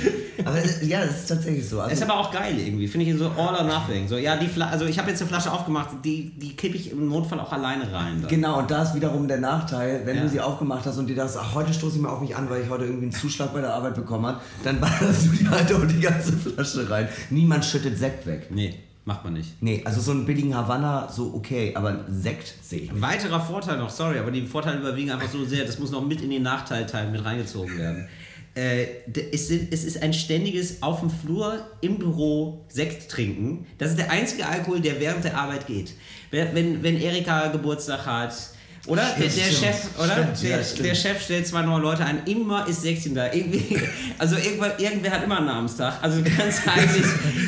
[SPEAKER 3] Aber ja, das ist tatsächlich so. Also,
[SPEAKER 4] Ist aber auch geil irgendwie, finde ich so all or nothing. So, ja, die Fla also ich habe jetzt eine Flasche aufgemacht, die, die kippe ich im Notfall auch alleine rein. Dann.
[SPEAKER 3] Genau, und da ist wiederum der Nachteil, wenn
[SPEAKER 4] Ja.
[SPEAKER 3] du sie aufgemacht hast und dir das, ach, heute stoße ich mal auf mich an, weil ich heute irgendwie einen Zuschlag bei der Arbeit bekommen habe, dann ballerst du die halt und die ganze Flasche rein. Niemand schüttet Sekt weg.
[SPEAKER 4] Nee, macht man nicht.
[SPEAKER 3] Nee, also so einen billigen Havanna, so okay, aber Sekt sehe ich
[SPEAKER 4] Ein
[SPEAKER 3] nicht.
[SPEAKER 4] weiterer Vorteil noch, sorry, aber die Vorteile überwiegen einfach so sehr, das muss noch mit in den Nachteilteil mit reingezogen werden. Äh, es, ist ein ständiges auf dem Flur im Büro Sekt trinken. Das ist der einzige Alkohol, der während der Arbeit geht. Wenn, wenn Erika Geburtstag hat, oder? der, der
[SPEAKER 3] stimmt.
[SPEAKER 4] Chef, oder?
[SPEAKER 3] Stimmt,
[SPEAKER 4] der,
[SPEAKER 3] ja,
[SPEAKER 4] der Chef stellt zwei neue Leute ein, immer ist Säckchen da. Irgendwie, also irgendwer, irgendwer hat immer einen Namenstag. Also ganz eigentlich,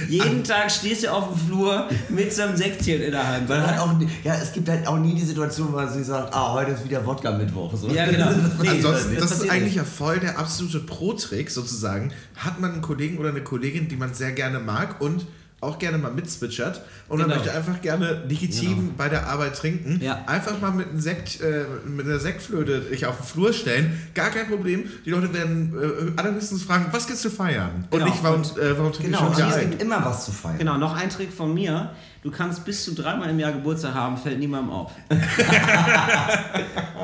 [SPEAKER 4] jeden Tag stehst du auf dem Flur mit so einem Säckchen in der Hand. Oder?
[SPEAKER 3] hat auch, ja, es gibt halt auch nie die Situation, wo man sich sagt, ah, heute ist wieder Wodka-Mittwoch. So.
[SPEAKER 4] Ja, genau. Nee,
[SPEAKER 2] Ansonsten,
[SPEAKER 4] das
[SPEAKER 2] das, ist eigentlich
[SPEAKER 4] nicht.
[SPEAKER 2] ja voll der absolute Pro-Trick sozusagen. Hat man einen Kollegen oder eine Kollegin, die man sehr gerne mag und auch gerne mal mitzwitschert und man
[SPEAKER 4] Genau.
[SPEAKER 2] möchte einfach gerne legitim bei der Arbeit trinken,
[SPEAKER 4] Ja.
[SPEAKER 2] einfach mal mit einem Sekt, äh, mit einer Sektflöte dich auf den Flur stellen, gar kein Problem. Die Leute werden äh, allerhöchstens fragen, was gibt's zu feiern? Und
[SPEAKER 4] Genau.
[SPEAKER 2] nicht, warum, äh, warum trinke ich
[SPEAKER 3] Genau,
[SPEAKER 2] schon
[SPEAKER 3] und
[SPEAKER 2] wieder
[SPEAKER 3] es gibt immer was zu feiern.
[SPEAKER 4] Genau, noch ein Trick von mir. Du kannst bis zu dreimal im Jahr Geburtstag haben, fällt niemandem auf.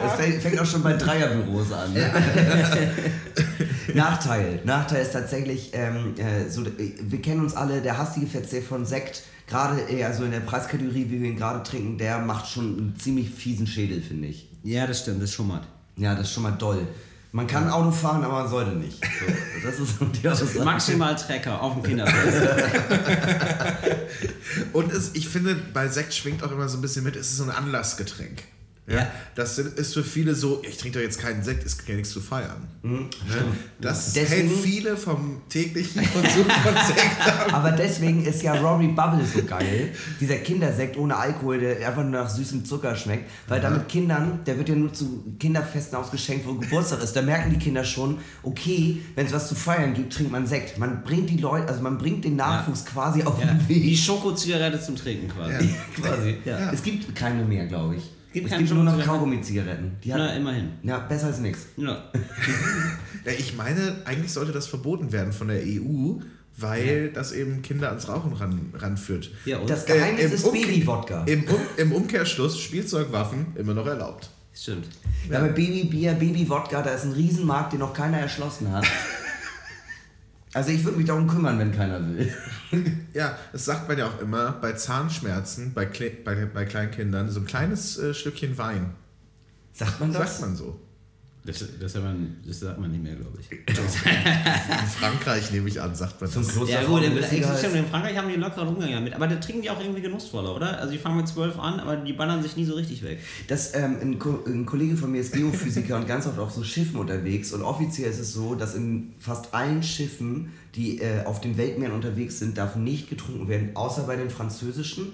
[SPEAKER 3] Es fängt, fängt auch schon bei Dreierbüros an. Ne? Nachteil. Nachteil ist tatsächlich, ähm, äh, so, äh, wir kennen uns alle, der hastige Verzehr von Sekt, gerade eher so in der Preiskategorie, wie wir ihn gerade trinken, der macht schon einen ziemlich fiesen Schädel, finde ich.
[SPEAKER 4] Ja, das stimmt, das schummert.
[SPEAKER 3] Ja, das ist schon mal doll. Man kann Auto fahren, aber man sollte nicht. So, das ist so die Aussage.
[SPEAKER 4] Maximal Trecker auf dem Kinderfest.
[SPEAKER 2] Und es, ich finde, bei Sekt schwingt auch immer so ein bisschen mit, es ist so ein Anlassgetränk. Ja,
[SPEAKER 4] Ja.
[SPEAKER 2] Das ist für viele so, ich trinke doch jetzt keinen Sekt, ist ja nichts zu feiern. ne? Das
[SPEAKER 3] Deswegen-
[SPEAKER 2] hält viele vom täglichen Konsum von Sekt ab.
[SPEAKER 3] Aber deswegen ist ja Rory Bubble so geil. Dieser Kindersekt ohne Alkohol, der einfach nur nach süßem Zucker schmeckt. Weil damit Kindern, der wird ja nur zu Kinderfesten ausgeschenkt, wo Geburtstag ist. Da merken die Kinder schon, okay, wenn es was zu feiern gibt, trinkt man Sekt. Man bringt die Leute, also man bringt den Nachwuchs quasi auf
[SPEAKER 4] Ja.
[SPEAKER 3] den
[SPEAKER 4] Die
[SPEAKER 3] Weg.
[SPEAKER 4] Schokozigarette zum Trinken quasi.
[SPEAKER 3] Quasi.
[SPEAKER 4] Ja.
[SPEAKER 3] Es gibt keine mehr, glaube ich.
[SPEAKER 4] Gibt
[SPEAKER 3] es gibt nur noch? Kaugummi-Zigaretten.
[SPEAKER 4] Na, immerhin.
[SPEAKER 3] Ja, besser als nichts.
[SPEAKER 4] Ja.
[SPEAKER 2] Ja, ich meine, eigentlich sollte das verboten werden von der EU, weil das eben Kinder ans Rauchen ran, ranführt.
[SPEAKER 4] Ja, und?
[SPEAKER 3] Das Geheimnis
[SPEAKER 2] Äh, im
[SPEAKER 3] ist
[SPEAKER 2] Umke-
[SPEAKER 3] Baby-Wodka.
[SPEAKER 2] Im, um, Im Umkehrschluss Spielzeugwaffen immer noch erlaubt.
[SPEAKER 4] Stimmt.
[SPEAKER 3] Ja, aber Baby-Bier, Baby-Wodka, da ist ein Riesenmarkt, den noch keiner erschlossen hat. Also ich würde mich darum kümmern, wenn keiner will.
[SPEAKER 2] Ja, das sagt man ja auch immer bei Zahnschmerzen, bei, Kle bei, bei Kleinkindern, so ein kleines äh, Stückchen Wein.
[SPEAKER 3] Sagt man das?
[SPEAKER 2] Sagt man so.
[SPEAKER 4] Das, das, sagt man, das sagt man nicht mehr, glaube ich.
[SPEAKER 2] In Frankreich nehme ich an, sagt man
[SPEAKER 3] Zum
[SPEAKER 2] das.
[SPEAKER 4] Ja gut, in, in Frankreich haben die einen lockeren Umgang damit, aber da trinken die auch irgendwie genussvoller, oder? Also die fangen mit 12 an, aber die ballern sich nie so richtig weg.
[SPEAKER 3] Das, ähm, ein, Ko ein Kollege von mir ist Geophysiker und ganz oft auf so Schiffen unterwegs. Und offiziell ist es so, dass in fast allen Schiffen, die äh, auf den Weltmeeren unterwegs sind, darf nicht getrunken werden, außer bei den französischen.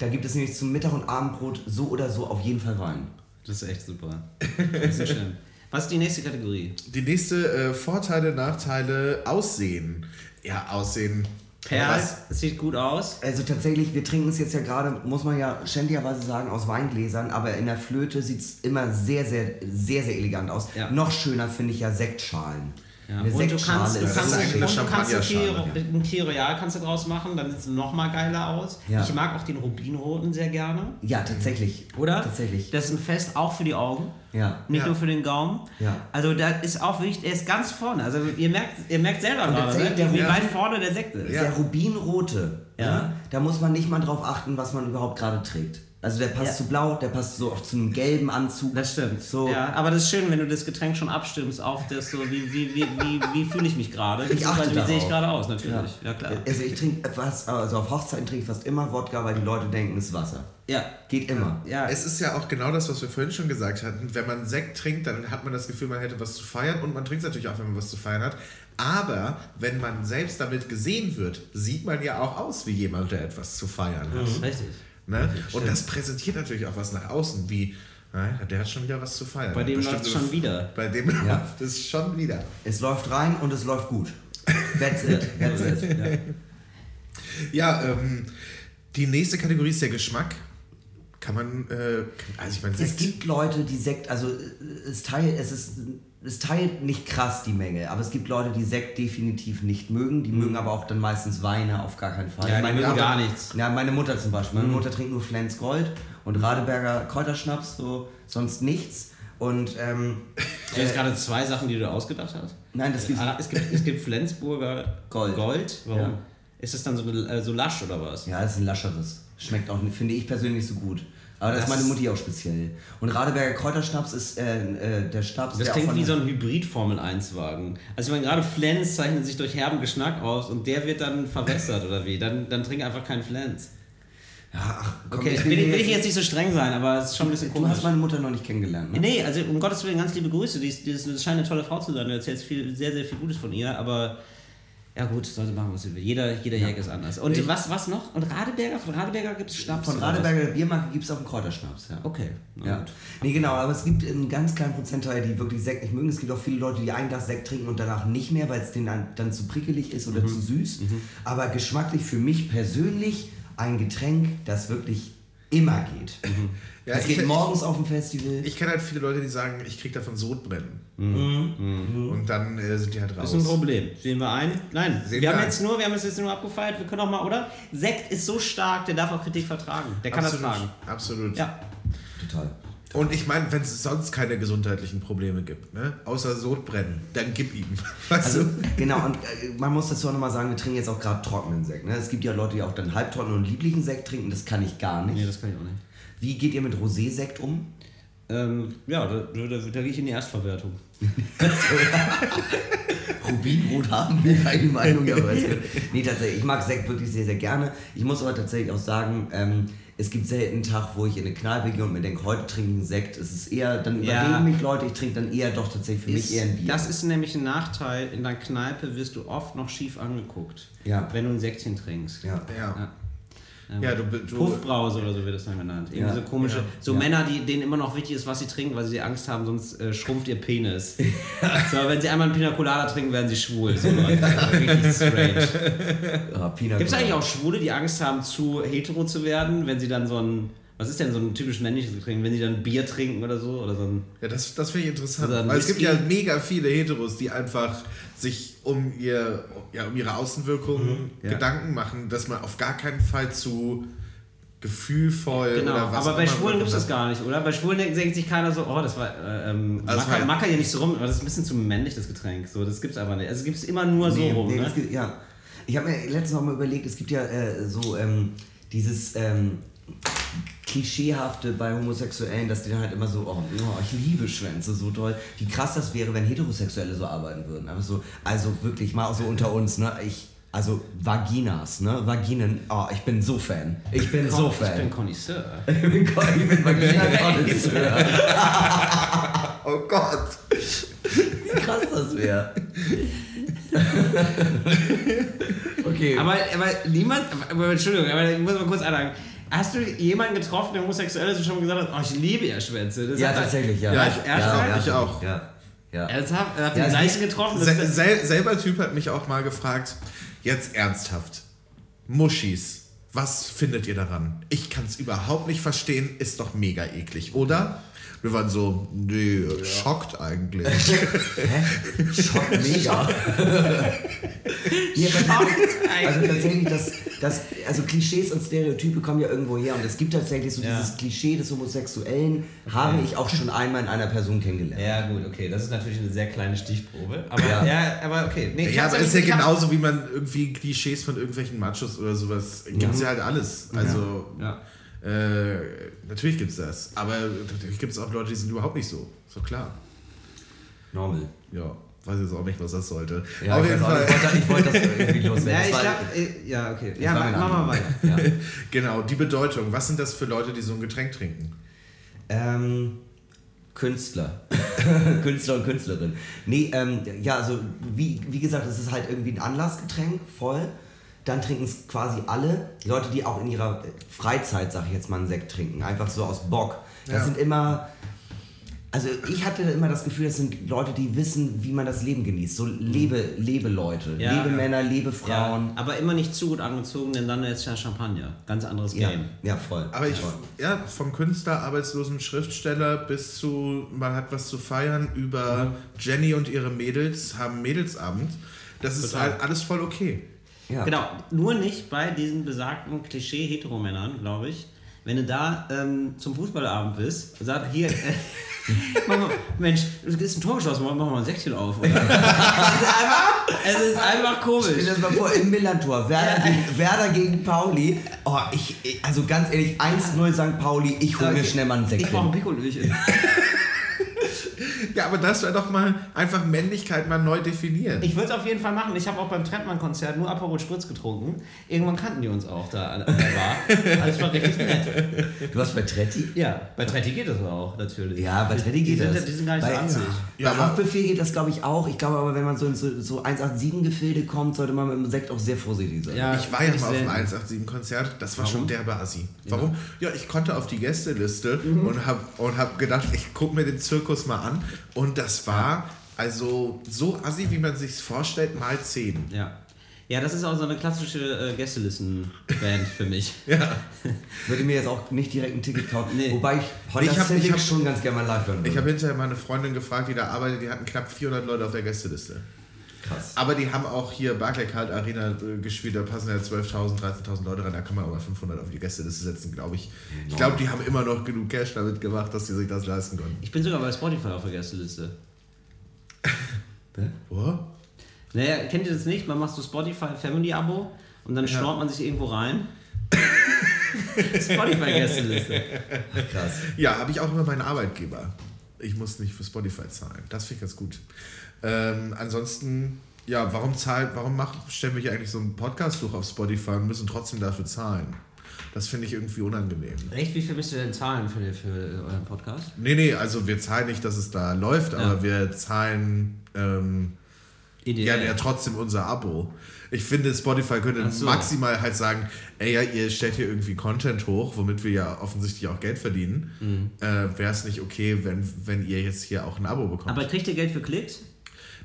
[SPEAKER 3] Da gibt es nämlich zum Mittag- und Abendbrot so oder so auf jeden Fall Wein.
[SPEAKER 4] Das ist echt super. Das ist schön. Was ist die nächste Kategorie?
[SPEAKER 2] Die nächste äh, Vorteile, Nachteile, Aussehen. Ja, Aussehen.
[SPEAKER 4] Pers, es sieht gut aus.
[SPEAKER 3] Also tatsächlich, wir trinken es jetzt ja gerade, muss man ja schändlicherweise sagen, aus Weingläsern, aber in der Flöte sieht es immer sehr, sehr, sehr, sehr elegant aus.
[SPEAKER 4] Ja.
[SPEAKER 3] Noch schöner finde ich ja Sektschalen.
[SPEAKER 4] Ja,
[SPEAKER 3] Eine
[SPEAKER 4] und du kannst, du
[SPEAKER 3] ist
[SPEAKER 2] Das ist
[SPEAKER 4] kannst, und du kannst ein Key- ein Key Royal kannst du draus machen, dann sieht es noch mal geiler aus.
[SPEAKER 3] Ja.
[SPEAKER 4] Ich mag auch den Rubinroten sehr gerne.
[SPEAKER 3] Ja, tatsächlich.
[SPEAKER 4] Oder?
[SPEAKER 3] Tatsächlich.
[SPEAKER 4] Das ist ein Fest auch für die Augen.
[SPEAKER 3] Ja.
[SPEAKER 4] Nicht
[SPEAKER 2] Ja.
[SPEAKER 4] nur für den Gaumen.
[SPEAKER 3] Ja.
[SPEAKER 4] Also da ist auch wirklich, der ist ganz vorne. Also ihr merkt, ihr merkt selber gerade, ne?
[SPEAKER 3] der-
[SPEAKER 4] wie
[SPEAKER 3] Ja.
[SPEAKER 4] weit vorne der Sekt ist.
[SPEAKER 2] Ja.
[SPEAKER 3] Der Rubinrote,
[SPEAKER 4] Ja.
[SPEAKER 3] ja. da muss man nicht mal drauf achten, was man überhaupt gerade trägt. Also der passt
[SPEAKER 4] Ja.
[SPEAKER 3] zu blau, der passt so auch zu einem gelben Anzug.
[SPEAKER 4] Das stimmt.
[SPEAKER 3] So.
[SPEAKER 4] Ja, aber das ist schön, wenn du das Getränk schon abstimmst auf das so, wie, wie, wie, wie, wie fühle ich mich gerade?
[SPEAKER 3] Ich achte
[SPEAKER 4] Beziehungsweise, Wie sehe ich gerade aus, natürlich. Ja, klar.
[SPEAKER 3] Also ich trinke fast, also auf Hochzeiten trinke ich fast immer Wodka, weil die Leute denken, es ist Wasser.
[SPEAKER 4] Ja.
[SPEAKER 3] Geht immer.
[SPEAKER 4] Ja,
[SPEAKER 2] Es ist ja auch genau das, was wir vorhin schon gesagt hatten. Wenn man Sekt trinkt, dann hat man das Gefühl, man hätte was zu feiern und man trinkt es natürlich auch, wenn man was zu feiern hat. Aber wenn man selbst damit gesehen wird, sieht man ja auch aus wie jemand, der etwas zu feiern hat.
[SPEAKER 4] richtig.
[SPEAKER 2] Ne? Und das präsentiert natürlich auch was nach außen, wie, na, der hat schon wieder was zu feiern.
[SPEAKER 4] Bei dem läuft's
[SPEAKER 2] so-
[SPEAKER 4] schon wieder.
[SPEAKER 2] Bei dem
[SPEAKER 3] Ja.
[SPEAKER 2] läuft es schon wieder.
[SPEAKER 3] Es läuft rein und es läuft gut. That's it. That's it.
[SPEAKER 2] Ja, ähm, die nächste Kategorie ist der Geschmack. Kann man, äh, also ich meine,
[SPEAKER 3] Es gibt Leute, die Sekt, also äh, es Teil, es ist es teilt nicht krass die Menge, aber es gibt Leute, die Sekt definitiv nicht mögen. Die mögen aber auch dann meistens Weine auf gar keinen Fall.
[SPEAKER 4] Ja, die
[SPEAKER 3] meine
[SPEAKER 4] mögen
[SPEAKER 3] Mutter,
[SPEAKER 4] gar nichts.
[SPEAKER 3] Ja, meine Mutter zum Beispiel. Meine Mutter trinkt nur Flens Gold und Radeberger Kräuterschnaps, so sonst nichts. Und ähm,
[SPEAKER 4] Sind das gerade zwei Sachen, die du ausgedacht hast?
[SPEAKER 3] nein, das gibt
[SPEAKER 4] Ah, Es gibt, es gibt Flensburger
[SPEAKER 3] Gold.
[SPEAKER 4] Gold. Warum?
[SPEAKER 3] Ja.
[SPEAKER 4] Ist das dann so, äh, so lasch oder was?
[SPEAKER 3] Ja, das ist ein lascheres. Schmeckt auch, finde ich persönlich so gut. Aber das,
[SPEAKER 4] Das-
[SPEAKER 3] ist meine Mutti auch speziell. Und Radeberger Kräuterschnaps ist äh, äh, der Schnaps,
[SPEAKER 4] Das
[SPEAKER 3] der
[SPEAKER 4] klingt wie so ein Hybrid-Formel-1-Wagen. Also ich meine, gerade Flens zeichnet sich durch herben Geschmack aus und der wird dann verwässert oder wie? Dann, dann trink einfach keinen Flens.
[SPEAKER 3] Ja, ach, komm,
[SPEAKER 4] Okay,
[SPEAKER 3] ich
[SPEAKER 4] will, will
[SPEAKER 3] jetzt-
[SPEAKER 4] ich jetzt nicht so streng sein, aber es ist schon ein bisschen
[SPEAKER 3] Du hast
[SPEAKER 4] komisch.
[SPEAKER 3] meine Mutter noch nicht kennengelernt, ne?
[SPEAKER 4] Nee, also um Gottes Willen ganz liebe Grüße. Die, ist, die ist, das scheint eine tolle Frau zu sein. Du erzählst viel, sehr, sehr viel Gutes von ihr, aber ja gut, sollte machen, was sie will. Jeder, jeder Jäger ist anders. Und was, was noch? Und Radeberger? Von Radeberger gibt es Schnaps?
[SPEAKER 3] Von? Radeberger der Biermarke gibt es auch einen Kräuterschnaps, ja.
[SPEAKER 4] Okay. na
[SPEAKER 3] Ja.
[SPEAKER 4] gut.
[SPEAKER 3] Nee, genau, aber es gibt einen ganz kleinen Prozentteil, die wirklich Sekt nicht mögen. Es gibt auch viele Leute, die ein Glas Sekt trinken und danach nicht mehr, weil es denen dann, dann zu prickelig ist
[SPEAKER 4] Mhm.
[SPEAKER 3] oder zu süß. Aber geschmacklich für mich persönlich ein Getränk, das wirklich immer geht.
[SPEAKER 2] Ja,
[SPEAKER 3] das
[SPEAKER 2] ich-
[SPEAKER 3] geht morgens auf dem Festival.
[SPEAKER 2] Ich kenne halt viele Leute, die sagen, ich krieg davon Sodbrennen. Und dann äh, sind die halt raus.
[SPEAKER 4] Das ist ein Problem. Sehen wir ein? Nein,
[SPEAKER 2] Sehen
[SPEAKER 4] wir haben jetzt nur, wir haben es jetzt nur abgefeiert, wir können auch mal, oder? Sekt ist so stark, der darf auch Kritik vertragen. Der kann
[SPEAKER 2] absolut,
[SPEAKER 4] das tragen.
[SPEAKER 2] Absolut.
[SPEAKER 4] Ja.
[SPEAKER 3] Total.
[SPEAKER 2] Und ich meine, wenn es sonst keine gesundheitlichen Probleme gibt, ne? außer Sodbrennen, dann gib ihm. Weißt
[SPEAKER 3] Also,
[SPEAKER 2] du?
[SPEAKER 3] genau, und äh, man muss dazu auch nochmal sagen, wir trinken jetzt auch gerade trockenen Sekt. Ne? Es gibt ja Leute, die auch dann halbtrockenen und lieblichen Sekt trinken, das kann ich gar nicht.
[SPEAKER 4] Nee, das kann ich auch nicht.
[SPEAKER 3] Wie geht ihr mit Rosé-Sekt um?
[SPEAKER 4] Ähm, ja, da, da, da, da gehe ich in die Erstverwertung.
[SPEAKER 3] Rubinrot haben wir keine Meinung, aber es nee, tatsächlich, ich mag Sekt wirklich sehr, sehr gerne. Ich muss aber tatsächlich auch sagen, ähm, es gibt selten einen Tag, wo ich in eine Kneipe gehe und mir denke, heute trinke ich einen Sekt. Es ist eher, dann
[SPEAKER 4] Ja.
[SPEAKER 3] überreden mich Leute, ich trinke dann eher doch tatsächlich für mich eher ein Bier.
[SPEAKER 4] Das ist nämlich ein Nachteil. In der Kneipe wirst du oft noch schief angeguckt,
[SPEAKER 3] Ja.
[SPEAKER 4] wenn du ein Säckchen trinkst.
[SPEAKER 3] ja.
[SPEAKER 2] Ja.
[SPEAKER 4] Ja.
[SPEAKER 2] Ja, du, du
[SPEAKER 4] Puffbrause oder so wird das dann genannt. Irgendwie
[SPEAKER 3] Ja.
[SPEAKER 4] so komische,
[SPEAKER 2] Ja.
[SPEAKER 4] so
[SPEAKER 3] Ja.
[SPEAKER 4] Männer, die, denen immer noch wichtig ist, was sie trinken, weil sie Angst haben, sonst äh, schrumpft ihr Penis. so, wenn sie einmal einen Pina Colada trinken, werden sie schwul. So. Richtig strange.
[SPEAKER 3] Ah,
[SPEAKER 4] Gibt es eigentlich auch Schwule, die Angst haben, zu hetero zu werden, wenn sie dann so ein, was ist denn so ein typisch männliches Getränk, wenn sie dann Bier trinken oder so? Oder so ein,
[SPEAKER 2] Ja, das, das finde ich interessant.
[SPEAKER 4] Ein
[SPEAKER 2] Weil es gibt ja mega viele Heteros, die einfach sich um, ihr, ja, um ihre Außenwirkung
[SPEAKER 3] ja.
[SPEAKER 2] Gedanken machen, dass man auf gar keinen Fall zu gefühlvoll
[SPEAKER 4] genau,
[SPEAKER 2] oder was
[SPEAKER 4] aber bei Schwulen gibt es das gar nicht, oder? Bei Schwulen denkt denkt sich keiner so, oh, das war, äh, ähm,
[SPEAKER 2] Also
[SPEAKER 4] macker, macker hier nicht so rum, aber das ist ein bisschen zu männlich, das Getränk. So, das gibt's aber nicht. Also es gibt es immer nur so
[SPEAKER 3] Nee,
[SPEAKER 4] rum,
[SPEAKER 3] nee,
[SPEAKER 4] ne?
[SPEAKER 3] gibt, ja. Ich habe mir letztens noch mal überlegt, es gibt ja äh, so ähm, dieses ähm, Klischeehafte bei Homosexuellen, dass die dann halt immer so, oh, oh, ich liebe Schwänze, so toll. Wie krass das wäre, wenn Heterosexuelle so arbeiten würden. Aber so, also wirklich mal so unter uns, ne? Ich, also Vaginas, ne? Vaginen, oh, ich bin so Fan. Ich bin so
[SPEAKER 4] Ich bin
[SPEAKER 3] Fan.
[SPEAKER 4] Connoisseur.
[SPEAKER 3] Ich bin, ich bin Vagina-Konnoisseur. oh Gott. Wie krass das wäre. okay.
[SPEAKER 4] Aber, aber niemand, aber, Entschuldigung, aber ich muss mal kurz anhaken. Hast du jemanden getroffen, der homosexuell ist und schon gesagt hat, oh, ich liebe ja Schwänze? Das
[SPEAKER 3] ja,
[SPEAKER 4] hat-
[SPEAKER 3] tatsächlich, ja.
[SPEAKER 2] Ja,
[SPEAKER 3] ja,
[SPEAKER 2] ich-
[SPEAKER 4] ernsthaft?
[SPEAKER 2] ich auch.
[SPEAKER 3] Ja. ja.
[SPEAKER 4] Ernsthaft? Habt ihr
[SPEAKER 3] Ja,
[SPEAKER 4] den
[SPEAKER 3] es
[SPEAKER 4] gleichen getroffen?
[SPEAKER 2] Se sel selber Typ hat mich auch mal gefragt, jetzt ernsthaft, Muschis, was findet ihr daran? Ich kann es überhaupt nicht verstehen, ist doch mega eklig, oder? Wir waren so, nee, schockt eigentlich.
[SPEAKER 3] Schock mega. ja, also tatsächlich, das, das, also Klischees und Stereotype kommen ja irgendwo her und es gibt tatsächlich so
[SPEAKER 4] Ja.
[SPEAKER 3] dieses Klischee des Homosexuellen, habe ich auch schon einmal in einer Person kennengelernt.
[SPEAKER 4] ja, gut, okay, das ist natürlich eine sehr kleine Stichprobe. Aber
[SPEAKER 3] Ja.
[SPEAKER 4] ja, aber okay. Nee,
[SPEAKER 2] ja, aber
[SPEAKER 4] nicht-
[SPEAKER 2] ist ja genauso, wie man irgendwie Klischees von irgendwelchen Machos oder sowas, gibt es ja halt alles. Also,
[SPEAKER 4] Ja.
[SPEAKER 2] äh, natürlich gibt es das. Aber natürlich gibt es auch Leute, die sind überhaupt nicht so. So klar.
[SPEAKER 3] Normal.
[SPEAKER 2] Ja, weiß jetzt auch nicht, was das sollte.
[SPEAKER 3] Ja,
[SPEAKER 2] Auf jeden Fall.
[SPEAKER 3] nicht, ich, wollte, ich wollte das irgendwie loswerden.
[SPEAKER 4] Ja, ich
[SPEAKER 3] war-
[SPEAKER 4] glaube, ja, okay. Ja,
[SPEAKER 3] war
[SPEAKER 4] mach,
[SPEAKER 3] mein
[SPEAKER 4] mach mal weiter.
[SPEAKER 3] Ja.
[SPEAKER 2] Genau, die Bedeutung. Was sind das für Leute, die so ein Getränk trinken?
[SPEAKER 3] Ähm, Künstler. Künstler und Künstlerin. Nee, ähm, ja, also wie, wie gesagt, es ist halt irgendwie ein Anlassgetränk, voll. Dann trinken es quasi alle. Leute, die auch in ihrer Freizeit, sag ich jetzt mal, einen Sekt trinken. Einfach so aus Bock. Das
[SPEAKER 2] Ja.
[SPEAKER 3] sind immer Also ich hatte immer das Gefühl, das sind Leute, die wissen, wie man das Leben genießt. So Lebe, Lebe-Leute,
[SPEAKER 4] Ja.
[SPEAKER 3] Lebe-Männer,
[SPEAKER 4] Ja,
[SPEAKER 3] Lebe-Frauen.
[SPEAKER 4] aber immer nicht zu gut angezogen, denn dann ist ja Champagner. Ganz anderes
[SPEAKER 3] Ja,
[SPEAKER 4] Game.
[SPEAKER 3] ja, voll.
[SPEAKER 2] Aber ich,
[SPEAKER 3] voll.
[SPEAKER 2] ja, vom Künstler, arbeitslosen Schriftsteller bis zu, man hat was zu feiern, über
[SPEAKER 3] Mhm.
[SPEAKER 2] Jenny und ihre Mädels haben Mädelsabend. Das ist
[SPEAKER 4] Total.
[SPEAKER 2] halt alles voll okay.
[SPEAKER 3] Ja.
[SPEAKER 4] Genau, nur nicht bei diesen besagten Klischee-Heteromännern, glaube ich. Wenn du da ähm, zum Fußballabend bist und sagst, hier, äh, mal, Mensch, es ist ein Tor geschossen, mach mal ein Säckchen auf. Oder? es, ist einfach, es ist einfach
[SPEAKER 3] Stell
[SPEAKER 4] komisch.
[SPEAKER 3] dir das mal vor, im Millantor, Werder, gegen, Werder gegen Pauli. Oh, ich, also ganz ehrlich, 1-0 St. Pauli, ich hole mir schnell mal einen
[SPEAKER 4] Ich brauche ein
[SPEAKER 3] Säckchen.
[SPEAKER 4] Pikolöchen.
[SPEAKER 2] Ja, aber das wäre doch mal einfach Männlichkeit mal neu definieren.
[SPEAKER 4] Ich würde es auf jeden Fall machen. Ich habe auch beim Trettmann-Konzert nur Aperol Spritz getrunken. Irgendwann kannten die uns auch da an der Bar. Also es war richtig nett.
[SPEAKER 3] Du warst bei Tretti?
[SPEAKER 4] Ja, bei Tretti geht das auch, natürlich.
[SPEAKER 3] Ja, bei Tretti geht
[SPEAKER 4] die sind,
[SPEAKER 3] das.
[SPEAKER 4] Die sind gar nicht
[SPEAKER 3] bei,
[SPEAKER 4] so anzig.
[SPEAKER 2] Ja,
[SPEAKER 3] bei Haftbefehl geht das, glaube ich, auch. Ich glaube aber, wenn man so in so, so 187-Gefilde kommt, sollte man mit dem Sekt auch sehr vorsichtig sein.
[SPEAKER 4] Ja,
[SPEAKER 2] Ich war ja mal auf dem
[SPEAKER 4] selten.
[SPEAKER 2] 187-Konzert, das war schon derbe Assi.
[SPEAKER 4] Ja.
[SPEAKER 2] Warum? Ja, ich konnte auf die Gästeliste
[SPEAKER 3] Mhm.
[SPEAKER 2] und habe und hab gedacht, ich gucke mir den Zirkus mal an. Und das war also so assi, wie man sich vorstellt, mal 10.
[SPEAKER 4] Ja. Ja, das ist auch so eine klassische äh, Gästelisten-Band für mich.
[SPEAKER 2] Ja.
[SPEAKER 3] Ich würde mir jetzt auch nicht direkt ein Ticket kaufen.
[SPEAKER 4] Nee.
[SPEAKER 3] Wobei ich Honda
[SPEAKER 2] Ich hab- ich hab-
[SPEAKER 3] schon ganz gerne mal live hören
[SPEAKER 2] Ich
[SPEAKER 3] würde.
[SPEAKER 2] habe hinterher meine Freundin gefragt, die da arbeitet, die hatten knapp 400 Leute auf der Gästeliste.
[SPEAKER 3] Krass.
[SPEAKER 2] Aber die haben auch hier Barclaycard Arena äh, gespielt, da passen ja 12.000, 13.000 Leute rein, da kann man aber 500 auf die Gästeliste setzen, glaube ich. Ich glaube, die haben immer noch genug Cash damit gemacht, dass sie sich das leisten konnten.
[SPEAKER 4] Ich bin sogar bei Spotify auf der Gästeliste.
[SPEAKER 2] Oh?
[SPEAKER 4] Naja, kennt ihr das nicht? Man macht so Spotify Family-Abo und dann schnorrt man sich irgendwo rein. Spotify-Gästeliste.
[SPEAKER 3] Krass.
[SPEAKER 2] Ja, habe ich auch immer meinen Arbeitgeber. Ich muss nicht für Spotify zahlen. Das finde ich ganz gut. Ähm, ansonsten, ja, warum zahlt, warum macht, stellen wir hier eigentlich so einen Podcast durch auf Spotify und müssen trotzdem dafür zahlen? Das finde ich irgendwie unangenehm.
[SPEAKER 4] Echt, wie viel müsst ihr denn zahlen für, für euren Podcast?
[SPEAKER 2] Nee, nee, also wir zahlen nicht, dass es da läuft, aber
[SPEAKER 4] Ja.
[SPEAKER 2] wir zahlen ähm, ja, trotzdem unser Abo. Ich finde, Spotify könnte
[SPEAKER 4] so.
[SPEAKER 2] maximal halt sagen, ey, ja, ihr stellt hier irgendwie Content hoch, womit wir ja offensichtlich auch Geld verdienen.
[SPEAKER 4] Mhm.
[SPEAKER 2] Äh, Wäre es nicht okay, wenn, wenn ihr jetzt hier auch ein Abo bekommt?
[SPEAKER 4] Aber kriegt ihr Geld für Klicks?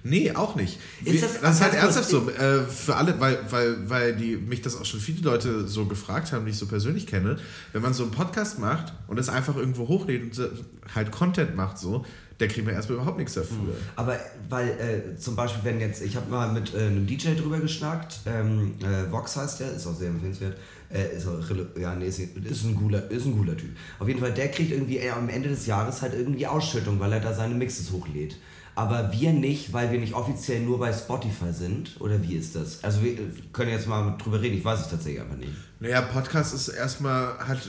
[SPEAKER 2] Nee, auch nicht.
[SPEAKER 3] Ist das-
[SPEAKER 2] das, ist halt ernsthaft so. Äh, für alle, weil, weil, weil die, mich das auch schon viele Leute so gefragt haben, die ich so persönlich kenne. Wenn man so einen Podcast macht und es einfach irgendwo hochlädt und halt Content macht, so, der kriegt man erstmal überhaupt nichts dafür.
[SPEAKER 3] Aber weil äh, zum Beispiel, wenn jetzt, ich habe mal mit äh, einem DJ drüber geschnackt, ähm, äh, Vox heißt der, ist auch sehr empfehlenswert. Äh, ist, auch, ja, nee, ist, ist, ein cooler, ist ein cooler Typ. Auf jeden Fall, der kriegt irgendwie äh, am Ende des Jahres halt irgendwie Ausschüttung, weil er da seine Mixes hochlädt. Aber wir nicht, weil wir nicht offiziell nur bei Spotify sind. Oder wie ist das? Also wir äh, können jetzt mal drüber reden, ich weiß es tatsächlich einfach nicht.
[SPEAKER 2] Naja, Podcast ist erstmal, hat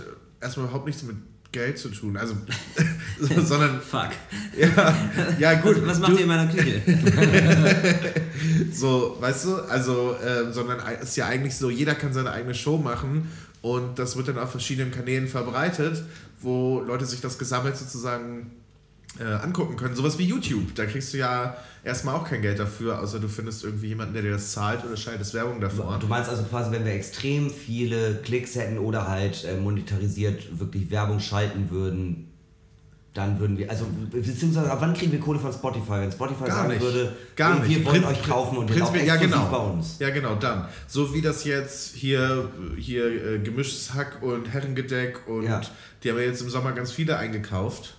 [SPEAKER 2] erstmal überhaupt nichts mit Geld zu tun. Also, sondern,
[SPEAKER 4] Fuck.
[SPEAKER 2] ja, ja gut.
[SPEAKER 4] Was, was macht
[SPEAKER 2] du-
[SPEAKER 4] ihr in meiner Küche?
[SPEAKER 2] So, weißt du, also, ähm, sondern es ist ja eigentlich so, jeder kann seine eigene Show machen und das wird dann auf verschiedenen Kanälen verbreitet, wo Leute sich das gesammelt sozusagen äh, angucken können. Sowas wie YouTube, da kriegst du ja erstmal auch kein Geld dafür, außer du findest irgendwie jemanden, der dir das zahlt oder schaltest Werbung davor.
[SPEAKER 3] Du meinst also quasi, wenn wir extrem viele Klicks hätten oder halt äh, monetarisiert wirklich Werbung schalten würden, dann würden wir, also beziehungsweise ab wann kriegen wir Kohle von Spotify? Wenn Spotify
[SPEAKER 2] Gar
[SPEAKER 3] sagen
[SPEAKER 2] nicht.
[SPEAKER 3] würde,
[SPEAKER 2] Gar
[SPEAKER 3] wir
[SPEAKER 2] nicht.
[SPEAKER 3] wollen
[SPEAKER 2] Prinz-
[SPEAKER 3] euch kaufen und auch
[SPEAKER 2] prinzipiell- ja, genau.
[SPEAKER 3] bei uns.
[SPEAKER 2] Ja, genau, dann. So wie das jetzt hier, hier äh, gemischtes Hack und Herrengedeck und
[SPEAKER 3] Ja.
[SPEAKER 2] die haben ja jetzt im Sommer ganz viele eingekauft.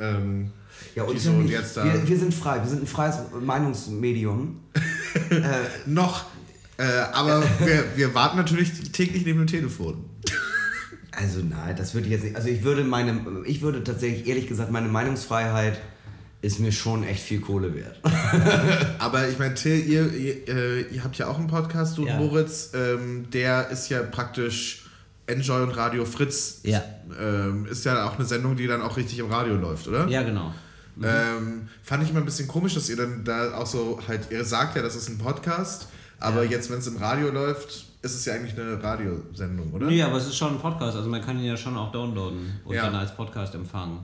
[SPEAKER 2] Ähm,
[SPEAKER 3] Ja, und
[SPEAKER 2] so
[SPEAKER 3] wir, nicht.
[SPEAKER 2] jetzt da
[SPEAKER 3] wir, wir sind frei, wir sind ein freies Meinungsmedium.
[SPEAKER 2] noch, äh, aber wir, wir warten natürlich täglich neben dem Telefon.
[SPEAKER 3] Also nein, das würde ich jetzt nicht. Also ich würde meine, ich würde tatsächlich, ehrlich gesagt, meine Meinungsfreiheit ist mir schon echt viel Kohle wert.
[SPEAKER 2] Aber ich meine, Till, ihr, ihr, äh, ihr habt ja auch einen Podcast, du und
[SPEAKER 4] Ja.
[SPEAKER 2] Moritz, ähm, der ist ja praktisch Enjoy und Radio Fritz.
[SPEAKER 4] Ja.
[SPEAKER 2] Ähm, ist ja auch eine Sendung, die dann auch richtig im Radio läuft, oder?
[SPEAKER 4] Ja, genau.
[SPEAKER 2] Ähm, fand ich immer ein bisschen komisch, dass ihr dann da auch so halt, ihr sagt ja, das ist ein Podcast, aber
[SPEAKER 4] Ja.
[SPEAKER 2] jetzt, wenn es im Radio läuft, ist es ja eigentlich eine Radiosendung, oder?
[SPEAKER 4] Nee, aber es ist schon ein Podcast, also man kann ihn ja schon auch downloaden und
[SPEAKER 2] Ja.
[SPEAKER 4] dann als Podcast empfangen.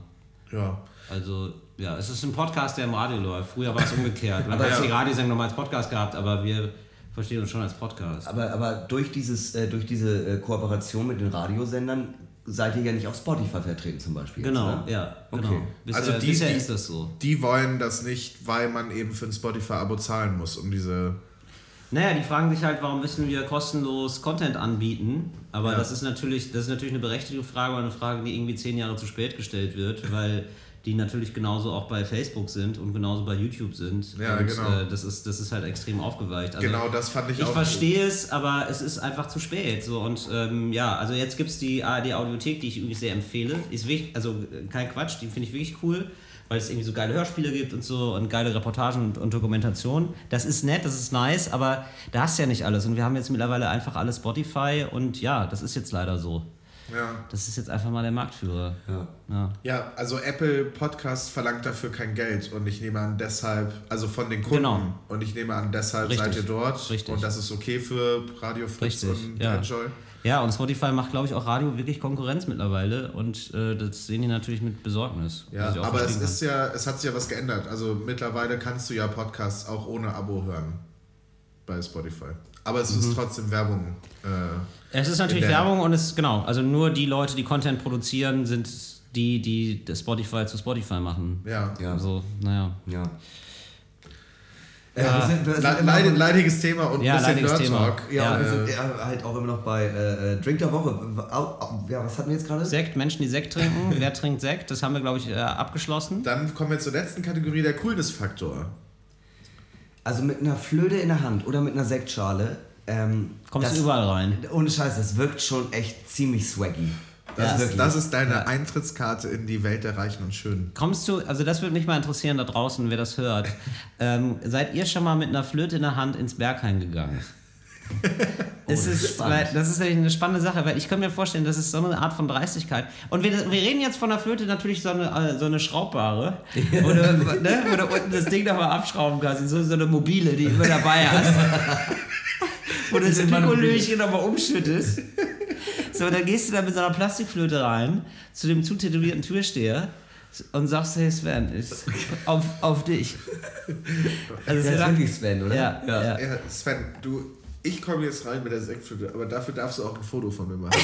[SPEAKER 2] Ja.
[SPEAKER 4] Also, ja, es ist ein Podcast, der im Radio läuft. Früher war es umgekehrt. Man hat
[SPEAKER 2] ja.
[SPEAKER 4] die Radiosendung nochmal als Podcast gehabt, aber wir verstehen uns schon als Podcast.
[SPEAKER 3] Aber, aber durch, dieses, äh, durch diese äh, Kooperation mit den Radiosendern seid ihr ja nicht auf Spotify vertreten zum Beispiel. jetzt,
[SPEAKER 4] Genau,
[SPEAKER 3] ne?
[SPEAKER 4] ja, genau.
[SPEAKER 3] Okay.
[SPEAKER 4] Bisher,
[SPEAKER 2] Also die-
[SPEAKER 4] bisher
[SPEAKER 2] die-
[SPEAKER 4] ist das so.
[SPEAKER 2] Die wollen das nicht, weil man eben für ein Spotify-Abo zahlen muss, um diese.
[SPEAKER 4] Naja, die fragen sich halt, warum müssen wir kostenlos Content anbieten? Aber
[SPEAKER 2] Ja.
[SPEAKER 4] das ist natürlich, das ist natürlich eine berechtigte Frage, aber eine Frage, die irgendwie zehn Jahre zu spät gestellt wird, weil die natürlich genauso auch bei Facebook sind und genauso bei YouTube sind.
[SPEAKER 2] Ja,
[SPEAKER 4] und,
[SPEAKER 2] genau.
[SPEAKER 4] Äh, das, ist, das ist halt extrem aufgeweicht. Also,
[SPEAKER 2] Genau, das fand ich
[SPEAKER 4] ich
[SPEAKER 2] auch
[SPEAKER 4] verstehe es, aber es ist einfach zu spät. So und ähm, ja, also jetzt gibt es die ARD Audiothek, die ich übrigens sehr empfehle. Ist wichtig, also äh, kein Quatsch, die finde ich wirklich cool, weil es irgendwie so geile Hörspiele gibt und so und geile Reportagen und, und Dokumentationen. Das ist nett, das ist nice, aber da hast du ja nicht alles. Und wir haben jetzt mittlerweile einfach alles Spotify und ja, das ist jetzt leider so.
[SPEAKER 2] Ja.
[SPEAKER 4] Das ist jetzt einfach mal der Marktführer.
[SPEAKER 3] Ja.
[SPEAKER 4] Ja.
[SPEAKER 2] Ja, also Apple Podcast verlangt dafür kein Geld und ich nehme an deshalb, also von den Kunden
[SPEAKER 4] Genau.
[SPEAKER 2] und ich nehme an deshalb
[SPEAKER 4] Richtig.
[SPEAKER 2] seid ihr dort
[SPEAKER 4] Richtig.
[SPEAKER 2] und das ist okay für Radio Fritz
[SPEAKER 4] Richtig,
[SPEAKER 2] und
[SPEAKER 4] ja.
[SPEAKER 2] Enjoy.
[SPEAKER 4] Ja, und Spotify macht, glaube ich, auch Radio wirklich Konkurrenz mittlerweile und äh, das sehen die natürlich mit Besorgnis.
[SPEAKER 2] Ja, aber es
[SPEAKER 4] kann.
[SPEAKER 2] ist ja, es hat sich ja was geändert. Also mittlerweile kannst du ja Podcasts auch ohne Abo hören bei Spotify. Aber es
[SPEAKER 4] Mhm.
[SPEAKER 2] ist trotzdem Werbung. Äh,
[SPEAKER 4] Es ist natürlich Werbung und es, genau, also nur die Leute, die Content produzieren, sind die, die das Spotify zu Spotify machen.
[SPEAKER 2] ja.
[SPEAKER 3] Ja.
[SPEAKER 4] Also, naja.
[SPEAKER 3] Ja. Wir sind, wir sind
[SPEAKER 2] Le
[SPEAKER 3] immer
[SPEAKER 2] leid
[SPEAKER 3] noch-
[SPEAKER 2] leidiges Thema und
[SPEAKER 4] Ja,
[SPEAKER 2] ein bisschen
[SPEAKER 4] leidiges Thema.
[SPEAKER 2] Nerd-Talk.
[SPEAKER 3] ja,
[SPEAKER 4] Ja,
[SPEAKER 3] wir sind ja, halt auch immer noch bei äh, äh, Drink der Woche. Ja, was hatten wir jetzt gerade?
[SPEAKER 4] Sekt, Menschen, die Sekt trinken. Wer trinkt Sekt? Das haben wir, glaube ich, äh, abgeschlossen.
[SPEAKER 2] Dann kommen wir zur letzten Kategorie, der Coolness-Faktor.
[SPEAKER 3] Also mit einer Flöte in der Hand oder mit einer Sektschale. Ähm,
[SPEAKER 4] Kommst
[SPEAKER 3] das-
[SPEAKER 4] du überall rein.
[SPEAKER 3] Ohne Scheiß, das wirkt schon echt ziemlich swaggy.
[SPEAKER 2] Das,
[SPEAKER 3] Ja,
[SPEAKER 2] ist, das ist deine Eintrittskarte in die Welt der Reichen und Schönen.
[SPEAKER 4] Kommst du, also das würde mich mal interessieren da draußen, wer das hört. ähm, seid ihr schon mal mit einer Flöte in der Hand ins Berghain gegangen? es
[SPEAKER 3] das ist
[SPEAKER 4] weil, das ist eine spannende Sache, weil ich kann mir vorstellen, das ist so eine Art von Dreistigkeit. Und wir, wir reden jetzt von der Flöte natürlich so eine, äh, so eine Schraubbare, wo du, ne, wo du unten das Ding nochmal abschrauben kannst, so, so eine mobile, die du immer dabei hast. wo du das Pikolöchen nochmal umschüttest. So, dann gehst du da mit so einer Plastikflöte rein zu dem zutätowierten Türsteher und sagst, hey Sven, ist auf, auf dich. Also,
[SPEAKER 3] Das ist
[SPEAKER 4] ja,
[SPEAKER 3] wirklich Sven, oder?
[SPEAKER 4] ja, ja.
[SPEAKER 2] Ja, Sven, du, ich komme jetzt rein mit der Sektflöte, aber dafür darfst du auch ein Foto von mir machen.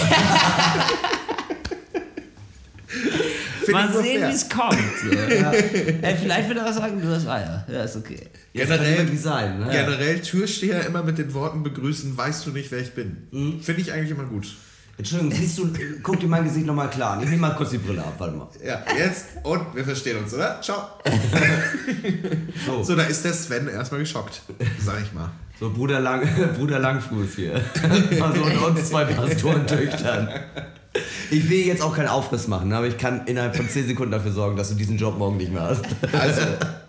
[SPEAKER 4] Mal sehen, wie es kommt. So. Ja. Ey, vielleicht wird er auch sagen, du hast Eier. Ja, ist okay.
[SPEAKER 3] Das kann
[SPEAKER 2] Generell-
[SPEAKER 3] wirklich sein. Ne?
[SPEAKER 2] Generell Türsteher immer mit den Worten begrüßen, weißt du nicht, wer ich bin.
[SPEAKER 3] Mhm.
[SPEAKER 2] Finde ich eigentlich immer gut.
[SPEAKER 3] Entschuldigung, siehst du, guck dir mein Gesicht nochmal klar an. Ich nehme mal kurz die Brille ab, warte mal.
[SPEAKER 2] Ja, jetzt und wir verstehen uns, oder? Ciao.
[SPEAKER 3] So,
[SPEAKER 2] So, da ist der Sven erstmal geschockt, sag ich mal.
[SPEAKER 3] so Bruder, Lang, Bruder Langfuß hier. Also und uns zwei Pastorentöchtern. Ich will jetzt auch keinen Aufriss machen, aber ich kann innerhalb von 10 Sekunden dafür sorgen, dass du diesen Job morgen nicht mehr hast.
[SPEAKER 2] Also,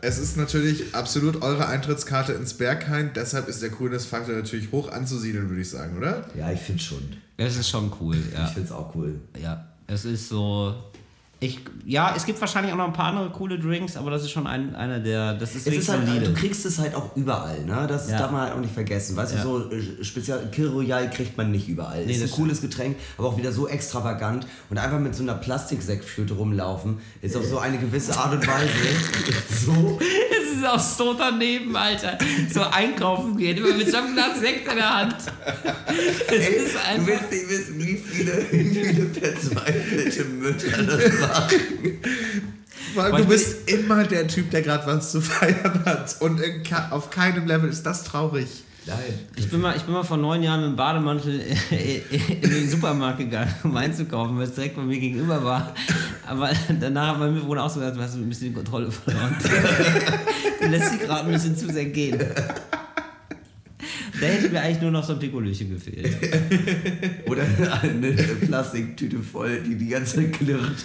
[SPEAKER 2] es ist natürlich absolut eure Eintrittskarte ins Berghain, deshalb ist der Coolness-Faktor natürlich hoch anzusiedeln, würde ich sagen, oder?
[SPEAKER 3] Ja, ich finde schon.
[SPEAKER 4] Das ist schon cool, ja.
[SPEAKER 3] Ich finde es auch cool.
[SPEAKER 4] Ja, es ist so. Ich, ja, es gibt wahrscheinlich auch noch ein paar andere coole Drinks, aber das ist schon ein, einer der. Das ist
[SPEAKER 3] Es ist halt,
[SPEAKER 4] solide.
[SPEAKER 3] du kriegst es halt auch überall, ne? Das
[SPEAKER 4] Ja.
[SPEAKER 3] darf man halt auch nicht vergessen. Weißt
[SPEAKER 4] Ja.
[SPEAKER 3] du, so äh, speziell Kill Royal kriegt man nicht überall.
[SPEAKER 4] Nee,
[SPEAKER 3] ist ein cooles Getränk, aber auch wieder so extravagant. Und einfach mit so einer Plastiksektflöte rumlaufen, ist auf so eine gewisse Art und Weise so.
[SPEAKER 4] Es ist auch so daneben, Alter. So einkaufen gehen, immer mit so einem Glas Sekt in der Hand. Es ist
[SPEAKER 3] Du willst nicht wissen, wie viele, wie viele verzweifelte Mütter das machen.
[SPEAKER 4] Aber
[SPEAKER 2] du bist immer der Typ, der gerade was zu feiern hat. Und in auf keinem Level ist das traurig.
[SPEAKER 3] Nein.
[SPEAKER 4] Ich bin, mal, ich bin mal vor neun Jahren mit dem Bademantel in den Supermarkt gegangen, um einzukaufen, weil es direkt bei mir gegenüber war. Aber danach hat mein Mitbewohner auch so gesagt, du hast ein bisschen die Kontrolle verloren. Du lässt sich gerade ein bisschen zu sehr gehen. Da hätte mir eigentlich nur noch so ein Pikolöchen gefehlt.
[SPEAKER 3] Oder eine Plastiktüte voll, die die ganze Zeit klirrt.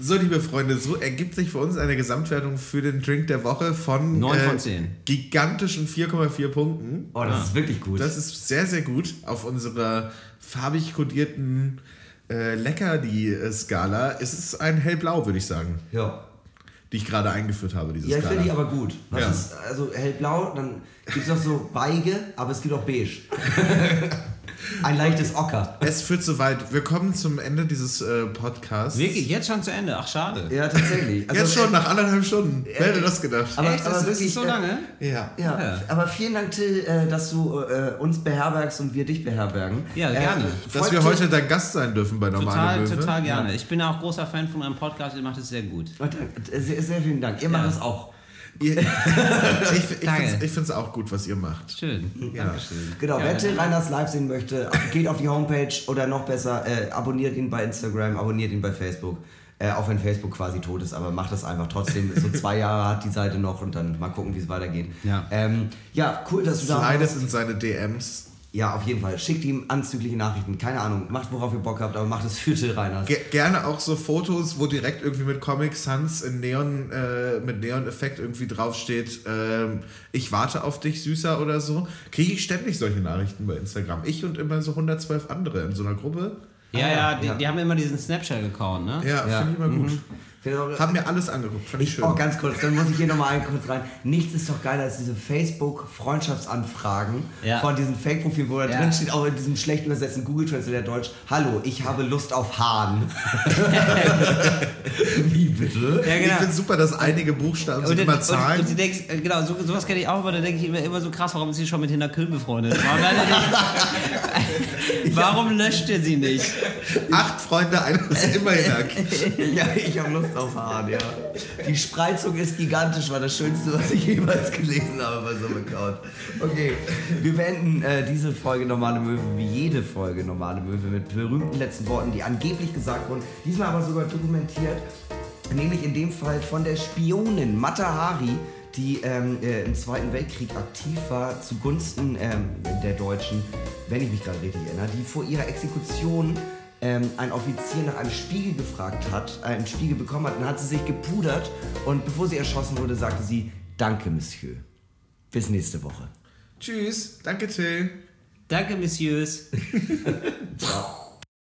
[SPEAKER 2] So, liebe Freunde, so ergibt sich für uns eine Gesamtwertung für den Drink der Woche von,
[SPEAKER 4] Neun von zehn.
[SPEAKER 2] gigantischen 4,4 Punkten.
[SPEAKER 3] Oh, das ist wirklich gut.
[SPEAKER 2] Das ist sehr, sehr gut auf unserer farbig kodierten äh, Leckerli-Skala. Es ist ein hellblau, würde ich sagen,
[SPEAKER 3] ja.
[SPEAKER 2] die ich gerade eingeführt habe, diese
[SPEAKER 3] Ja, ich
[SPEAKER 2] Skala.
[SPEAKER 3] finde die aber gut. Was
[SPEAKER 2] Ja.
[SPEAKER 3] ist, also hellblau, dann gibt es auch so beige, aber es gibt auch beige. Ein leichtes Ocker.
[SPEAKER 2] Es führt zu weit. Wir kommen zum Ende dieses äh, Podcasts.
[SPEAKER 4] Wirklich, jetzt schon zu Ende. Ach, schade.
[SPEAKER 3] Ja, tatsächlich. Also,
[SPEAKER 2] Jetzt schon, nach anderthalb Stunden. Wer hätte das gedacht?
[SPEAKER 3] Aber-
[SPEAKER 4] Echt? Das ist
[SPEAKER 3] wirklich,
[SPEAKER 4] so
[SPEAKER 3] äh,
[SPEAKER 4] lange?
[SPEAKER 2] ja.
[SPEAKER 3] Ja,
[SPEAKER 4] Ja.
[SPEAKER 3] aber vielen Dank, Till, äh, dass du äh, uns beherbergst und wir dich beherbergen.
[SPEAKER 4] Ja, gerne.
[SPEAKER 3] Äh,
[SPEAKER 2] Dass wir heute dein Gast sein dürfen bei Normale
[SPEAKER 4] Total,
[SPEAKER 2] Möwe.
[SPEAKER 4] total gerne. Ich bin auch großer Fan von eurem Podcast, ihr macht es sehr gut.
[SPEAKER 3] Äh, Sehr, sehr vielen Dank. Ihr macht das auch.
[SPEAKER 2] Ich ich finde es auch gut, was ihr macht.
[SPEAKER 4] Schön.
[SPEAKER 2] Ja.
[SPEAKER 4] Dankeschön.
[SPEAKER 3] Genau,
[SPEAKER 4] Ja,
[SPEAKER 3] wer. Till Reiners live sehen möchte, geht auf die Homepage oder noch besser, äh, abonniert ihn bei Instagram, abonniert ihn bei Facebook. Äh, auch wenn Facebook quasi tot ist, aber macht das einfach trotzdem. So zwei Jahre hat die Seite noch und dann mal gucken, wie es weitergeht.
[SPEAKER 4] Ja.
[SPEAKER 3] Ähm, ja, cool, dass du da
[SPEAKER 2] Slidet
[SPEAKER 3] warst.
[SPEAKER 2] in seine DMs.
[SPEAKER 3] Ja, auf jeden Fall. Schickt ihm anzügliche Nachrichten. Keine Ahnung, macht worauf ihr Bock habt, aber macht es für Till Reiners.
[SPEAKER 2] Ge gerne auch so Fotos, wo direkt irgendwie mit Comic Sans in Neon, äh, mit Neon-Effekt irgendwie draufsteht, ähm, ich warte auf dich, Süßer oder so. Kriege ich ständig solche Nachrichten bei Instagram. Ich und immer so 112 andere in so einer Gruppe.
[SPEAKER 4] Ja, ja, die,
[SPEAKER 3] ja.
[SPEAKER 4] die haben immer diesen Snapchat-Account, ne?
[SPEAKER 2] Ja,
[SPEAKER 3] Ja.
[SPEAKER 2] finde ich immer gut. Haben mir alles angeguckt, fand ich,
[SPEAKER 3] Ich,
[SPEAKER 2] schön.
[SPEAKER 3] oh, ganz kurz, dann muss ich hier nochmal ein kurz rein. Nichts ist doch geiler als diese Facebook-Freundschaftsanfragen
[SPEAKER 4] Ja.
[SPEAKER 3] von diesen Fake-Profilen, wo da
[SPEAKER 4] Ja.
[SPEAKER 3] drin steht, auch in diesem schlecht übersetzten Google Translator Deutsch, Hallo, ich habe Lust auf Hahn. Wie bitte?
[SPEAKER 4] Ja,
[SPEAKER 2] Ich
[SPEAKER 4] genau.
[SPEAKER 2] finde super, dass einige Buchstaben sind
[SPEAKER 4] Und,
[SPEAKER 2] immer
[SPEAKER 4] und,
[SPEAKER 2] Zahlen.
[SPEAKER 4] und, du denkst, äh, genau, so, sowas kenne ich auch, aber da denke ich immer, immer so krass, warum ist sie schon mit Hinter Köhn befreundet? Warum, warum löscht er sie nicht?
[SPEAKER 2] Acht Freunde, einer ist immer Hinak.
[SPEAKER 3] ja, ich habe Lust auf Hahn, ja. Die Spreizung ist gigantisch, war das Schönste, was ich jemals gelesen habe bei so einem Account. Okay, wir beenden äh, diese Folge Normale Möwe wie jede Folge Normale Möwe mit berühmten letzten Worten, die angeblich gesagt wurden, diesmal aber sogar dokumentiert, nämlich in dem Fall von der Spionin Mata Hari, die ähm, äh, im Zweiten Weltkrieg aktiv war zugunsten ähm, der Deutschen, wenn ich mich gerade richtig erinnere, die vor ihrer Exekution ähm, ein Offizier nach einem Spiegel gefragt hat, einen Spiegel bekommen hat, dann hat sie sich gepudert und bevor sie erschossen wurde, sagte sie, danke, Monsieur. Bis nächste Woche.
[SPEAKER 2] Tschüss, danke Till.
[SPEAKER 4] Danke, Messieurs.
[SPEAKER 3] Ciao.